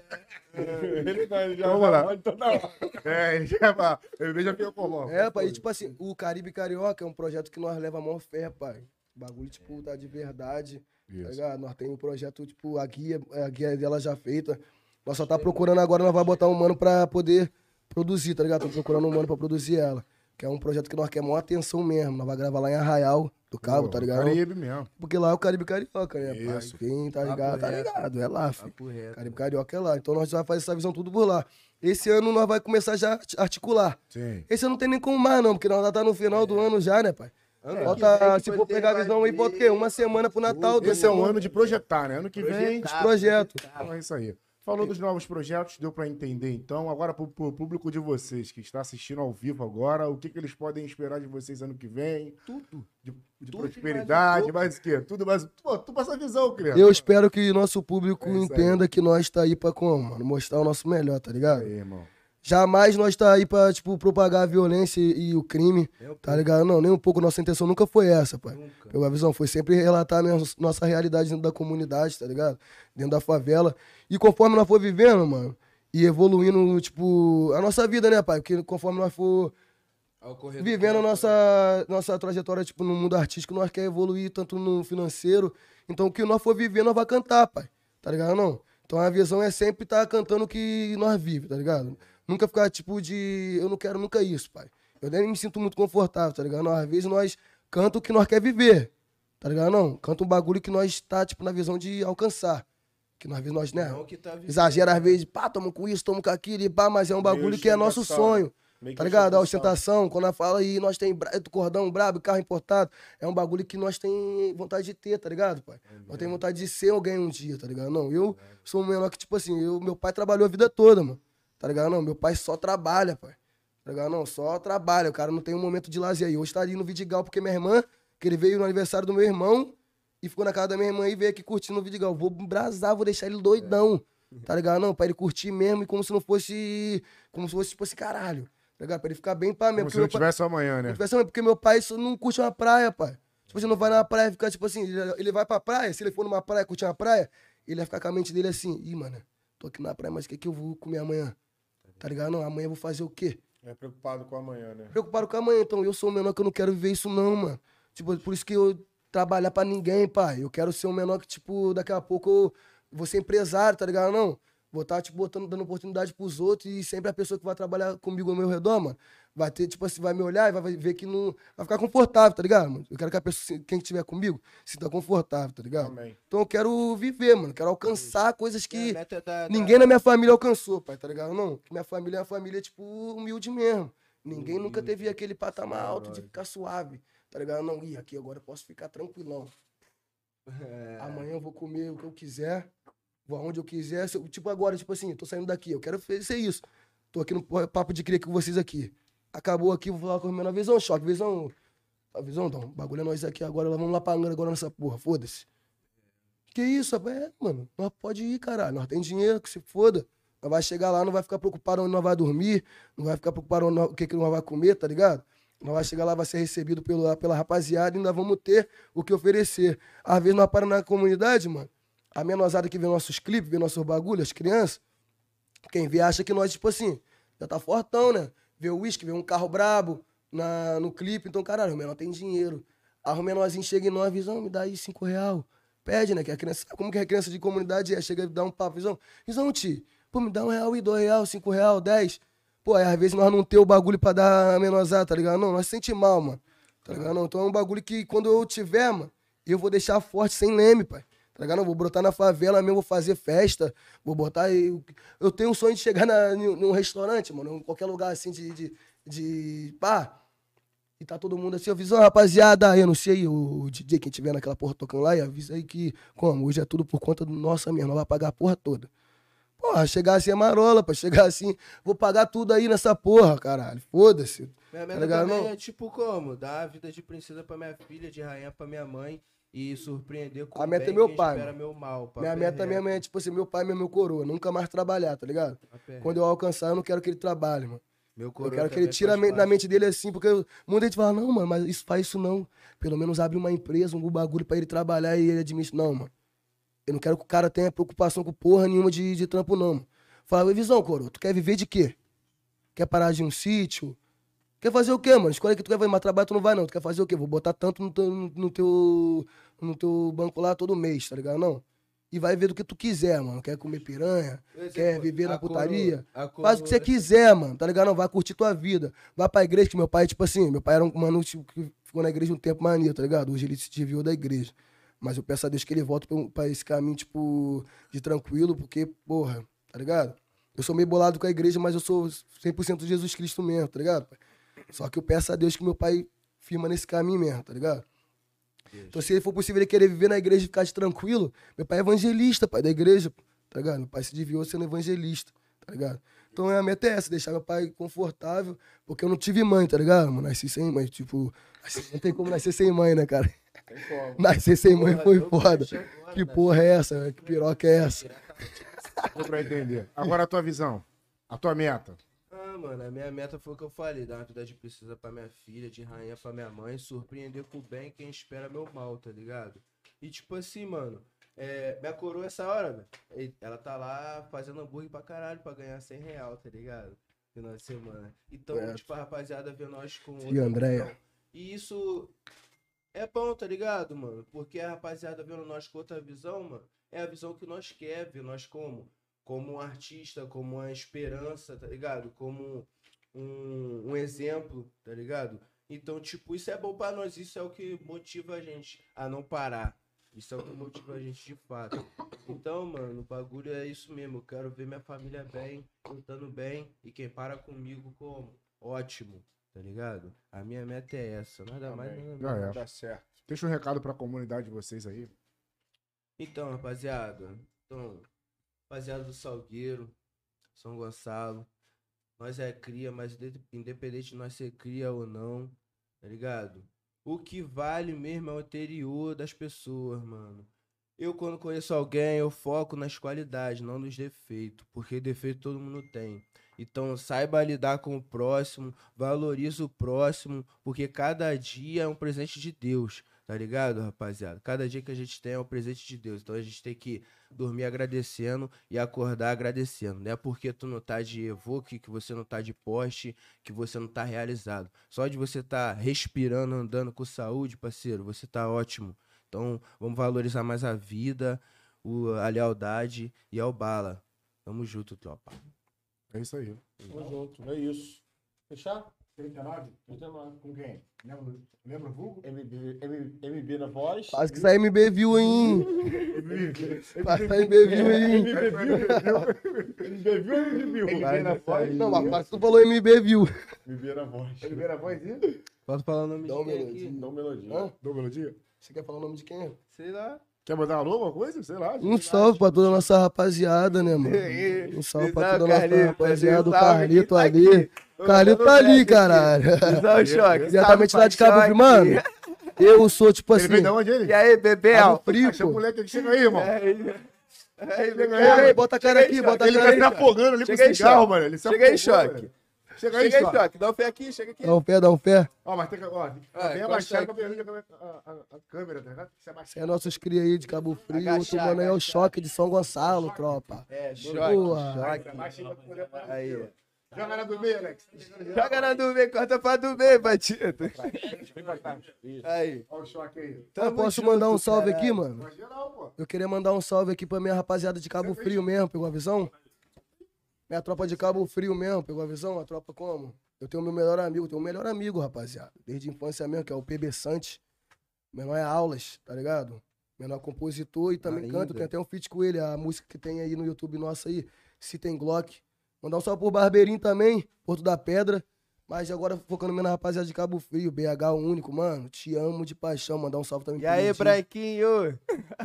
Ele vai, ele já Vamos vai lá. mal toda hora. É, ele já vai. O MB já fica como? É, pai, e tipo assim, o Caribe Carioca é um projeto que nós leva a mão fé, pai. O bagulho, tipo, tá de verdade. Tá Isso. ligado? Nós temos um projeto, tipo, a guia, a guia dela já feita. Nós só tá procurando agora, nós vamos botar um mano pra poder produzir, tá ligado? Tô procurando um mano pra produzir ela. Que é um projeto que nós queremos maior atenção mesmo. Nós vamos gravar lá em Arraial do Cabo, Pô, tá ligado? Caribe mesmo. Porque lá é o Caribe Carioca, né, pai? Isso. Quem tá ligado, tá ligado. É lá, filho. Caribe Carioca é lá. Então nós vamos fazer essa visão tudo por lá. Esse ano nós vai começar já a articular. Sim. Esse ano não tem nem como mais, não, porque nós já tá no final do ano já, né, pai? Ano que Bota, se for pegar a visão aí, bota o quê? Uma semana pro Natal. Esse é um ano de projetar, né? Ano que vem. Projetar, projeto. projetar. Então é isso aí. Falou dos novos projetos, deu pra entender então. Agora, pro, pro público de vocês que está assistindo ao vivo agora, o que, que eles podem esperar de vocês ano que vem? Tudo. De, de Tudo prosperidade, e mais o quê? Tudo mais. Pô, tu passa a visão, criança. Eu espero que nosso público É entenda que nós tá aí pra como, mano? Mostrar o nosso melhor, tá ligado? Aí, irmão. Jamais nós tá aí pra, tipo, propagar a violência e, e o crime, tá ligado? Não, nem um pouco. Nossa intenção nunca foi essa, pai. Nunca. Pegou a visão? Foi sempre relatar nossa realidade dentro da comunidade, tá ligado? Dentro da favela. E conforme nós for vivendo, mano, e evoluindo, tipo, a nossa vida, né, pai? Porque conforme nós for vivendo a nossa, nossa trajetória, tipo, no mundo artístico, nós quer evoluir tanto no financeiro. Então, o que nós for viver, nós vai cantar, pai. Tá ligado, não? Então, a visão é sempre estar cantando o que nós vive, tá ligado? Nunca ficar, tipo, de... Eu não quero nunca isso, pai. Eu nem me sinto muito confortável, tá ligado? Não, às vezes nós canta o que nós quer viver, tá ligado, não? Canta um bagulho que nós tá, tipo, na visão de alcançar. Que nós, às vezes, nós, né? Não que tá vivendo. Exagera às vezes, pá, toma com isso, toma com aquilo, e pá, mas é um bagulho que é nosso sonho. Tá ligado? A ostentação. quando nós fala aí, nós tem bra... cordão brabo, carro importado, é um bagulho que nós tem vontade de ter, tá ligado, pai? Nós tem vontade de ser alguém um dia, tá ligado? Não, eu sou um menor que, tipo assim, eu, meu pai trabalhou a vida toda, mano. Tá ligado? Não, meu pai só trabalha, pai. Tá ligado? Não, só trabalha. O cara não tem um momento de lazer. E hoje tá ali no Vidigal, porque minha irmã, que ele veio no aniversário do meu irmão e ficou na casa da minha irmã e veio aqui curtindo o Vidigal. Vou brasar, vou deixar ele doidão. Tá ligado? Não, pra ele curtir mesmo e como se não fosse. Como se fosse, tipo assim, caralho. Tá ligado? Pra ele ficar bem pá mesmo. Como se não meu pai- tivesse amanhã, né? não tivesse, porque meu pai só não curte uma praia, pai. Tipo, você não vai na praia e fica, tipo assim, ele- vai pra praia, se ele for numa praia, curtir uma praia, ele vai ficar com a mente dele assim, ih, mano, tô aqui na praia, mas o que que eu vou comer amanhã? Tá ligado? Não, amanhã eu vou fazer o quê? É preocupado com amanhã, né? Preocupado com amanhã, então eu sou um menor que eu não quero viver isso não, mano. Tipo, por isso que eu trabalhar pra ninguém, pai. Eu quero ser um menor que, tipo, daqui a pouco eu vou ser empresário, tá ligado? Não. Vou estar, tipo, botando, dando oportunidade pros outros e sempre a pessoa que vai trabalhar comigo ao meu redor, mano, vai ter, tipo assim, vai me olhar e vai ver que não. Vai ficar confortável, tá ligado, mano? Eu quero que a pessoa, quem estiver comigo, se sinta confortável, tá ligado? Amém. Então eu quero viver, mano. Quero alcançar coisas que. Meta da- da- Ninguém na minha família alcançou, pai, tá ligado? Não, minha família é uma família, tipo, humilde mesmo. Ninguém nunca teve aquele patamar alto de ficar suave, tá ligado? Não, ih, aqui agora eu posso ficar tranquilão. É. Amanhã eu vou comer o que eu quiser, vou aonde eu quiser. Se eu- tipo, agora, tipo assim, tô saindo daqui, eu quero ser isso. Tô aqui no papo de cria com vocês aqui. Acabou aqui, vou falar com a minha visão, choque, visão. A visão, então, bagulho é nós aqui agora, vamos lá pra Angra agora nessa porra, foda-se. Que isso, rapaz? É, mano, nós pode ir, caralho. Nós tem dinheiro, que se foda. Nós vai chegar lá, não vai ficar preocupado onde nós vai dormir, não vai ficar preocupado onde nós- o que, que nós vai comer, tá ligado? Nós vai chegar lá, vai ser recebido pelo, pela rapaziada e nós vamos ter o que oferecer. Às vezes nós paramos na comunidade, mano, a menosada que vê nossos clipes, vê nossos bagulhos, as crianças, quem vê acha que nós, tipo assim, já tá fortão, né? Vê o uísque, vê um carro brabo na, no clipe, então, caralho, o menor tem dinheiro. Aí o menorzinho chega em nós, visão, me dá aí cinco real. Pede, né? Que a criança, como que a criança de comunidade é? Chega e dá um papo, visão, visão, tio, pô, me dá um real e dois real, cinco real, dez. Pô, aí às vezes nós não tem o bagulho pra dar a menosada, tá ligado? Não, nós se mal, mano. Tá ligado? Não, então é um bagulho que quando eu tiver, mano, eu vou deixar forte sem leme, pai. Tá ligado? Vou brotar na favela mesmo, vou fazer festa, vou botar. Eu, eu tenho um sonho de chegar na, num restaurante, mano, em qualquer lugar assim de. de, de pá. E tá todo mundo assim, avisando, rapaziada, aí, eu não sei, o DJ, quem tiver naquela porra tocando lá, e avisa aí que, como, hoje é tudo por conta do nossa mesmo, vai pagar a porra toda. Porra, chegar assim é marola, pra chegar assim, vou pagar tudo aí nessa porra, caralho, foda-se. Minha Tá ligado, também não? é tipo como? Dar a vida de princesa pra minha filha, de rainha pra minha mãe e surpreender com A meta é bem meu quem pai, espera meu mal. Minha é meta reto, mesmo é, tipo assim, meu pai mesmo é meu coroa, nunca mais trabalhar, tá ligado? é Quando eu alcançar, eu não quero que ele trabalhe, mano. Meu Eu coroa quero que ele tire a faz mente, da mente dele assim, porque eu- muita gente fala, não, mano, mas isso faz isso não. Pelo menos abre uma empresa, um bagulho pra ele trabalhar e ele administra. Não, mano. Eu não quero que o cara tenha preocupação com porra nenhuma de, de trampo, não, mano. Fala, "Oi, visão, coro, tu quer viver de quê? Quer parar de um sítio? Quer fazer o quê, mano? Escolhe que tu quer fazer, mas trabalho tu não vai, não. Tu quer fazer o quê? Vou botar tanto no teu, no teu, no teu banco lá todo mês, tá ligado? Não. E vai ver do que tu quiser, mano. Quer comer piranha? Esse Quer viver na putaria? Faz o que você quiser, mano, tá ligado? Não, vai curtir tua vida. Vai pra igreja, que meu pai, tipo assim, meu pai era um mano tipo, que ficou na igreja um tempo maneiro, tá ligado? Hoje ele se desviou da igreja. Mas eu peço a Deus que ele volte pra, esse caminho, tipo, de tranquilo, porque, porra, tá ligado? Eu sou meio bolado com a igreja, mas eu sou 100% de Jesus Cristo mesmo, tá ligado? Só que eu peço a Deus que meu pai firma nesse caminho mesmo, tá ligado? Então, se ele for possível ele querer viver na igreja e ficar de tranquilo, meu pai é evangelista, pai da igreja, tá ligado? Meu pai se desviou sendo evangelista, tá ligado? Então a meta é essa, deixar meu pai confortável, porque eu não tive mãe, tá ligado? Mano, nasci sem mãe, tipo, não tem como nascer sem mãe, né, cara? Nascer sem mãe foi foda. Que né? porra é essa? Que piroca é essa? Deu pra entender. Agora a tua visão. A tua meta. Ah, mano, a minha meta foi o que eu falei, dar uma vida de princesa pra minha filha, de rainha pra minha mãe, surpreender com o bem quem espera meu mal, tá ligado? E tipo assim, mano, é, minha coroa essa hora, velho, ela tá lá fazendo hambúrguer pra caralho pra ganhar 100 real, tá ligado? Final de semana. Então, É. tipo, a rapaziada vê nós com Andréia. visão. E isso é bom, tá ligado, mano? Porque a rapaziada vendo nós com outra visão, mano, é a visão que nós quer ver nós como. Como um artista, como uma esperança, tá ligado? Como um, um exemplo, tá ligado? Então, tipo, isso é bom pra nós, isso é o que motiva a gente a não parar. Isso é o que motiva a gente de fato. Então, mano, o bagulho é isso mesmo. Eu quero ver minha família bem, lutando bem. E quem para comigo como? Ótimo, tá ligado? A minha meta é essa. Nada mais, nada menos. É. Tá certo. Deixa um recado pra comunidade de vocês aí. Então, rapaziada. Então, rapaziada do Salgueiro, São Gonçalo. Nós é cria, mas de- independente de nós ser cria ou não, tá ligado? O que vale mesmo é o interior das pessoas, mano. Eu, quando conheço alguém, eu foco nas qualidades, não nos defeitos. Porque defeito todo mundo tem. Então, saiba lidar com o próximo, valorize o próximo, porque cada dia é um presente de Deus, tá ligado, rapaziada? Cada dia que a gente tem é um presente de Deus. Então, a gente tem que dormir agradecendo e acordar agradecendo. Não é porque tu não tá de evoque, que você não tá de poste, que você não tá realizado. Só de você tá respirando, andando com saúde, parceiro, você tá ótimo. Então, vamos valorizar mais a vida, o- a lealdade e ao bala. Tamo junto, tropa. É isso aí. Tamo junto. É isso. Fechar? 39? 39. Com quem? Lembra, o vulgo? MB, MB, MB na voz. Quase que sai MB view, hein? Sai MB view, hein? MB viu? MB viu ou MB viu? MB na voz. Não, mas quase tu falou MB view. MB na voz. Ele a vozinha? Pode falar o nome Dá de quem melodia. aqui? Não melodia. Hã? Dou melodia? Você quer falar o nome de quem? Sei lá. Quer mandar alô, alguma coisa? Sei lá. Um salve pra toda a nossa rapaziada, né, mano? Um salve pra toda a nossa rapaziada, o Carlito ali. Carlito tá ali, caralho. Visão choque. Diretamente lá de Cabo Frio, mano. Eu sou, tipo Ele assim, de onde ele? E aí, Bebel? Cabo Frio, o pô. moleque que chega aí, irmão. Aí, Chega cara, Chega aí, bota a cara aqui, bota a Ele cara vai aí. se afogando ali com aí, cigarro, mano. Ele se Chega aí, choque. Chega aí, Chega aí, choque. choque. Dá um pé aqui, chega aqui. Dá um pé, dá um pé. Ó, mas tem que, ó, tem que ficar Ah, bem encosta abaixado aqui. pra ver a, a, a, câmera, tá ligado? Se abaixar. É nossos cria aí de Cabo Frio. Agachar, outro mano aí é o choque de São Gonçalo, tropa. É, choque, Boa. choque. Abaixa aí. Joga na do meio, Alex. Joga na do meio, corta pra do meio. Vem. Isso. Aí. Ó o choque aí. Eu Tamo posso mandar um salve aqui, mano? Eu queria mandar um salve aqui pra minha rapaziada de Cabo Frio mesmo, pegou a visão? Minha tropa de Cabo Frio mesmo, pegou a visão? A tropa como? Eu tenho meu melhor amigo, tenho um melhor amigo, rapaziada. Desde a infância mesmo, que é o PB Sante. Menor é aulas, tá ligado? Menor compositor e também Ainda. canto. Tem até um feat com ele, a música que tem aí no YouTube nosso aí, Se Tem Glock. Mandar um salve pro Barbeirinho também, Porto da Pedra. Mas agora focando mesmo na rapaziada de Cabo Frio, BH o único, mano. Te amo de paixão. Mandar um salve também E aí, Lindinho. Branquinho?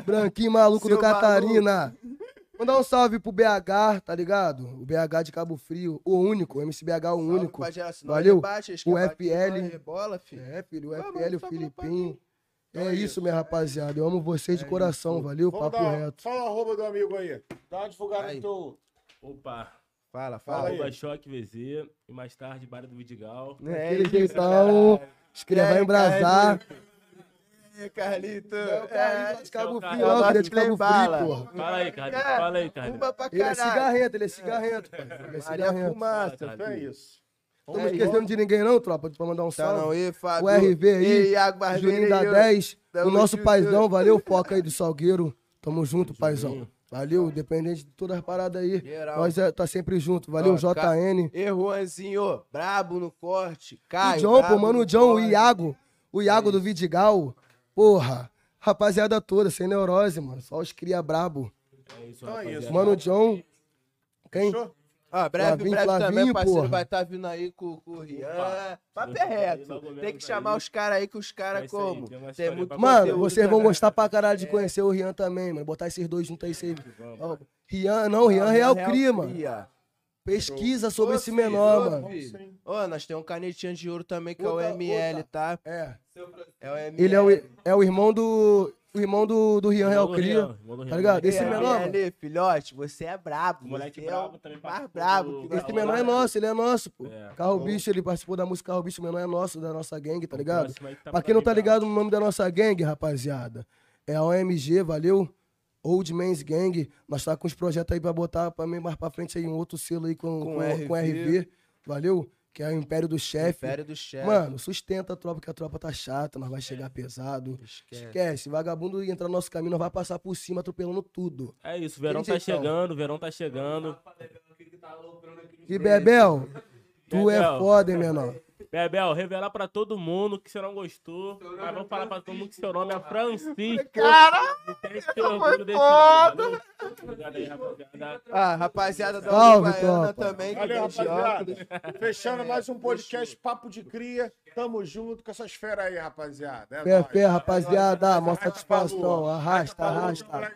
Branquinho maluco Seu do Catarina. Mandar um salve pro BH, tá ligado? O BH de Cabo Frio, o único, o MCBH o único. Valeu. O FL. Filho. É, filho, o FL, o Filipinho. Então É é isso, minha rapaziada. Eu amo vocês de coração, valeu? Vamos Papo dar, reto. fala o arroba do amigo aí. Dá uma divulgada Aí. no teu... Opa, Fala, Fala aí. arroba Choque VZ e mais tarde Barra do Vidigal. É isso, jeitão, cara. os cria E. E aí, Carlito? É o de Cabo é o Frio, cria de Cabo. Frio, porra. Fala aí, Carlinhos. É, Fala aí, Carlinhos. Fuma pra Ele é caralho. cigarrento, ele é cigarrento, pai. Ele é Maria cigarrento. Fumaça. É isso. Estamos Aí, esquecendo de ninguém não, tropa, pra mandar um Tá não, salve. e Fábio. O RV aí, E Juninho da aí, ó. 10, o nosso junto. paizão, valeu, foca aí do Salgueiro. Tamo junto, paizão. Valeu, independente de todas as paradas aí. Geral. Nós é, tá sempre junto. Valeu, Ó, JN. E Juanzinho, brabo no corte. O Caio, John, pô, mano, no o John, o. Iago. O Iago do Vidigal. Porra, rapaziada toda, sem neurose, mano. Só os cria brabo. É isso, Então é isso. Mano, o John. Quem? Fechou? Ó, breve, Flavinho, breve também, Flavinho, parceiro porra. vai estar vindo aí com, com o Rian. Papo é reto. Tem que chamar os caras aí, que os É caras isso aí, como? tem Tem muito Mano, conteúdo vocês vão também. gostar pra caralho de conhecer o Rian também, mano. Botar esses dois juntos aí. Cê... Vamos. Ó, Rian, não, Rian Não, Real Real Cria, mano. Pesquisa sobre Ô, esse filho, menor, ô, mano. filho. Ó, nós temos um canetinha de ouro também, que é o ML, outra. tá? É. É o ML. Ele é o, é o irmão do. O irmão do, do Rian Real Cria. Tá ligado? Esse É, menor, mano. ML, filhote, você é brabo. Moleque você é brabo o também mais brabo. do- Esse menor é nosso, ele é nosso, pô. É. Carro Bicho, ele participou da música Carro Bicho, o menor é nosso, da nossa gangue, tá O ligado? tá Pra quem não tá ligado no nome da nossa gangue, rapaziada, é a OMG, valeu? Old Man's Gang. Nós tá com os projetos aí pra botar pra mim mais pra frente aí um outro selo aí com, Com com, RV. com RV, valeu? Que é o Império do Chefe. Império do chefe. Mano, sustenta a tropa, que a tropa tá chata, nós vai chegar pesado. Esquece. Esquece, vagabundo entrar no nosso caminho, nós vai passar por cima atropelando tudo. É isso, verão Aquele tá jeitão. chegando, verão tá chegando. E Bebel, tu é Bebel. foda, hein, menor? Bebel, revelar pra todo mundo que você não gostou. Mas vamos falar pra todo mundo que seu nome é Francisco. Caralho! E tem esse orgulho desse nome, valeu? Obrigado aí, rapaziada. Ah, rapaziada da Uruguaiana também. que Valeu, rapaziada. Fechando mais um podcast Papo de Cria. Tamo junto com essas feras aí, rapaziada. É fé, rapaziada, mó pra satisfação. Arrasta, arrasta.